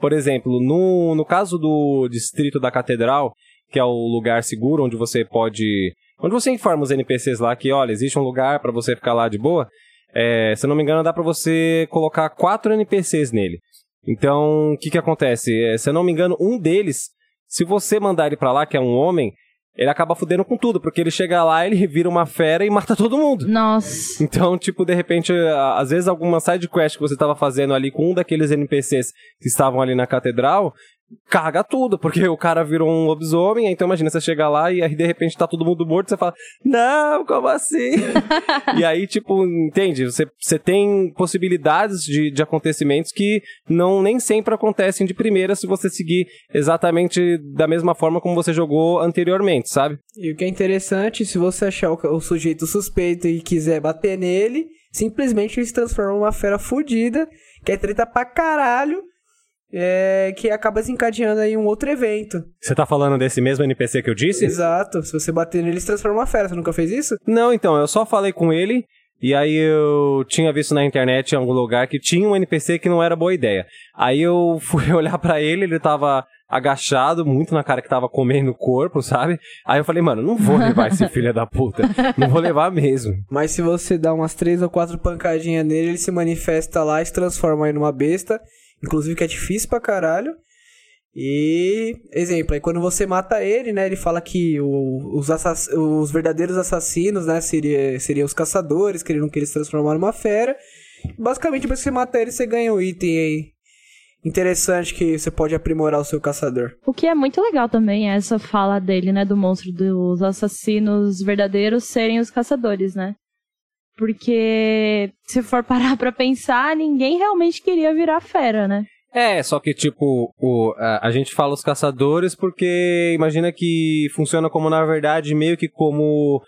Por exemplo, no, no caso do distrito da catedral, que é o lugar seguro onde você pode. Onde você informa os NPCs lá que, olha, existe um lugar para você ficar lá de boa. É, se eu não me engano, dá para você colocar quatro NPCs nele. Então, o que que acontece? É, se eu não me engano, um deles, se você mandar ele para lá, que é um homem, ele acaba fudendo com tudo, porque ele chega lá, ele vira uma fera e mata todo mundo. Nossa. Então, tipo, de repente, às vezes alguma side quest que você tava fazendo ali com um daqueles NPCs que estavam ali na catedral, caga tudo, porque o cara virou um lobisomem, então imagina, você chega lá e aí de repente tá todo mundo morto, você fala, não, como assim? e aí, tipo, entende? Você, você tem possibilidades de, de acontecimentos que não nem sempre acontecem de primeira se você seguir exatamente da mesma forma como você jogou anteriormente, sabe? E o que é interessante, se você achar o, o sujeito suspeito e quiser bater nele, simplesmente ele se transforma numa fera fodida, que é treta pra caralho, é, que acaba desencadeando aí um outro evento. Você tá falando desse mesmo NPC que eu disse? Exato. Se você bater nele, ele se transforma em uma fera. Você nunca fez isso? Não, então, eu só falei com ele. E aí eu tinha visto na internet em algum lugar que tinha um NPC que não era boa ideia. Aí eu fui olhar pra ele, ele tava agachado, muito na cara que tava comendo o corpo, sabe? Aí eu falei, mano, não vou levar esse filho da puta. Não vou levar mesmo. Mas se você dá umas três ou quatro pancadinhas nele, ele se manifesta lá e se transforma aí numa besta. Inclusive que é difícil pra caralho. E, exemplo, aí quando você mata ele, né, ele fala que o- os, assass- os verdadeiros assassinos, né, seria, seriam os caçadores, que ele não queria se transformar numa fera. Basicamente, depois que você mata ele, você ganha um item aí interessante que você pode aprimorar o seu caçador. O que é muito legal também é essa fala dele, né, do monstro dos assassinos verdadeiros serem os caçadores, né? Porque se for parar pra pensar, ninguém realmente queria virar fera, né? É, só que, tipo, o, a, a gente fala os caçadores porque imagina que funciona como, na verdade, meio que como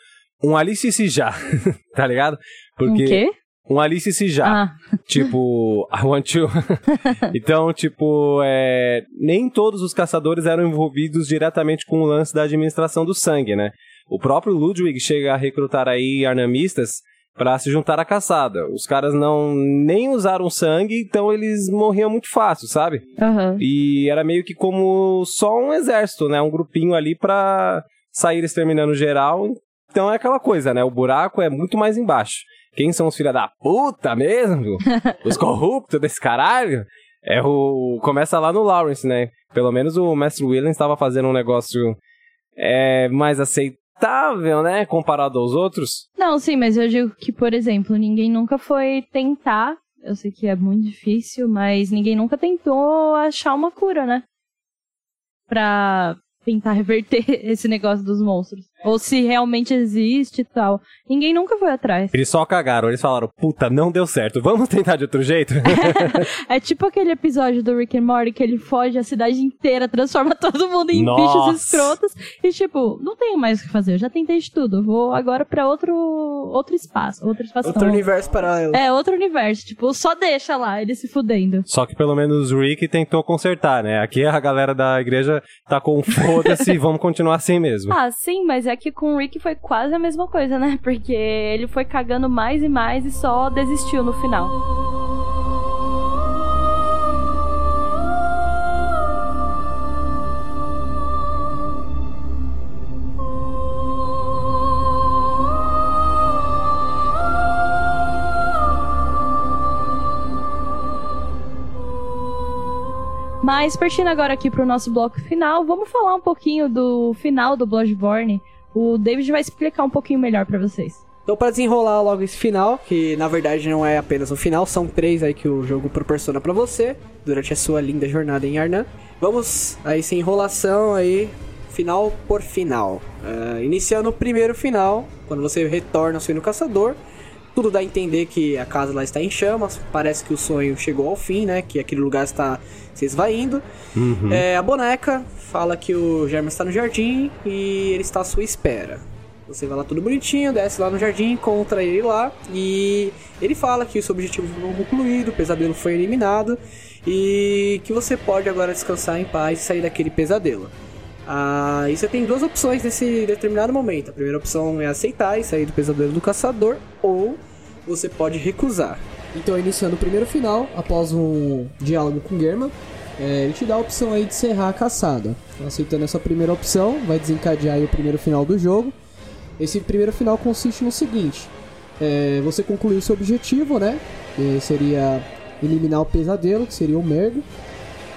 um Alice se já, tá ligado? Porque Um quê? um Alice se já. Ah, Tipo, I want to. então, tipo, é, nem todos os caçadores eram envolvidos diretamente com o lance da administração do sangue, né? O próprio Ludwig chega a recrutar aí arnamistas pra se juntar à caçada. Os caras não nem usaram sangue, então eles morriam muito fácil, sabe? aham. E era meio que como só um exército, né? Um grupinho ali pra sair exterminando geral. Então é aquela coisa, né? O buraco é muito mais embaixo. Quem são os filha da puta mesmo? os corruptos desse caralho? É o. Começa lá no Lawrence, né? Pelo menos o Mestre Williams estava fazendo um negócio é, mais aceitável, né? Comparado aos outros. Não, sim, mas eu digo que, por exemplo, ninguém nunca foi tentar. Eu sei que é muito difícil, mas ninguém nunca tentou achar uma cura, né? Pra tentar reverter esse negócio dos monstros. Ou se realmente existe e tal. Ninguém nunca foi atrás. Eles só cagaram, eles falaram, puta, não deu certo, vamos tentar de outro jeito? É tipo aquele episódio do Rick and Morty que ele foge a cidade inteira, transforma todo mundo em Nossa. bichos escrotos. E tipo, não tenho mais o que fazer, eu já tentei de tudo. Vou agora pra outro, outro espaço. Outro espaço Outro universo paralelo. É, outro universo. Tipo, só deixa lá, ele se fudendo. Só que pelo menos o Rick tentou consertar, né? Aqui a galera da igreja tá com foda-se, vamos continuar assim mesmo. Ah, sim, mas é que com o Rick foi quase a mesma coisa, né? Porque ele foi cagando mais e mais e só desistiu no final. Mas partindo agora aqui pro nosso bloco final, vamos falar um pouquinho do final do Bloodborne. O David vai explicar um pouquinho melhor pra vocês. Então, pra desenrolar logo esse final, que na verdade não é apenas um final, são três aí que o jogo proporciona pra você durante a sua linda jornada em Arnan. Vamos aí sem enrolação aí, final por final. Ah, iniciando o primeiro final, quando você retorna ao Suíno Caçador, tudo dá a entender que a casa lá está em chamas, parece que o sonho chegou ao fim, né? Que aquele lugar está se esvaindo. É, a boneca fala que o Germa está no jardim e ele está à sua espera. Você vai lá tudo bonitinho, desce lá no jardim, encontra ele lá e ele fala que o seu objetivo foi concluído, o pesadelo foi eliminado e que você pode agora descansar em paz e sair daquele pesadelo. Ah, e você tem duas opções nesse determinado momento. A primeira opção é aceitar e sair do pesadelo do caçador, ou você pode recusar. Então, iniciando o primeiro final, após um diálogo com Germa, é, ele te dá a opção aí de encerrar a caçada. Então, aceitando essa primeira opção, vai desencadear o primeiro final do jogo. Esse primeiro final consiste no seguinte: é, você concluiu seu objetivo, né? Seria eliminar o pesadelo, que seria o merda.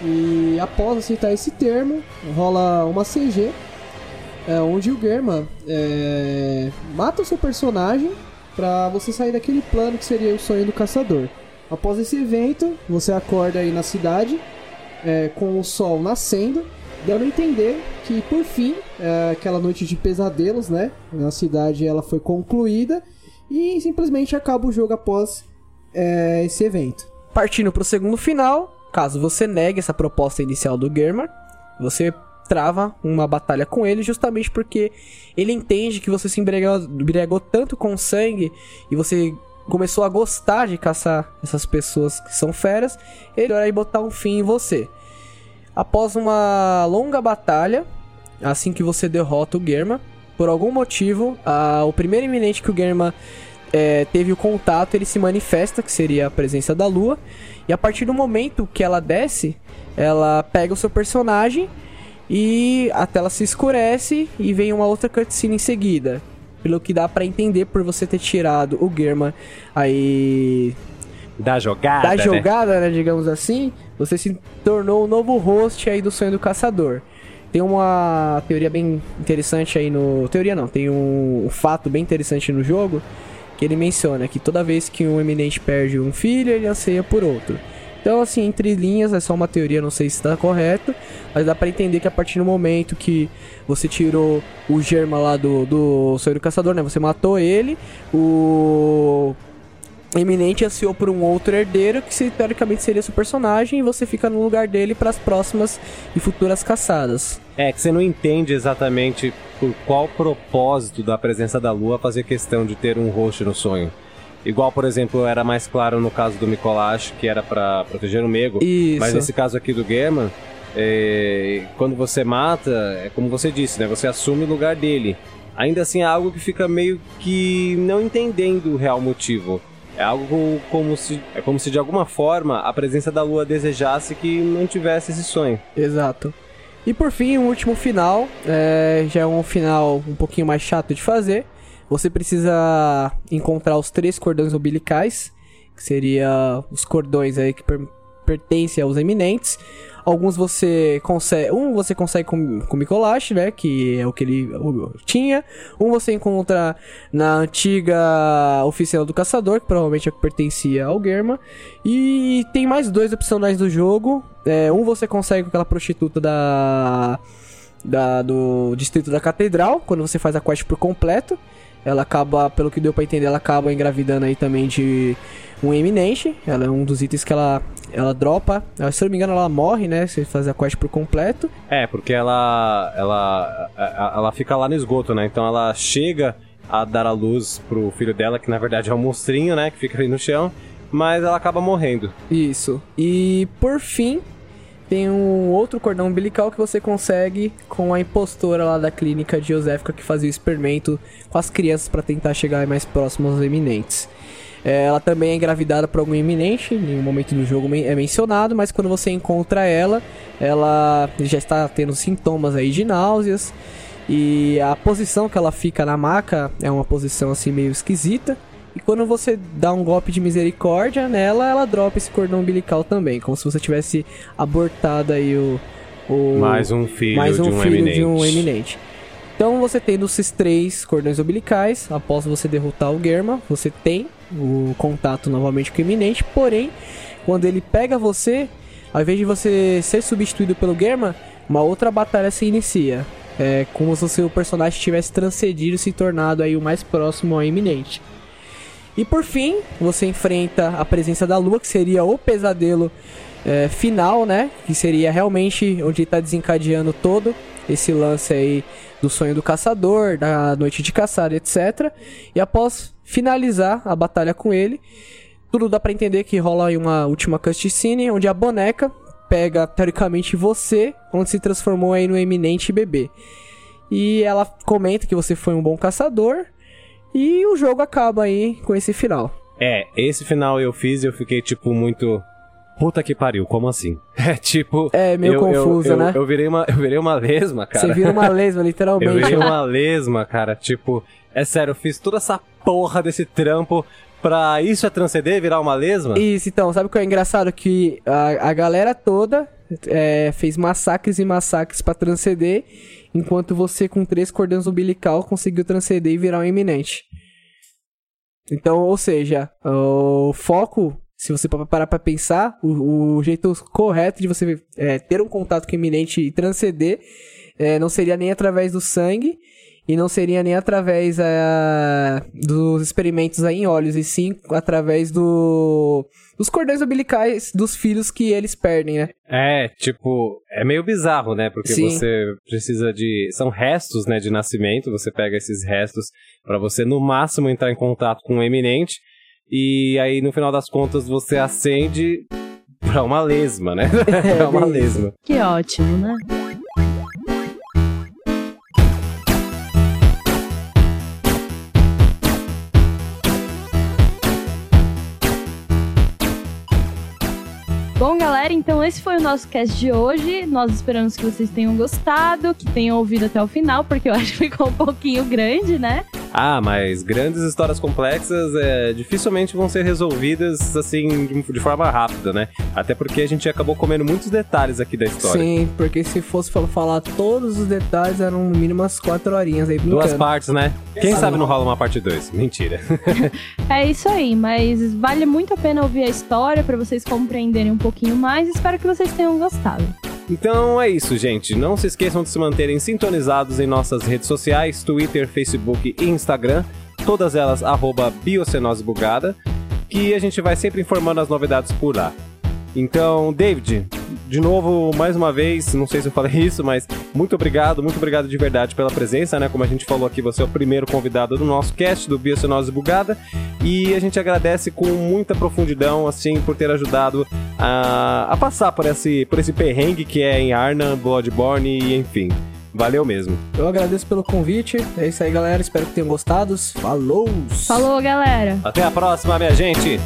E após aceitar esse termo, rola uma CG, é, onde o Germa é, mata o seu personagem pra você sair daquele plano que seria o sonho do caçador. Após esse evento, você acorda aí na cidade é, com o sol nascendo, dando a entender que por fim é, aquela noite de pesadelos, né, na cidade ela foi concluída e simplesmente acaba o jogo após é, esse evento. Partindo pro segundo final, caso você negue essa proposta inicial do Germer, você trava uma batalha com ele justamente porque ele entende que você se embriagou, tanto com sangue e você começou a gostar de caçar essas pessoas que são feras, ele vai botar um fim em você. Após uma longa batalha, assim que você derrota o Germa, por algum motivo, a- o primeiro iminente que o Germa é, teve o contato, ele se manifesta, que seria a presença da lua. E a partir do momento que ela desce, ela pega o seu personagem e a tela se escurece e vem uma outra cutscene em seguida. Pelo que dá pra entender por você ter tirado o Germa aí Da jogada, da né? jogada, né, digamos assim, você se tornou o novo host aí do sonho do caçador. Tem uma teoria bem interessante aí no. Teoria não, tem um, um fato bem interessante no jogo que ele menciona que toda vez que um eminente perde um filho, ele anseia por outro. Então, assim, entre linhas, é só uma teoria, não sei se está correto, mas dá pra entender que a partir do momento que você tirou o germa lá do, do sonho do caçador, né? Você matou ele, o Eminente ansiou por um outro herdeiro que teoricamente seria seu personagem e você fica no lugar dele para as próximas e futuras caçadas. É que você não entende exatamente por qual propósito da presença da lua fazer questão de ter um host no sonho. Igual, por exemplo, era mais claro no caso do Mikolash, que era pra proteger o Mego. Isso. Mas nesse caso aqui do German, é, quando você mata, é como você disse, né? Você assume o lugar dele. Ainda assim é algo que fica meio que não entendendo o real motivo. É algo como se, é como se de alguma forma a presença da lua desejasse que não tivesse esse sonho. Exato. E por fim, o último final, é, já é um final um pouquinho mais chato de fazer. Você precisa encontrar os três cordões umbilicais, que seria os cordões aí que per- pertencem aos eminentes. Alguns você consegue, um você consegue com, com Mikolash, né, que é o que ele tinha. Um você encontra na antiga oficina do caçador, que provavelmente é que pertencia ao Germa. E tem mais dois opcionais do jogo. É, um você consegue com aquela prostituta da, da do distrito da catedral, quando você faz a quest por completo. Ela acaba, pelo que deu pra entender, ela acaba engravidando aí também de um eminente. Ela é um dos itens que ela, ela dropa. Ah, Se eu não me engano, ela morre, né? Se você fazer a quest por completo. É, porque ela, ela, ela fica lá no esgoto, né? Então ela chega a dar a luz pro filho dela, que na verdade é um monstrinho, né? Que fica ali no chão, mas ela acaba morrendo. Isso. E por fim, tem um outro cordão umbilical que você consegue com a impostora lá da clínica de Joséfica que fazia o experimento com as crianças para tentar chegar mais próximo aos eminentes. É, ela também é engravidada por algum eminente, em nenhum momento do jogo é mencionado, mas quando você encontra ela, ela já está tendo sintomas aí de náuseas. E a posição que ela fica na maca é uma posição assim meio esquisita. E quando você dá um golpe de misericórdia nela, ela dropa esse cordão umbilical também, como se você tivesse abortado aí o, o Mais um filho, mais um de, um filho eminente. de um eminente. Então você tendo esses três cordões umbilicais, após você derrotar o Germa, você tem o contato novamente com o eminente, porém, quando ele pega você, ao invés de você ser substituído pelo Germa, uma outra batalha se inicia. É como se o seu personagem tivesse transcedido e se tornado aí o mais próximo ao eminente. E por fim, você enfrenta a presença da lua, que seria o pesadelo é, final, né? Que seria realmente onde está desencadeando todo esse lance aí do sonho do caçador, da noite de caçar, etc. E após finalizar a batalha com ele, tudo dá pra entender que rola aí uma última cutscene, onde a boneca pega teoricamente você, onde se transformou aí no eminente bebê. E ela comenta que você foi um bom caçador. E o jogo acaba aí com esse final. É, esse final eu fiz e eu fiquei, tipo, muito. Puta que pariu, como assim? É tipo. É meio eu, confusa, eu, eu, né? Eu virei uma, eu virei uma lesma, cara. Você vira uma lesma, Eu literalmente. virei né? uma lesma, cara. Tipo, é sério, eu fiz toda essa porra desse trampo pra isso é transcender, virar uma lesma? Isso, então, sabe o que é engraçado? Que a, a galera toda é, fez massacres e massacres pra transcender, enquanto você com três cordões umbilical conseguiu transcender e virar um eminente. Então, ou seja, o foco, se você pa- parar pra pensar, o, o jeito correto de você é, ter um contato com o eminente e transcender é, não seria nem através do sangue e não seria nem através é, dos experimentos aí em olhos, e sim através do, dos cordões umbilicais dos filhos que eles perdem, né? É, tipo, é meio bizarro, né? Porque Sim. você precisa de. São restos, né, de nascimento. Você pega esses restos pra você, no máximo, entrar em contato com o eminente. E aí, no final das contas, você acende pra uma lesma, né? pra uma lesma. Que ótimo, né? Bom, galera, então esse foi o nosso cast de hoje. Nós esperamos que vocês tenham gostado, que tenham ouvido até o final, porque eu acho que ficou um pouquinho grande, né? Ah, mas grandes histórias complexas é, dificilmente vão ser resolvidas assim de, de forma rápida, né? Até porque a gente acabou comendo muitos detalhes aqui da história. Sim, porque se fosse falar todos os detalhes, eram no mínimo umas quatro horinhas aí brincando. Duas partes, né? Quem sabe não rola uma parte 2? Mentira. É isso aí, mas vale muito a pena ouvir a história para vocês compreenderem um pouquinho mais. Espero que vocês tenham gostado. Então é isso, gente. Não se esqueçam de se manterem sintonizados em nossas redes sociais, Twitter, Facebook e Instagram, todas elas arroba Biocenose Bugada, que a gente vai sempre informando as novidades por lá. Então, David, de novo, mais uma vez, não sei se eu falei isso, mas muito obrigado, muito obrigado de verdade pela presença, né? Como a gente falou aqui, você é o primeiro convidado do nosso cast do Biocenose Bugada e a gente agradece com muita profundidão, assim, por ter ajudado a, a passar por esse, por esse perrengue que é em Arna, Bloodborne e enfim. Valeu mesmo. Eu agradeço pelo convite. É isso aí, galera. Espero que tenham gostado. Falou! Falou, galera! Até a próxima, minha gente!